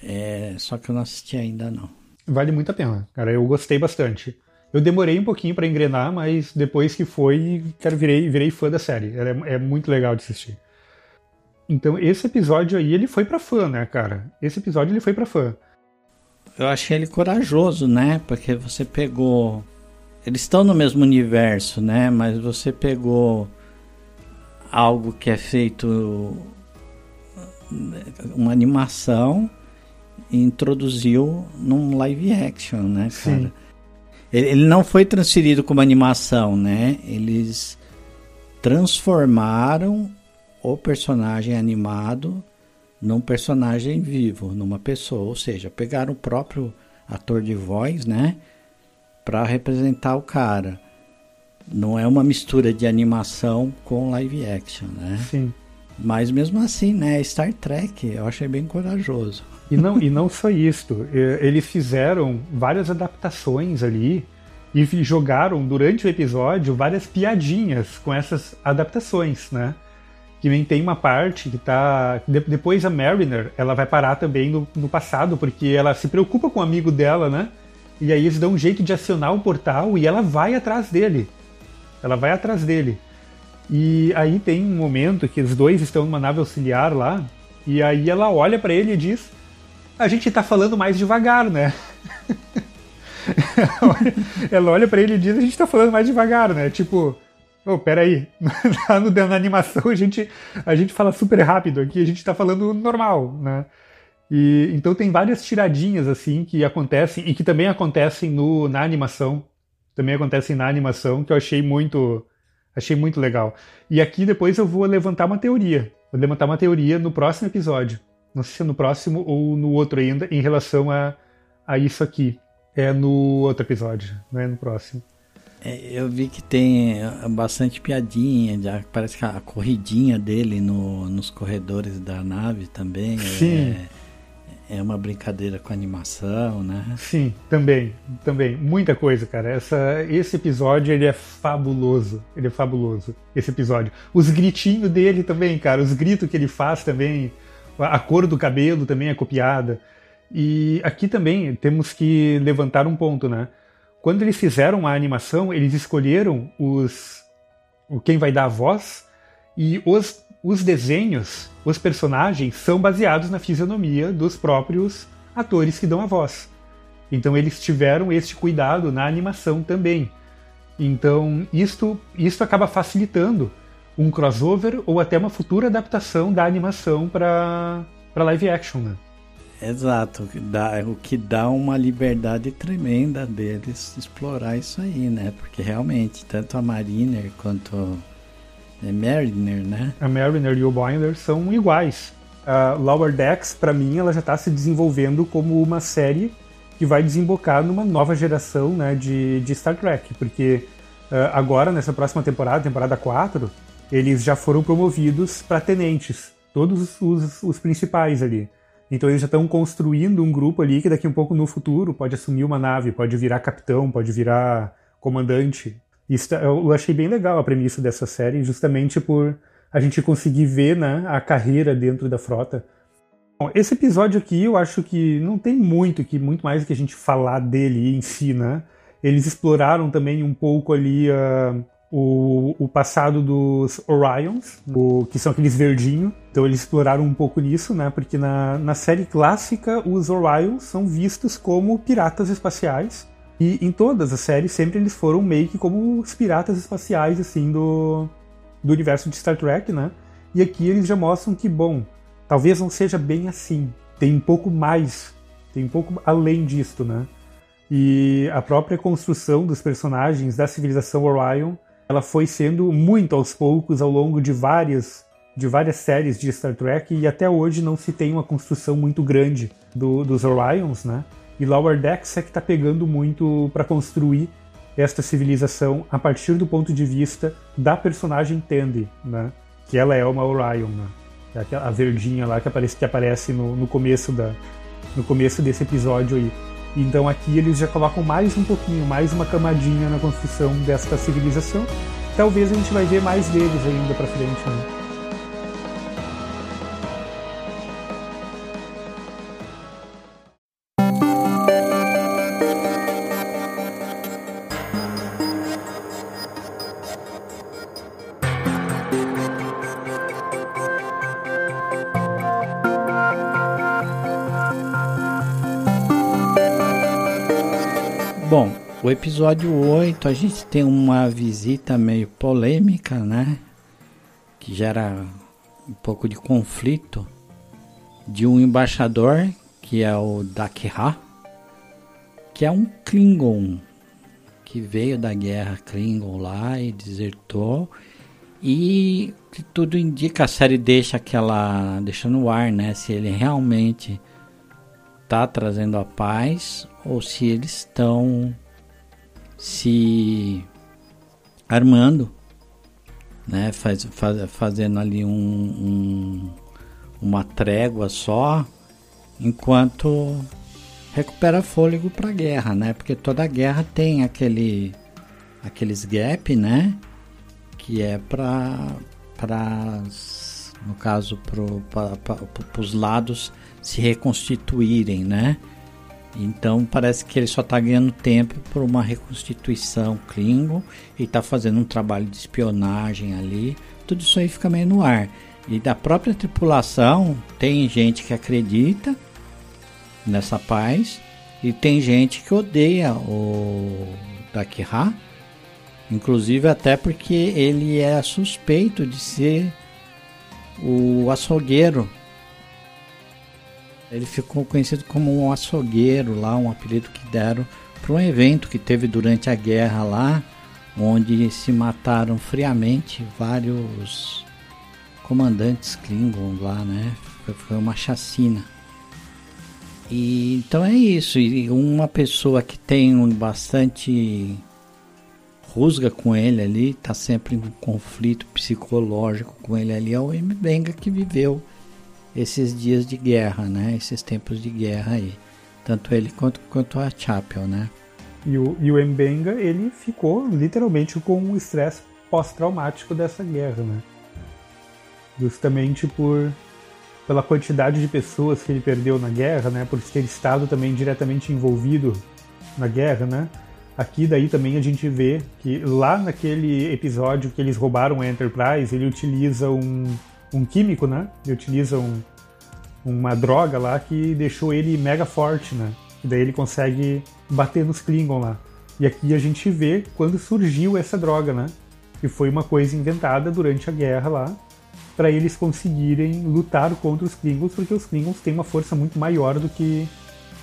É, só que eu não assisti ainda não vale muito a pena. Cara, eu gostei bastante. Eu demorei um pouquinho para engrenar, mas depois que foi, cara, virei, virei fã da série. É, é muito legal de assistir. Então, esse episódio aí, ele foi para fã, né, cara? Esse episódio ele foi para fã. Eu achei ele corajoso, né? Porque você pegou. Eles estão no mesmo universo, né? Mas você pegou algo que é feito. Uma animação introduziu num live action, né, cara? Sim. Ele, não foi transferido como animação, né? Eles transformaram o personagem animado num personagem vivo, numa pessoa, ou seja, pegaram o próprio ator de voz, né, para representar o cara. Não é uma mistura de animação com live action, né? Sim. Mas mesmo assim, né, Star Trek, eu achei bem corajoso. E não, e não só isso, eles fizeram várias adaptações ali e jogaram durante o episódio várias piadinhas com essas adaptações, né? Que nem tem uma parte que tá. depois a Mariner ela vai parar também no, no passado, porque ela se preocupa com o um amigo dela, né? E aí eles dão um jeito de acionar o portal e ela vai atrás dele. Ela vai atrás dele. E aí tem um momento que os dois estão numa nave auxiliar lá, e aí ela olha para ele e diz: a gente tá falando mais devagar, né? (laughs) Ela olha para ele e diz: a gente tá falando mais devagar, né? Tipo, oh, peraí, lá (laughs) no, na animação a gente, a gente fala super rápido, aqui a gente tá falando normal, né? E, então tem várias tiradinhas assim que acontecem e que também acontecem no, na animação, também acontecem na animação que eu achei muito, achei muito legal. E aqui depois eu vou levantar uma teoria, vou levantar uma teoria no próximo episódio não sei se é no próximo ou no outro ainda, em relação a, a isso aqui. É no outro episódio, não é no próximo. É, eu vi que tem é, bastante piadinha, já parece que a corridinha dele no, nos corredores da nave também Sim. é, é uma brincadeira com a animação, né? Sim, também, também, muita coisa, cara. Essa, esse episódio ele é fabuloso, ele é fabuloso. Esse episódio, os gritinhos dele também, cara, os gritos que ele faz também, a cor do cabelo também é copiada. E aqui também temos que levantar um ponto, né? Quando eles fizeram a animação, eles escolheram os quem vai dar a voz e os, os desenhos, os personagens são baseados na fisionomia dos próprios atores que dão a voz. Então eles tiveram este cuidado na animação também. Então isto, isto acaba facilitando um crossover ou até uma futura adaptação da animação para live action. Né? Exato, dá, o que dá uma liberdade tremenda deles explorar isso aí, né? Porque realmente, tanto a Mariner quanto a Mariner, né? A Mariner e o Binder são iguais. A Lower Decks, para mim, ela já está se desenvolvendo como uma série que vai desembocar numa nova geração né, de, de Star Trek, porque uh, agora, nessa próxima temporada, temporada 4, eles já foram promovidos para tenentes, todos os, os principais ali. Então eles já estão construindo um grupo ali que daqui um pouco no futuro pode assumir uma nave, pode virar capitão, pode virar comandante. Isso tá, eu achei bem legal a premissa dessa série, justamente por a gente conseguir ver né, a carreira dentro da frota. Bom, esse episódio aqui eu acho que não tem muito que muito mais que a gente falar dele em si, né? Eles exploraram também um pouco ali uh, o, o passado dos Orions, o, que são aqueles verdinhos. Então eles exploraram um pouco nisso, né? Porque na, na série clássica os Orions são vistos como piratas espaciais. E em todas as séries sempre eles foram meio que como os piratas espaciais, assim, do, do universo de Star Trek, né? E aqui eles já mostram que, bom, talvez não seja bem assim. Tem um pouco mais, tem um pouco além disto, né? E a própria construção dos personagens da civilização Orion ela foi sendo muito aos poucos ao longo de várias de várias séries de Star Trek e até hoje não se tem uma construção muito grande do, dos Orions, né? E Lower Decks é que está pegando muito para construir esta civilização a partir do ponto de vista da personagem Tandy, né? Que ela é uma Orion, né? É a verdinha lá que aparece, que aparece no, no começo da no começo desse episódio aí. Então aqui eles já colocam mais um pouquinho, mais uma camadinha na construção desta civilização. Talvez a gente vai ver mais deles ainda para frente. Né? O episódio 8 a gente tem uma visita meio polêmica, né? Que gera um pouco de conflito de um embaixador que é o Dakha, que é um Klingon que veio da guerra Klingon lá e desertou e que tudo indica a série deixa aquela deixa no ar, né? Se ele realmente tá trazendo a paz ou se eles estão se armando, né? Faz, faz, fazendo ali um, um, uma trégua só, enquanto recupera fôlego para a guerra, né? Porque toda guerra tem aquele aqueles gap, né? Que é para para no caso para os lados se reconstituírem, né? Então parece que ele só está ganhando tempo por uma reconstituição Klingon e está fazendo um trabalho de espionagem ali. Tudo isso aí fica meio no ar. E da própria tripulação tem gente que acredita nessa paz e tem gente que odeia o Dakira, inclusive até porque ele é suspeito de ser o açougueiro ele ficou conhecido como um açougueiro lá, um apelido que deram para um evento que teve durante a guerra lá, onde se mataram friamente vários comandantes Klingon lá, né? Foi uma chacina. E então é isso. E uma pessoa que tem um bastante rusga com ele ali, tá sempre em um conflito psicológico com ele ali, é o Mbenga que viveu esses dias de guerra, né? Esses tempos de guerra aí. Tanto ele quanto, quanto a Chapel, né? E o, e o Mbenga, ele ficou literalmente com o estresse pós-traumático dessa guerra, né? Justamente por pela quantidade de pessoas que ele perdeu na guerra, né? Por ter estado também diretamente envolvido na guerra, né? Aqui daí também a gente vê que lá naquele episódio que eles roubaram a Enterprise, ele utiliza um, um químico, né? Ele utiliza um, uma droga lá que deixou ele mega forte, né? E daí ele consegue bater nos Klingon lá. E aqui a gente vê quando surgiu essa droga, né? Que foi uma coisa inventada durante a guerra lá, para eles conseguirem lutar contra os Klingons, porque os Klingons têm uma força muito maior do que,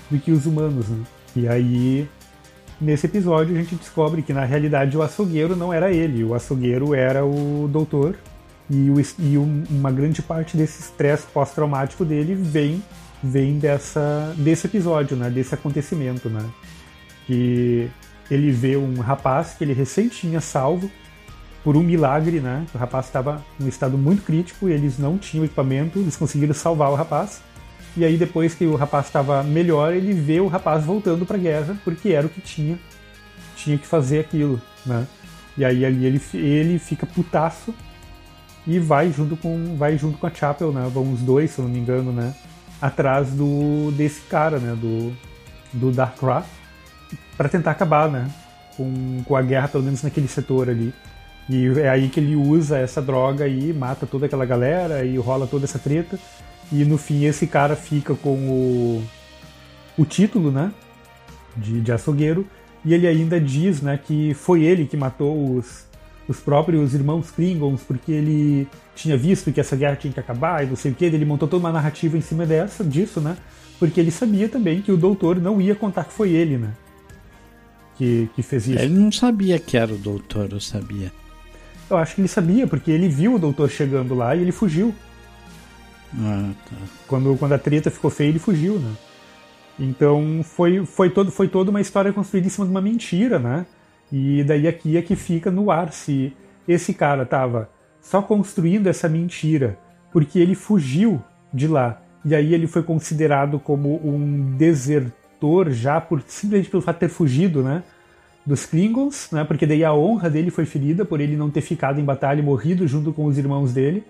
do que os humanos, né? E aí, nesse episódio, a gente descobre que na realidade o açougueiro não era ele, o açougueiro era o doutor, e, o, e um, uma grande parte desse estresse pós-traumático dele vem vem dessa desse episódio, né, desse acontecimento, né, que ele vê um rapaz que ele recém tinha salvo por um milagre, né, o rapaz estava em um estado muito crítico e eles não tinham equipamento, eles conseguiram salvar o rapaz. E aí depois que o rapaz estava melhor, ele vê o rapaz voltando para a guerra porque era o que tinha tinha que fazer aquilo, né? E aí ali ele ele fica putaço e vai junto com vai junto com a Chapel, né? Vão os dois, se eu não me engano, né? Atrás do desse cara, né? Do do para tentar acabar, né? Com, com a guerra, pelo menos naquele setor ali. E é aí que ele usa essa droga e mata toda aquela galera e rola toda essa treta. E no fim esse cara fica com o, o título, né? De, de açougueiro. E ele ainda diz, né, que foi ele que matou os, os próprios irmãos Klingons, porque ele tinha visto que essa guerra tinha que acabar e não sei o que, ele montou toda uma narrativa em cima dessa, disso, né? Porque ele sabia também que o doutor não ia contar que foi ele, né? Que, que fez isso. Ele não sabia que era o doutor, eu sabia. Eu acho que ele sabia, porque ele viu o doutor chegando lá e ele fugiu. Ah, tá. Quando, quando a treta ficou feia, ele fugiu, né? Então foi, foi, todo, foi toda uma história construída em cima de uma mentira, né? E daí aqui é que fica no ar se esse cara tava só construindo essa mentira porque ele fugiu de lá e aí ele foi considerado como um desertor já por simplesmente pelo fato de ter fugido, né? Dos Klingons, né? Porque daí a honra dele foi ferida por ele não ter ficado em batalha e morrido junto com os irmãos dele,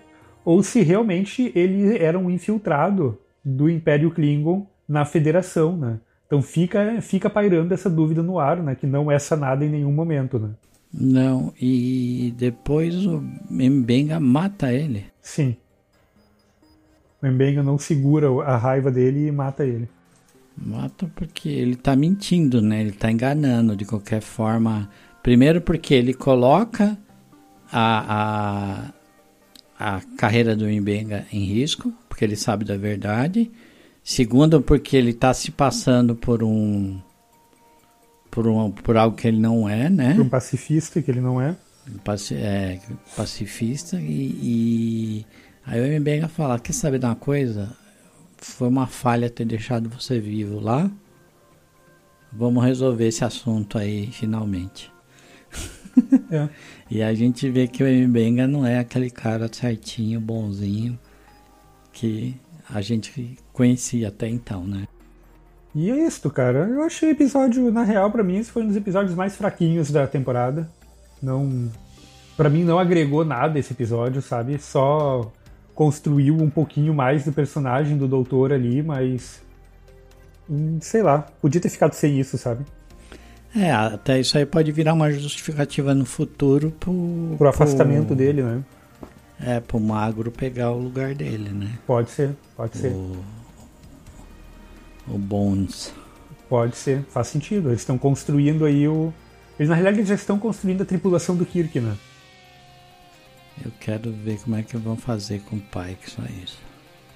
ou se realmente ele era um infiltrado do Império Klingon na Federação, né? Então fica, fica pairando essa dúvida no ar, né? Que não é sanada em nenhum momento, né? Não, e depois o Mbenga mata ele. Sim. O Mbenga não segura a raiva dele e mata ele. Mata porque ele tá mentindo, né? Ele tá enganando de qualquer forma. Primeiro porque ele coloca a, a, a carreira do Mbenga em risco, porque ele sabe da verdade. Segundo, porque ele está se passando por um, por um. por algo que ele não é, né? Por um pacifista que ele não é. Paci é pacifista e, e aí o Mbenga fala, quer saber de uma coisa? Foi uma falha ter deixado você vivo lá. Vamos resolver esse assunto aí finalmente. É. (laughs) e a gente vê que o Mbenga não é aquele cara certinho, bonzinho, que a gente conhecia até então, né? E é isso, cara. Eu achei o episódio, na real, para mim, esse foi um dos episódios mais fraquinhos da temporada. Não. para mim, não agregou nada esse episódio, sabe? Só construiu um pouquinho mais do personagem do doutor ali, mas. hum, Sei lá, podia ter ficado sem isso, sabe? É, até isso aí pode virar uma justificativa no futuro pro, Pro afastamento dele, né? É, pro magro pegar o lugar dele, né? Pode ser, pode ser. O, Bones. Pode ser, faz sentido. Eles estão construindo aí o. Eles na realidade já estão construindo a tripulação do Kirk, né? Eu quero ver como é que vão fazer com o Pike, só isso.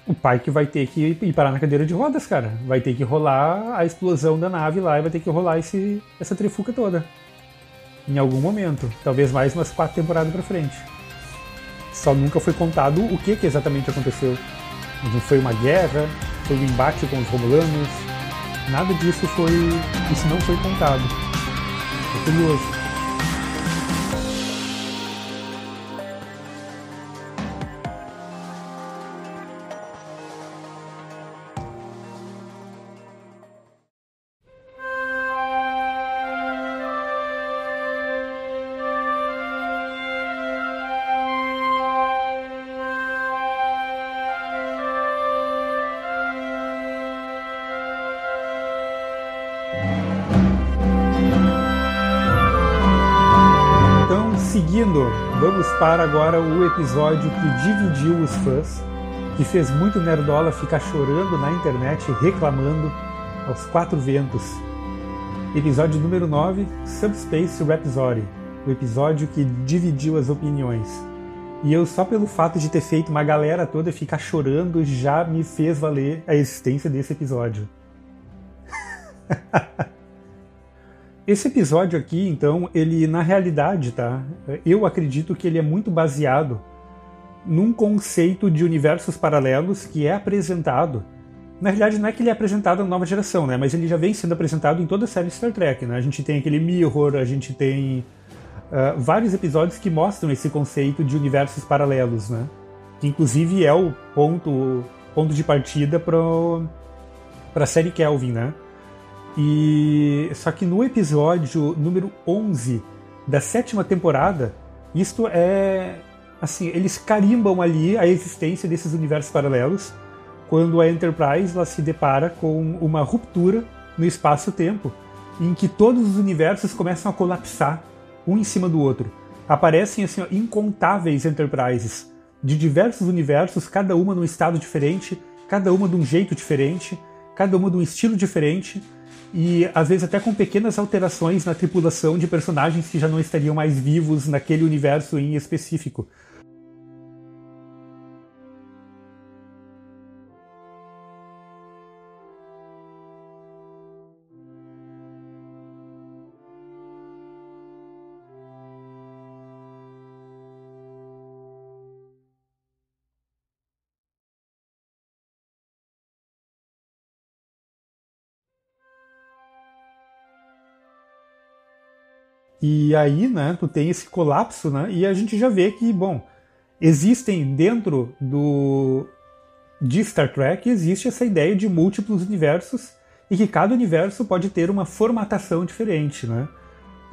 O Pike vai ter que ir parar na cadeira de rodas, cara. Vai ter que rolar a explosão da nave lá e vai ter que rolar esse, essa trifuca toda. Em algum momento. Talvez mais umas quatro temporadas pra frente. Só nunca foi contado o que, que exatamente aconteceu. Não foi uma guerra, foi um embate com os Romulanos. Nada disso foi. Isso não foi contado. É curioso. Para agora o episódio que dividiu os fãs, que fez muito Nerdola ficar chorando na internet, reclamando aos quatro ventos. Episódio número 9, Subspace Rhapsody, o episódio que dividiu as opiniões. E eu, só pelo fato de ter feito uma galera toda ficar chorando, já me fez valer a existência desse episódio. (laughs) Esse episódio aqui, então, ele na realidade, tá? Eu acredito que ele é muito baseado num conceito de universos paralelos que é apresentado. Na realidade, não é que ele é apresentado na nova geração, né? Mas ele já vem sendo apresentado em toda a série Star Trek, né? A gente tem aquele Mirror, a gente tem uh, vários episódios que mostram esse conceito de universos paralelos, né? Que inclusive é o ponto, ponto de partida para a série Kelvin, né? E só que no episódio número 11 da sétima temporada, isto é assim, eles carimbam ali a existência desses universos paralelos quando a Enterprise ela se depara com uma ruptura no espaço-tempo, em que todos os universos começam a colapsar um em cima do outro. Aparecem assim, incontáveis Enterprises de diversos universos, cada uma num estado diferente, cada uma de um jeito diferente, cada uma de um estilo diferente e às vezes até com pequenas alterações na tripulação de personagens que já não estariam mais vivos naquele universo em específico. E aí, né, tu tem esse colapso, né, e a gente já vê que, bom, existem dentro do de Star Trek existe essa ideia de múltiplos universos e que cada universo pode ter uma formatação diferente, né?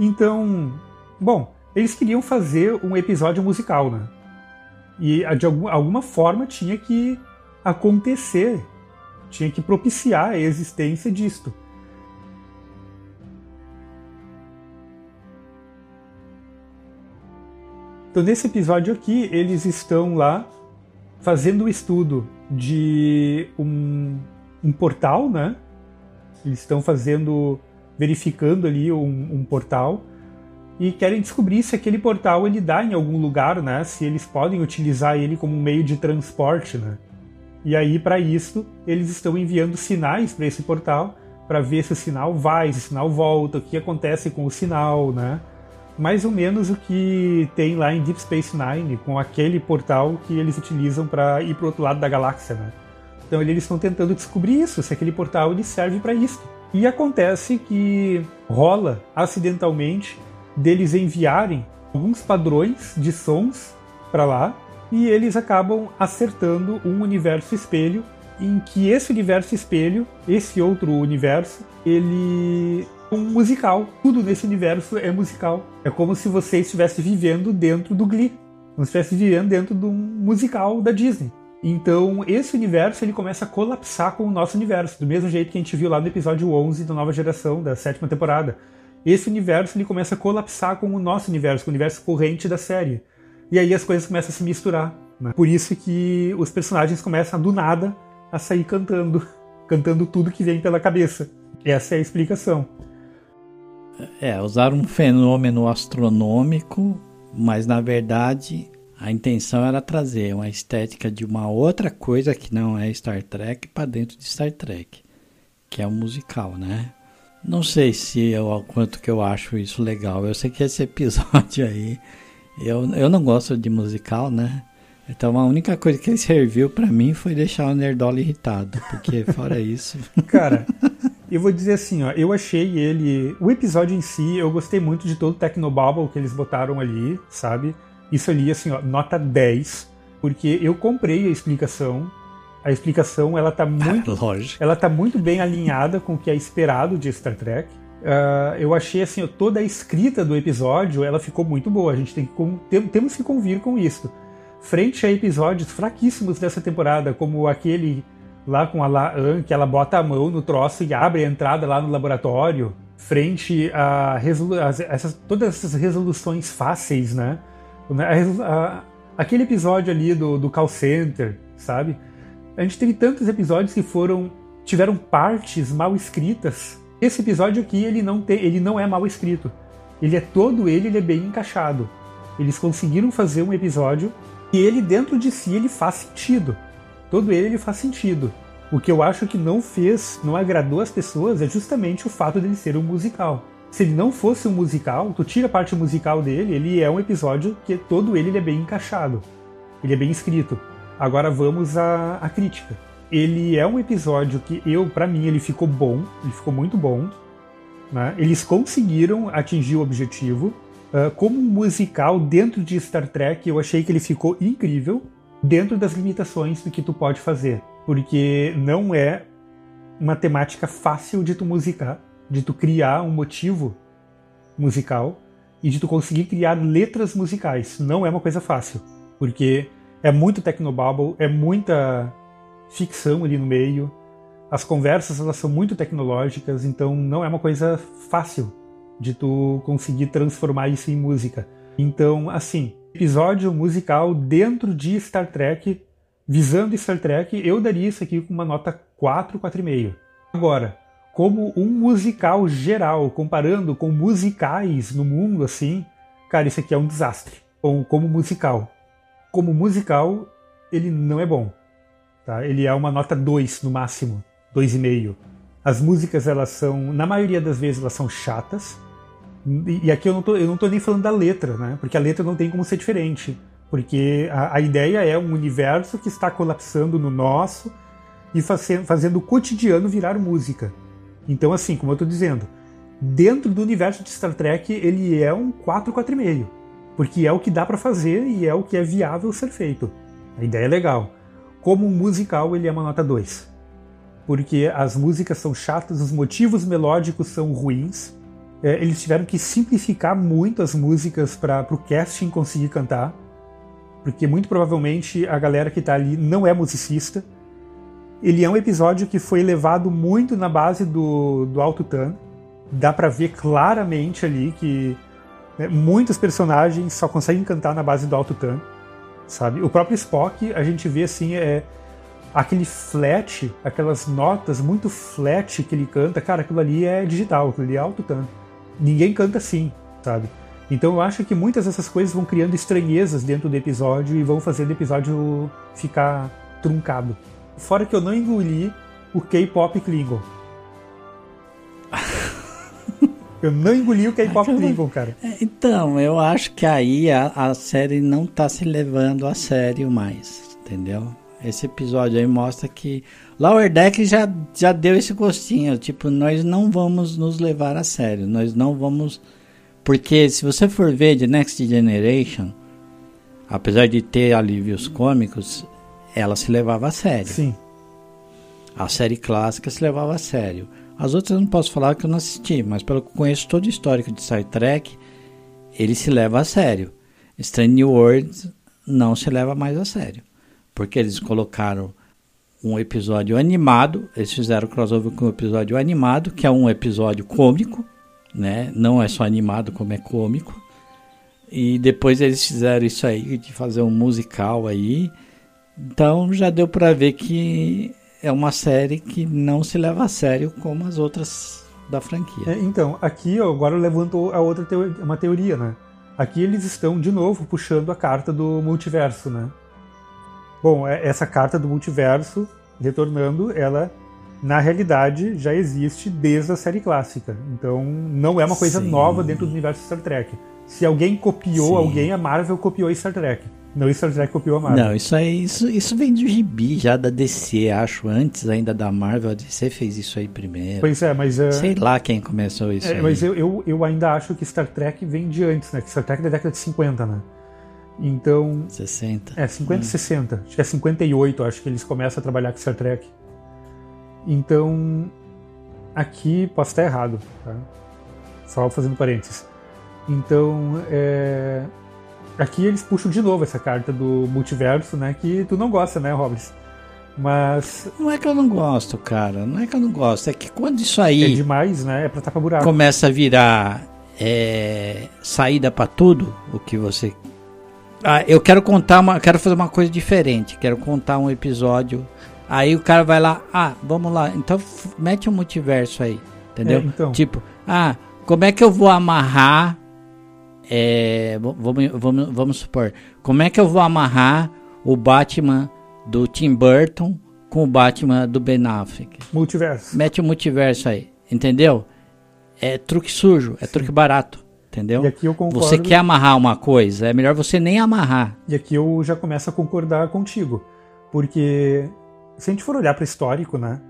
Então, bom, eles queriam fazer um episódio musical, né? E de alguma forma tinha que acontecer, tinha que propiciar a existência disto. Então, nesse episódio aqui, eles estão lá fazendo o estudo de um, um portal, né? Eles estão fazendo, verificando ali um, um, portal e querem descobrir se aquele portal ele dá em algum lugar, né? Se eles podem utilizar ele como um meio de transporte, né? E aí, para isso, eles estão enviando sinais para esse portal para ver se o sinal vai, se o sinal volta, o que acontece com o sinal, né? Mais ou menos o que tem lá em Deep Space Nine, com aquele portal que eles utilizam para ir para o outro lado da galáxia, né? Então eles estão tentando descobrir isso, se aquele portal ele serve para isso. E acontece que rola acidentalmente deles enviarem alguns padrões de sons para lá e eles acabam acertando um universo espelho em que esse universo espelho, esse outro universo, ele um musical. Tudo nesse universo é musical. É como se você estivesse vivendo dentro do Glee. Como se estivesse vivendo dentro de um musical da Disney. Então, esse universo ele começa a colapsar com o nosso universo, do mesmo jeito que a gente viu lá no episódio 11 da nova geração, da sétima temporada. Esse universo ele começa a colapsar com o nosso universo, com o universo corrente da série. E aí as coisas começam a se misturar. Né? Por isso que os personagens começam do nada a sair cantando, (laughs) cantando tudo que vem pela cabeça. Essa é a explicação. É, usaram um fenômeno astronômico, mas na verdade a intenção era trazer uma estética de uma outra coisa que não é Star Trek para dentro de Star Trek, que é o musical, né? Não sei se eu, quanto que eu acho isso legal. Eu sei que esse (laughs) episódio aí, eu, eu não gosto de musical, né? Então a única coisa que ele serviu para mim foi deixar o Nerdola irritado, porque fora isso. Cara, (laughs) eu vou dizer assim, ó, eu achei ele. O episódio em si, eu gostei muito de todo o Tecnobubble que eles botaram ali, sabe? Isso ali, assim, ó, nota 10, porque eu comprei a explicação. A explicação, ela tá (laughs) muito. Lógico. Ela tá muito bem alinhada com o que é esperado de Star Trek. Uh, eu achei assim, toda a escrita do episódio, ela ficou muito boa. A gente tem que, temos que convir com isso frente a episódios fraquíssimos dessa temporada, como aquele lá com a Laan, que ela bota a mão no troço e abre a entrada lá no laboratório, frente a, essas, todas essas resoluções fáceis, né? A, a, aquele episódio ali do, do call center, sabe? A gente teve tantos episódios que foram tiveram partes mal escritas. Esse episódio aqui ele não tem, ele não é mal escrito. Ele é todo ele, ele é bem encaixado. Eles conseguiram fazer um episódio e ele dentro de si ele faz sentido. Todo ele, ele faz sentido. O que eu acho que não fez, não agradou as pessoas é justamente o fato dele ser um musical. Se ele não fosse um musical, tu tira a parte musical dele, ele é um episódio que todo ele, ele é bem encaixado. Ele é bem escrito. Agora vamos à, à crítica. Ele é um episódio que eu, para mim, ele ficou bom, ele ficou muito bom. Né? Eles conseguiram atingir o objetivo. Uh, como um musical dentro de Star Trek, eu achei que ele ficou incrível dentro das limitações do que tu pode fazer, porque não é uma temática fácil de tu musicar, de tu criar um motivo musical e de tu conseguir criar letras musicais. Não é uma coisa fácil, porque é muito technobabble, é muita ficção ali no meio. As conversas elas são muito tecnológicas, então não é uma coisa fácil de tu conseguir transformar isso em música. Então, assim, episódio musical dentro de Star Trek, visando Star Trek, eu daria isso aqui com uma nota 4, 4,5. Agora, como um musical geral, comparando com musicais no mundo, assim, cara, isso aqui é um desastre. Como, como musical. Como musical, ele não é bom. Tá? Ele é uma nota 2 no máximo, 2,5. As músicas, elas são, na maioria das vezes, elas são chatas. E aqui eu não, tô, eu não tô nem falando da letra, né? Porque a letra não tem como ser diferente. Porque a, a ideia é um universo que está colapsando no nosso e fazendo, fazendo o cotidiano virar música. Então, assim, como eu estou dizendo, dentro do universo de Star Trek, ele é um 4, 4,5. Porque é o que dá para fazer e é o que é viável ser feito. A ideia é legal. Como um musical, ele é uma nota 2. Porque as músicas são chatas, os motivos melódicos são ruins, é, eles tiveram que simplificar muito as músicas para o casting conseguir cantar, porque muito provavelmente a galera que está ali não é musicista. Ele é um episódio que foi levado muito na base do, do Alto-Tan. Dá para ver claramente ali que né, muitos personagens só conseguem cantar na base do Alto-Tan, sabe? O próprio Spock, a gente vê assim, é aquele flat, aquelas notas muito flat que ele canta, cara, aquilo ali é digital, aquilo ali é Alto-Tan ninguém canta assim, sabe? Então eu acho que muitas dessas coisas vão criando estranhezas dentro do episódio e vão fazendo o episódio ficar truncado. Fora que eu não engoli o K-pop Klingon. (laughs) eu não engoli o K-pop Klingon, cara. É, então, eu acho que aí a, a série não tá se levando a sério mais, entendeu? Esse episódio aí mostra que Lower Deck já, já deu esse gostinho. Tipo, nós não vamos nos levar a sério. Nós não vamos. Porque se você for ver The Next Generation, apesar de ter alívios cômicos, ela se levava a sério. Sim. A série clássica se levava a sério. As outras eu não posso falar que eu não assisti, mas pelo que conheço todo o histórico de Star Trek, ele se leva a sério. Strange New Worlds não se leva mais a sério. Porque eles colocaram um episódio animado. Eles fizeram crossover com um episódio animado, que é um episódio cômico, né? Não é só animado, como é cômico. E depois eles fizeram isso aí de fazer um musical aí. Então já deu para ver que é uma série que não se leva a sério como as outras da franquia. É, então, aqui ó, agora eu levanto a outra teoria, uma teoria, né? Aqui eles estão de novo puxando a carta do multiverso, né? Bom, é, essa carta do multiverso, retornando, ela na realidade já existe desde a série clássica. Então não é uma coisa Sim. nova dentro do universo Star Trek. Se alguém copiou Sim. alguém, a Marvel copiou Star Trek. Não Star Trek copiou a Marvel. Não, isso aí, isso, isso vem do gibi já da DC, acho. Antes ainda da Marvel, a DC fez isso aí primeiro. Pois é, mas. Uh, Sei lá quem começou isso. É, mas eu, eu, eu, ainda acho que Star Trek vem de antes, né? Que Star Trek é da década de 50, né? Então. 60. É, 50 e hum. 60. Acho que é 58, acho que eles começam a trabalhar com Star Trek. Então. Aqui posso estar errado, tá? Só fazendo parênteses. Então, é... aqui eles puxam de novo essa carta do multiverso, né? Que tu não gosta, né, Robles? Mas Não é que eu não gosto, cara. Não é que eu não gosto. É que quando isso aí é demais, né? É pra tapar buraco. começa a virar é, saída pra tudo, o que você. Ah, eu quero contar uma. Quero fazer uma coisa diferente. Quero contar um episódio. Aí o cara vai lá, ah, vamos lá. Então mete um multiverso aí. Entendeu? É, então. Tipo, ah, como é que eu vou amarrar. É, vamos, vamos, vamos supor. Como é que eu vou amarrar o Batman do Tim Burton com o Batman do Ben Affleck? Multiverso. Mete o multiverso aí, entendeu? É truque sujo, é truque barato, entendeu? E aqui eu concordo. Você quer amarrar uma coisa, é melhor você nem amarrar. E aqui eu já começo a concordar contigo. Porque se a gente for olhar para histórico, né?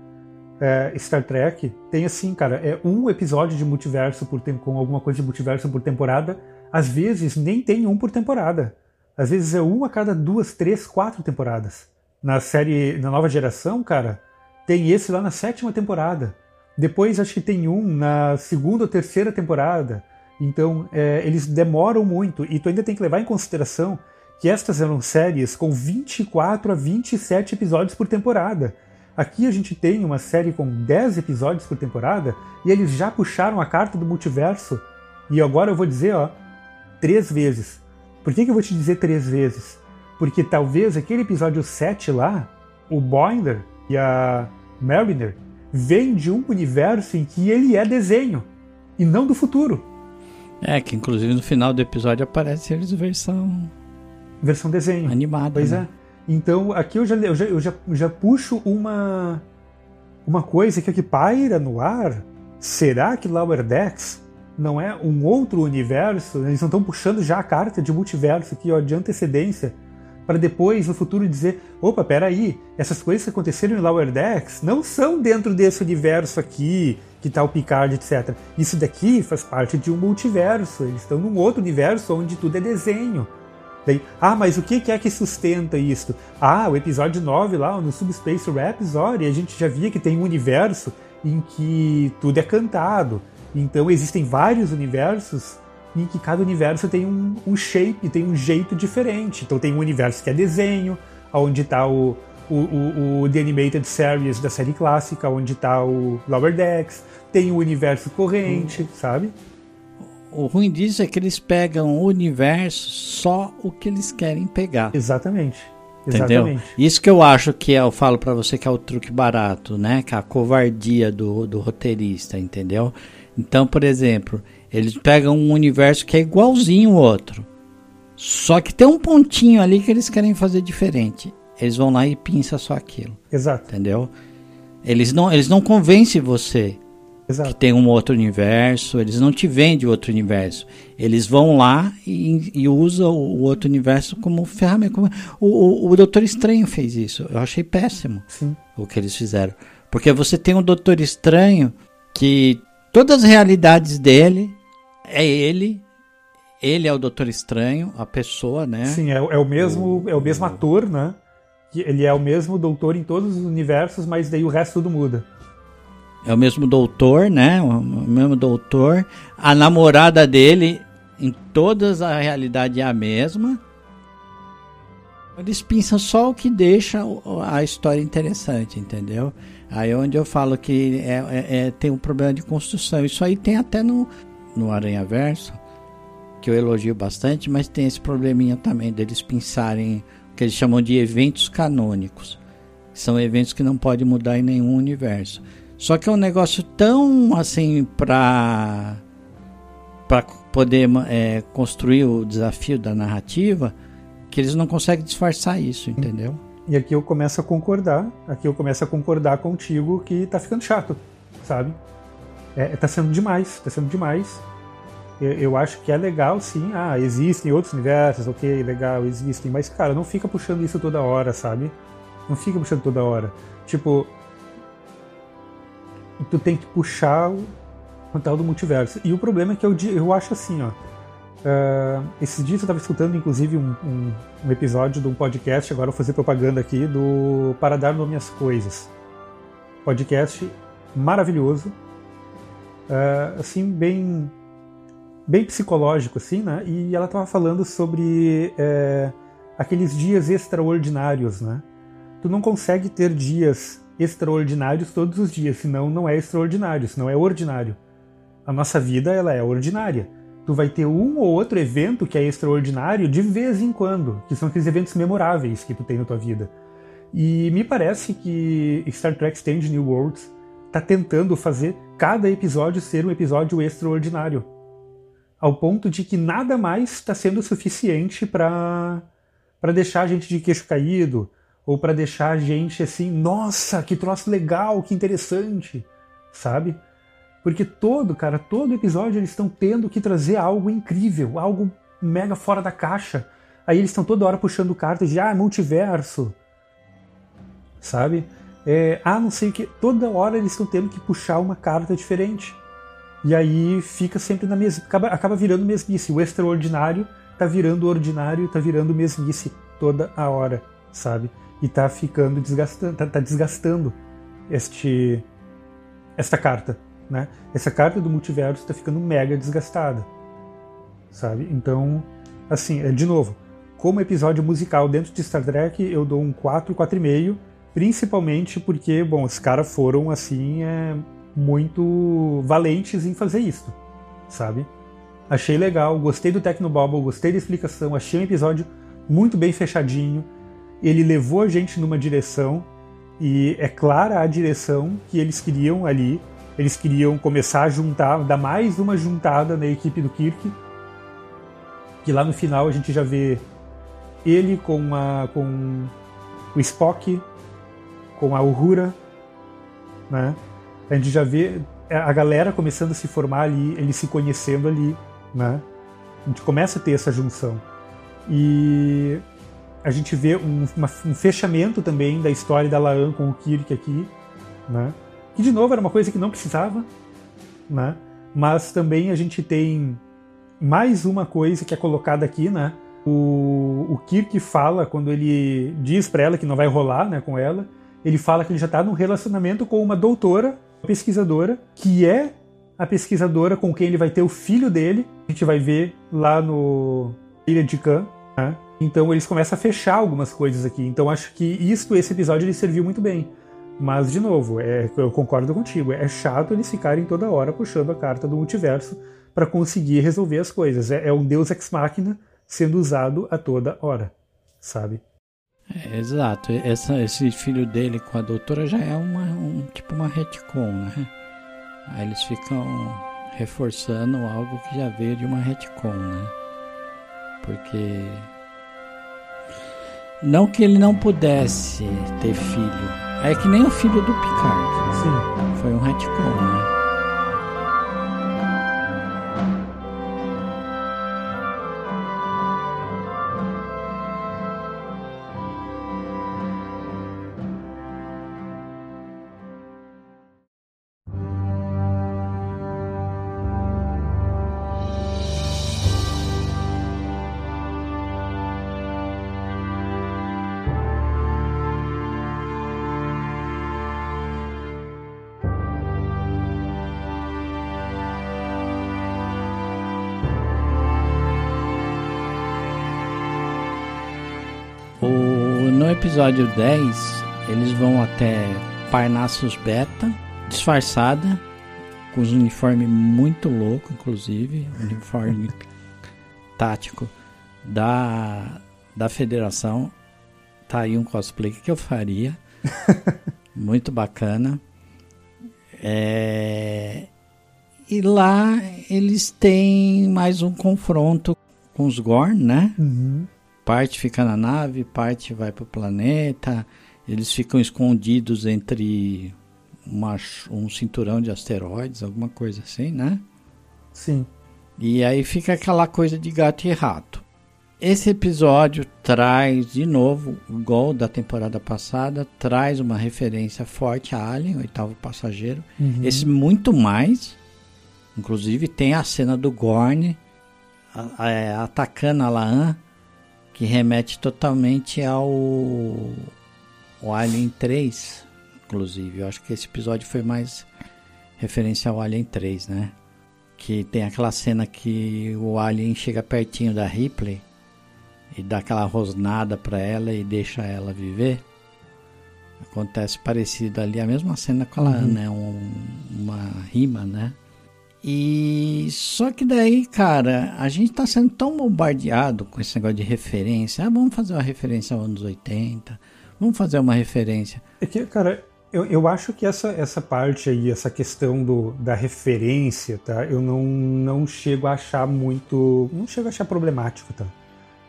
é, Star Trek tem assim, cara, é um episódio de multiverso por tem com alguma coisa de multiverso por temporada. Às vezes nem tem um por temporada. Às vezes é um a cada duas, três, quatro temporadas. Na série, na nova geração, cara, tem esse lá na sétima temporada. Depois acho que tem um na segunda ou terceira temporada. Então é, eles demoram muito. E tu ainda tem que levar em consideração que estas eram séries com 24 a 27 episódios por temporada. Aqui a gente tem uma série com 10 episódios por temporada e eles já puxaram a carta do multiverso. E agora eu vou dizer, ó, três vezes. Por que, que eu vou te dizer três vezes? Porque talvez aquele episódio 7 lá, o Boiler e a Mariner, vêm de um universo em que ele é desenho e não do futuro. É, que inclusive no final do episódio aparece eles versão Versão desenho. animada. Pois né? é. Então aqui eu já, eu já, eu já, já puxo uma, uma coisa que aqui paira no ar. Será que Lower Decks não é um outro universo? Eles não estão puxando já a carta de multiverso aqui, ó, de antecedência, para depois, no futuro, dizer: opa, peraí, essas coisas que aconteceram em Lower Decks não são dentro desse universo aqui, que tá o Picard, etc. Isso daqui faz parte de um multiverso. Eles estão num outro universo onde tudo é desenho. Daí, ah, mas o que é que sustenta isso? Ah, o episódio 9 lá, no Subspace Rhapsody, a gente já via que tem um universo em que tudo é cantado. Então existem vários universos em que cada universo tem um, um shape, tem um jeito diferente. Então tem um universo que é desenho, onde está o, o, o, o The Animated Series da série clássica, onde está o Lower Decks, tem o universo corrente, sabe? O ruim disso é que eles pegam o universo só o que eles querem pegar. Exatamente. Entendeu? Exatamente. Isso que eu acho que é, eu falo pra você que é o truque barato, né? Que é a covardia do, do roteirista, entendeu? Então, por exemplo, eles pegam um universo que é igualzinho o outro. Só que tem um pontinho ali que eles querem fazer diferente. Eles vão lá e pinça só aquilo, Exato. entendeu? Eles não, eles não convencem você que Exato. tem um outro universo, eles não te vendem outro universo. Eles vão lá e, e usam o outro universo como ferramenta. Como, o, o, o Doutor Estranho fez isso. Eu achei péssimo Sim. o que eles fizeram. Porque você tem um Doutor Estranho que todas as realidades dele é ele. Ele é o Doutor Estranho, a pessoa, né? Sim, é, é o mesmo, é o mesmo ator, né? Ele é o mesmo doutor em todos os universos, mas daí o resto tudo muda. É o mesmo doutor, né? O mesmo doutor. A namorada dele, em todas a realidade é a mesma. Eles pensam só o que deixa o- a história interessante, entendeu? Aí é onde eu falo que é, é- é- tem um problema de construção. Isso aí tem até no, no Aranha Verso, que eu elogio bastante, mas tem esse probleminha também deles pensarem o que eles chamam de eventos canônicos. São eventos que não pode mudar em nenhum universo. Só que é um negócio tão assim pra para poder é, construir o desafio da narrativa que eles não conseguem disfarçar isso, entendeu? E aqui eu começo a concordar, aqui eu começo a concordar contigo que tá ficando chato, sabe? É, tá sendo demais, tá sendo demais. Eu, eu acho que é legal, sim. Ah, existem outros universos, ok, legal, existem. Mas, cara, não fica puxando isso toda hora, sabe? Não fica puxando toda hora. Tipo, tu tem que puxar o, o tal do multiverso. E o problema é que eu, eu acho assim, ó. ah, esses dias eu estava escutando, inclusive, um, um- um episódio de um podcast, agora eu vou fazer propaganda aqui, do Para Dar Nome às Coisas. Podcast maravilhoso. Ah, assim, bem bem psicológico, assim, né? E ela estava falando sobre é, aqueles dias extraordinários, né? tu não consegue ter dias extraordinários todos os dias, senão não é extraordinário, senão é ordinário. A nossa vida ela é ordinária. Tu vai ter um ou outro evento que é extraordinário de vez em quando, que são aqueles eventos memoráveis que tu tem na tua vida. E me parece que Star Trek Strange New Worlds está tentando fazer cada episódio ser um episódio extraordinário. Ao ponto de que nada mais está sendo suficiente para deixar a gente de queixo caído, ou para deixar a gente assim, nossa, que troço legal, que interessante, sabe? Porque todo, cara, todo episódio eles estão tendo que trazer algo incrível, algo mega fora da caixa. Aí eles estão toda hora puxando cartas de ah, multiverso, sabe? É, ah, não sei o que. Toda hora eles estão tendo que puxar uma carta diferente. E aí fica sempre na mesma. Acaba, acaba virando mesmice. O extraordinário tá virando ordinário, tá virando mesmice toda a hora, sabe? e tá ficando desgastando, tá, tá desgastando este esta carta, né? Essa carta do multiverso está ficando mega desgastada, sabe? Então, assim, é, de novo, como episódio musical dentro de Star Trek, eu dou um 4, 4,5, principalmente porque, bom, os caras foram, assim, é, muito valentes em fazer isso, sabe? Achei legal, gostei do Tecnobobble, gostei da explicação, achei um episódio muito bem fechadinho, ele levou a gente numa direção e é clara a direção que eles queriam ali. Eles queriam começar a juntar, dar mais uma juntada na equipe do Kirk. Que lá no final a gente já vê ele com, a, com o Spock, com a Uhura, né? A gente já vê a galera começando a se formar ali, eles se conhecendo ali, né? A gente começa a ter essa junção. E a gente vê um, uma, um, fechamento também da história da Laan com o Kirk aqui, né? Que de novo era uma coisa que não precisava, né? Mas também a gente tem mais uma coisa que é colocada aqui, né? O, o Kirk fala quando ele diz para ela que não vai rolar, né, com ela. Ele fala que ele já está num relacionamento com uma doutora, pesquisadora, que é a pesquisadora com quem ele vai ter o filho dele. A gente vai ver lá no Ilha de Khan, né? Então eles começam a fechar algumas coisas aqui. Então acho que isso, esse episódio, ele serviu muito bem. Mas, de novo, é, eu concordo contigo. É chato eles ficarem toda hora puxando a carta do multiverso para conseguir resolver as coisas. É, é, um Deus ex machina sendo usado a toda hora, sabe? É, exato. Essa, esse filho dele com a doutora já é uma, um, tipo uma retcon, né? Aí eles ficam reforçando algo que já veio de uma retcon, né? Porque não que ele não pudesse ter filho. É que nem o filho do Picard. Sim. Foi um retcon, né? Episódio 10, eles vão até Parnassus Beta, disfarçada, com os uniformes muito louco, inclusive, uniforme (laughs) tático da, da federação. Tá aí um cosplay que eu faria. (laughs) muito bacana. É... E lá eles têm mais um confronto com os Gorn, né? Uhum. Parte fica na nave, parte vai para o planeta. Eles ficam escondidos entre uma, um cinturão de asteroides, alguma coisa assim, né? Sim. E aí fica aquela coisa de gato e rato. Esse episódio traz de novo, igual da temporada passada, traz uma referência forte a Alien, oitavo passageiro. Uhum. Esse muito mais. Inclusive tem a cena do Gorn a, a, é, atacando a Laan que remete totalmente ao, ao Alien 3, inclusive. Eu acho que esse episódio foi mais referência ao Alien 3, né? Que tem aquela cena que o Alien chega pertinho da Ripley e dá aquela rosnada para ela e deixa ela viver. Acontece parecido ali, a mesma cena com a uhum. né? Um, uma rima, né? E só que daí, cara, a gente tá sendo tão bombardeado com esse negócio de referência. Ah, vamos fazer uma referência aos anos 80. Vamos fazer uma referência. É que, cara, eu, eu acho que essa, essa parte aí, essa questão do, da referência, tá? Eu não, não chego a achar muito. Não chego a achar problemático, tá?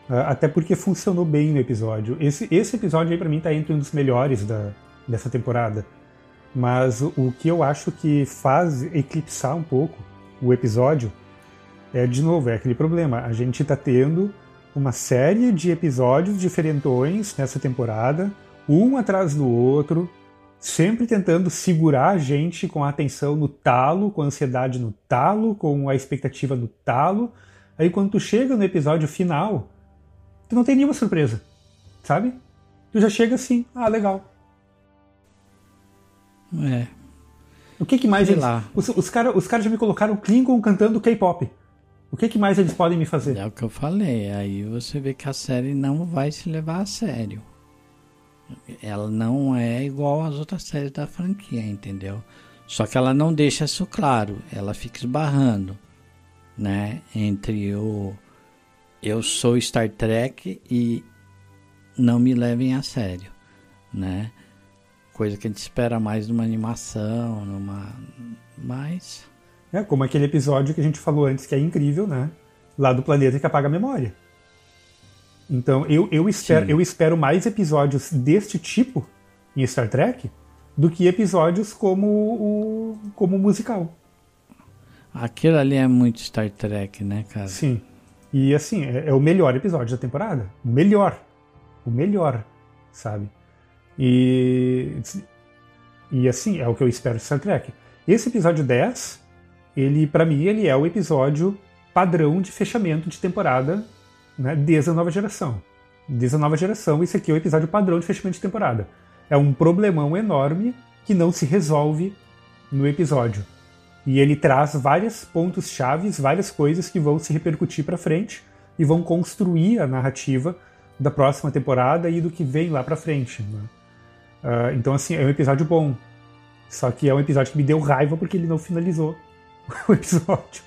Ah, até porque funcionou bem no episódio. Esse, esse episódio aí pra mim tá entre um dos melhores da, dessa temporada. Mas o que eu acho que faz eclipsar um pouco o episódio é, de novo, é aquele problema. A gente tá tendo uma série de episódios diferentões nessa temporada, um atrás do outro, sempre tentando segurar a gente com a atenção no talo, com a ansiedade no talo, com a expectativa no talo. Aí quando tu chega no episódio final, tu não tem nenhuma surpresa, sabe? Tu já chega assim, ah, legal. É. O que, que mais Sei eles. Lá. Os, os caras os cara já me colocaram Klingon cantando K-pop. O que, que mais eles podem me fazer? É o que eu falei. Aí você vê que a série não vai se levar a sério. Ela não é igual às outras séries da franquia, entendeu? Só que ela não deixa isso claro. Ela fica esbarrando, né? Entre o eu sou Star Trek e não me levem a sério, né? Coisa que a gente espera mais numa animação, numa. Mas. É, como aquele episódio que a gente falou antes, que é incrível, né? Lá do planeta que apaga a memória. Então eu, eu, espero, eu espero mais episódios deste tipo em Star Trek do que episódios como o como musical. Aquilo ali é muito Star Trek, né, cara? Sim. E assim, é, é, o melhor episódio da temporada. O melhor. O melhor, sabe? E, e assim, é o que eu espero de Star Trek. Esse episódio 10, ele, para mim, ele é o episódio padrão de fechamento de temporada né, desde a nova geração. Desde a nova geração, esse aqui é o episódio padrão de fechamento de temporada. É um problemão enorme que não se resolve no episódio. E ele traz vários pontos chaves, várias coisas que vão se repercutir para frente e vão construir a narrativa da próxima temporada e do que vem lá para frente. Né? Uh, então, assim, é um episódio bom. Só que é um episódio que me deu raiva porque ele não finalizou (laughs) o episódio.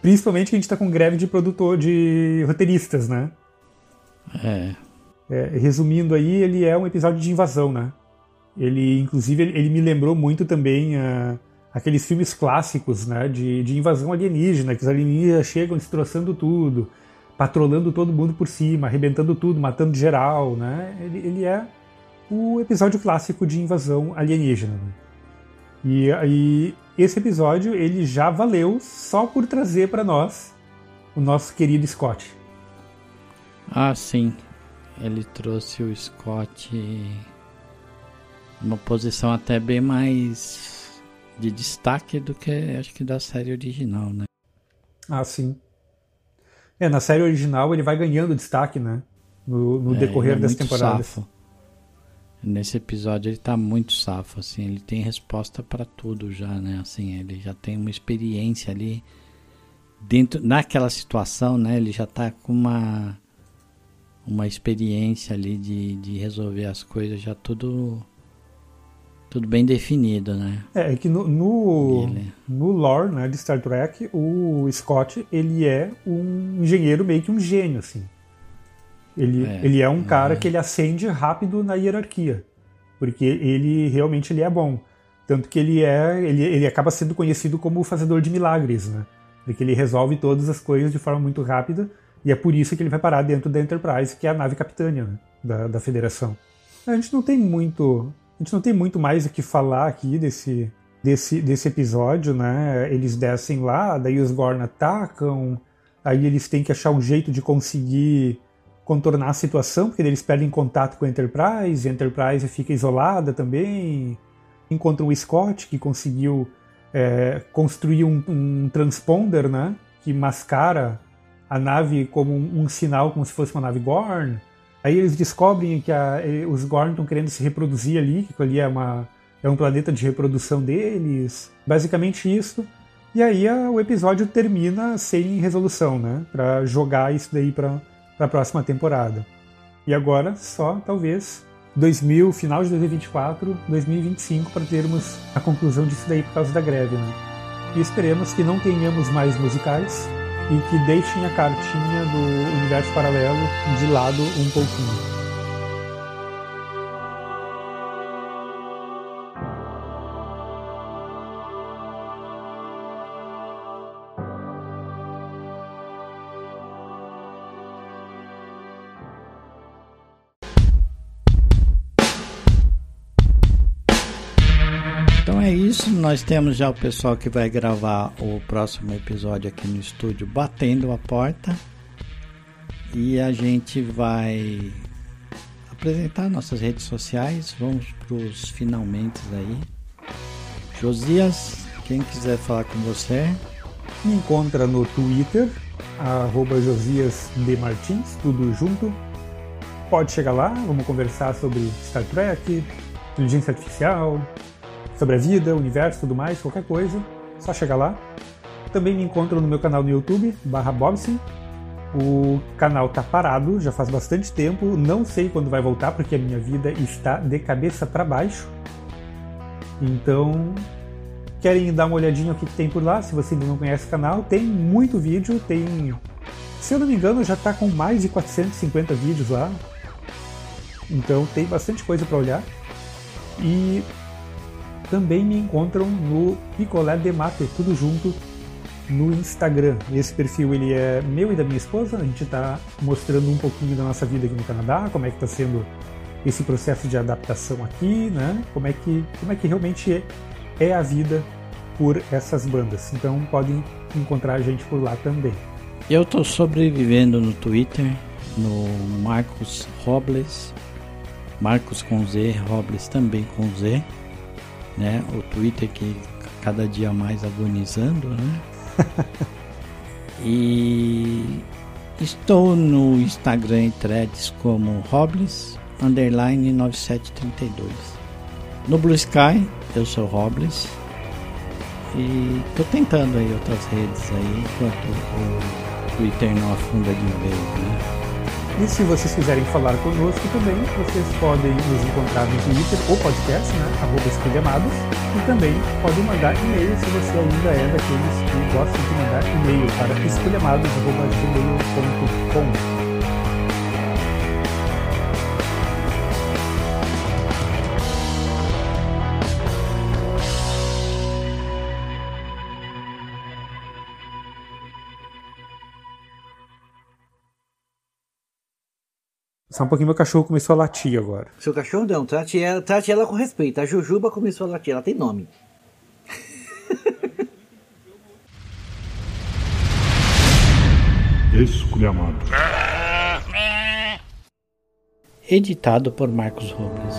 Principalmente que a gente está com greve de produtor, de roteiristas, né? É. é. Resumindo aí, ele é um episódio de invasão, né? Ele, inclusive, ele, ele me lembrou muito também uh, aqueles filmes clássicos, né? De, de invasão alienígena, que os alienígenas chegam destroçando tudo, patrolando todo mundo por cima, arrebentando tudo, matando geral, né? Ele, ele é o episódio clássico de invasão alienígena. Né? E, e esse episódio ele já valeu só por trazer para nós o nosso querido Scott. Ah, sim. Ele trouxe o Scott uma posição até bem mais de destaque do que acho que da série original, né? Ah, sim. É, na série original ele vai ganhando destaque, né? No, no é, decorrer é das temporadas. Safo. Nesse episódio ele tá muito safo, assim, ele tem resposta para tudo já, né? Assim, ele já tem uma experiência ali dentro naquela situação, né? Ele já tá com uma uma experiência ali de, de resolver as coisas já tudo tudo bem definido, né? É, é que no no, ele... no lore né, de Star Trek, o Scott ele é um engenheiro meio que um gênio, assim. Ele é, ele é um cara é. que ele ascende rápido na hierarquia, porque ele realmente ele é bom. Tanto que ele é ele, ele acaba sendo conhecido como o fazedor de milagres, né? Porque ele resolve todas as coisas de forma muito rápida e é por isso que ele vai parar dentro da Enterprise, que é a nave capitânia né? da, da Federação. A gente não tem muito a gente não tem muito mais o que falar aqui desse desse, desse episódio, né? Eles descem lá, daí os Gorn atacam, aí eles têm que achar um jeito de conseguir contornar a situação, porque eles perdem contato com a Enterprise, a Enterprise fica isolada também. Encontram o Scott, que conseguiu é, construir um, um, transponder, né? Que mascara a nave como um, um, sinal, como se fosse uma nave Gorn. Aí eles descobrem que a, os Gorn estão querendo se reproduzir ali, que ali é, uma, é um planeta de reprodução deles. Basicamente isso. E aí a, o episódio termina sem resolução, né? Pra jogar isso daí pra para a próxima temporada. E agora só talvez 2000, final de 2024, 2025 para termos a conclusão disso daí por causa da greve, né? E esperemos que não tenhamos mais musicais e que deixem a cartinha do universo paralelo de lado um pouquinho. Nós temos já o pessoal que vai gravar o próximo episódio aqui no estúdio batendo a porta. E a gente vai apresentar nossas redes sociais. Vamos para os finalmente aí. Josias, quem quiser falar com você. Me encontra no Twitter, arroba Josias Martins, tudo junto. Pode chegar lá, vamos conversar sobre Star Trek, inteligência artificial, sobre a vida, o universo, tudo mais, qualquer coisa, só chegar lá. Também me encontro no meu canal no YouTube, barra Bobson. O canal tá parado, já faz bastante tempo, não sei quando vai voltar, porque a minha vida está de cabeça para baixo. Então, querem dar uma olhadinha o que, que, tem por lá, se você ainda não conhece o canal, tem muito vídeo, tem... Se eu não me engano, já está com mais de 450 vídeos lá. Então tem bastante coisa para olhar. E também me encontram no Picolé de Mate, tudo junto no Instagram. Esse perfil ele é meu e da minha esposa. A gente está mostrando um pouquinho da nossa vida aqui no Canadá, como é que está sendo esse processo de adaptação aqui, né? Como é que, como é que realmente é, é a vida por essas bandas. Então podem encontrar a gente por lá também. Eu estou sobrevivendo no Twitter, no Marcos Robles, Marcos com Z, Robles também com Z né? O Twitter que cada dia mais agonizando, né? (laughs) e estou no Instagram e threads como Robles underline 9732. No Blue Sky eu sou Robles e estou tentando aí outras redes aí enquanto o Twitter não afunda de vez, né? E se vocês quiserem falar conosco também, vocês podem nos encontrar no Twitter ou podcast, né? Arroba Escolhamados. E também podem mandar e-mail se você ainda é daqueles que gostam de mandar e-mail para escolhamados.gmail.com. Só um pouquinho, meu cachorro começou a latir agora. Seu cachorro não, trate ela, trate ela com respeito. A Jujuba começou a latir, ela tem nome. (laughs) Esculhamado. Editado por Marcos Robles.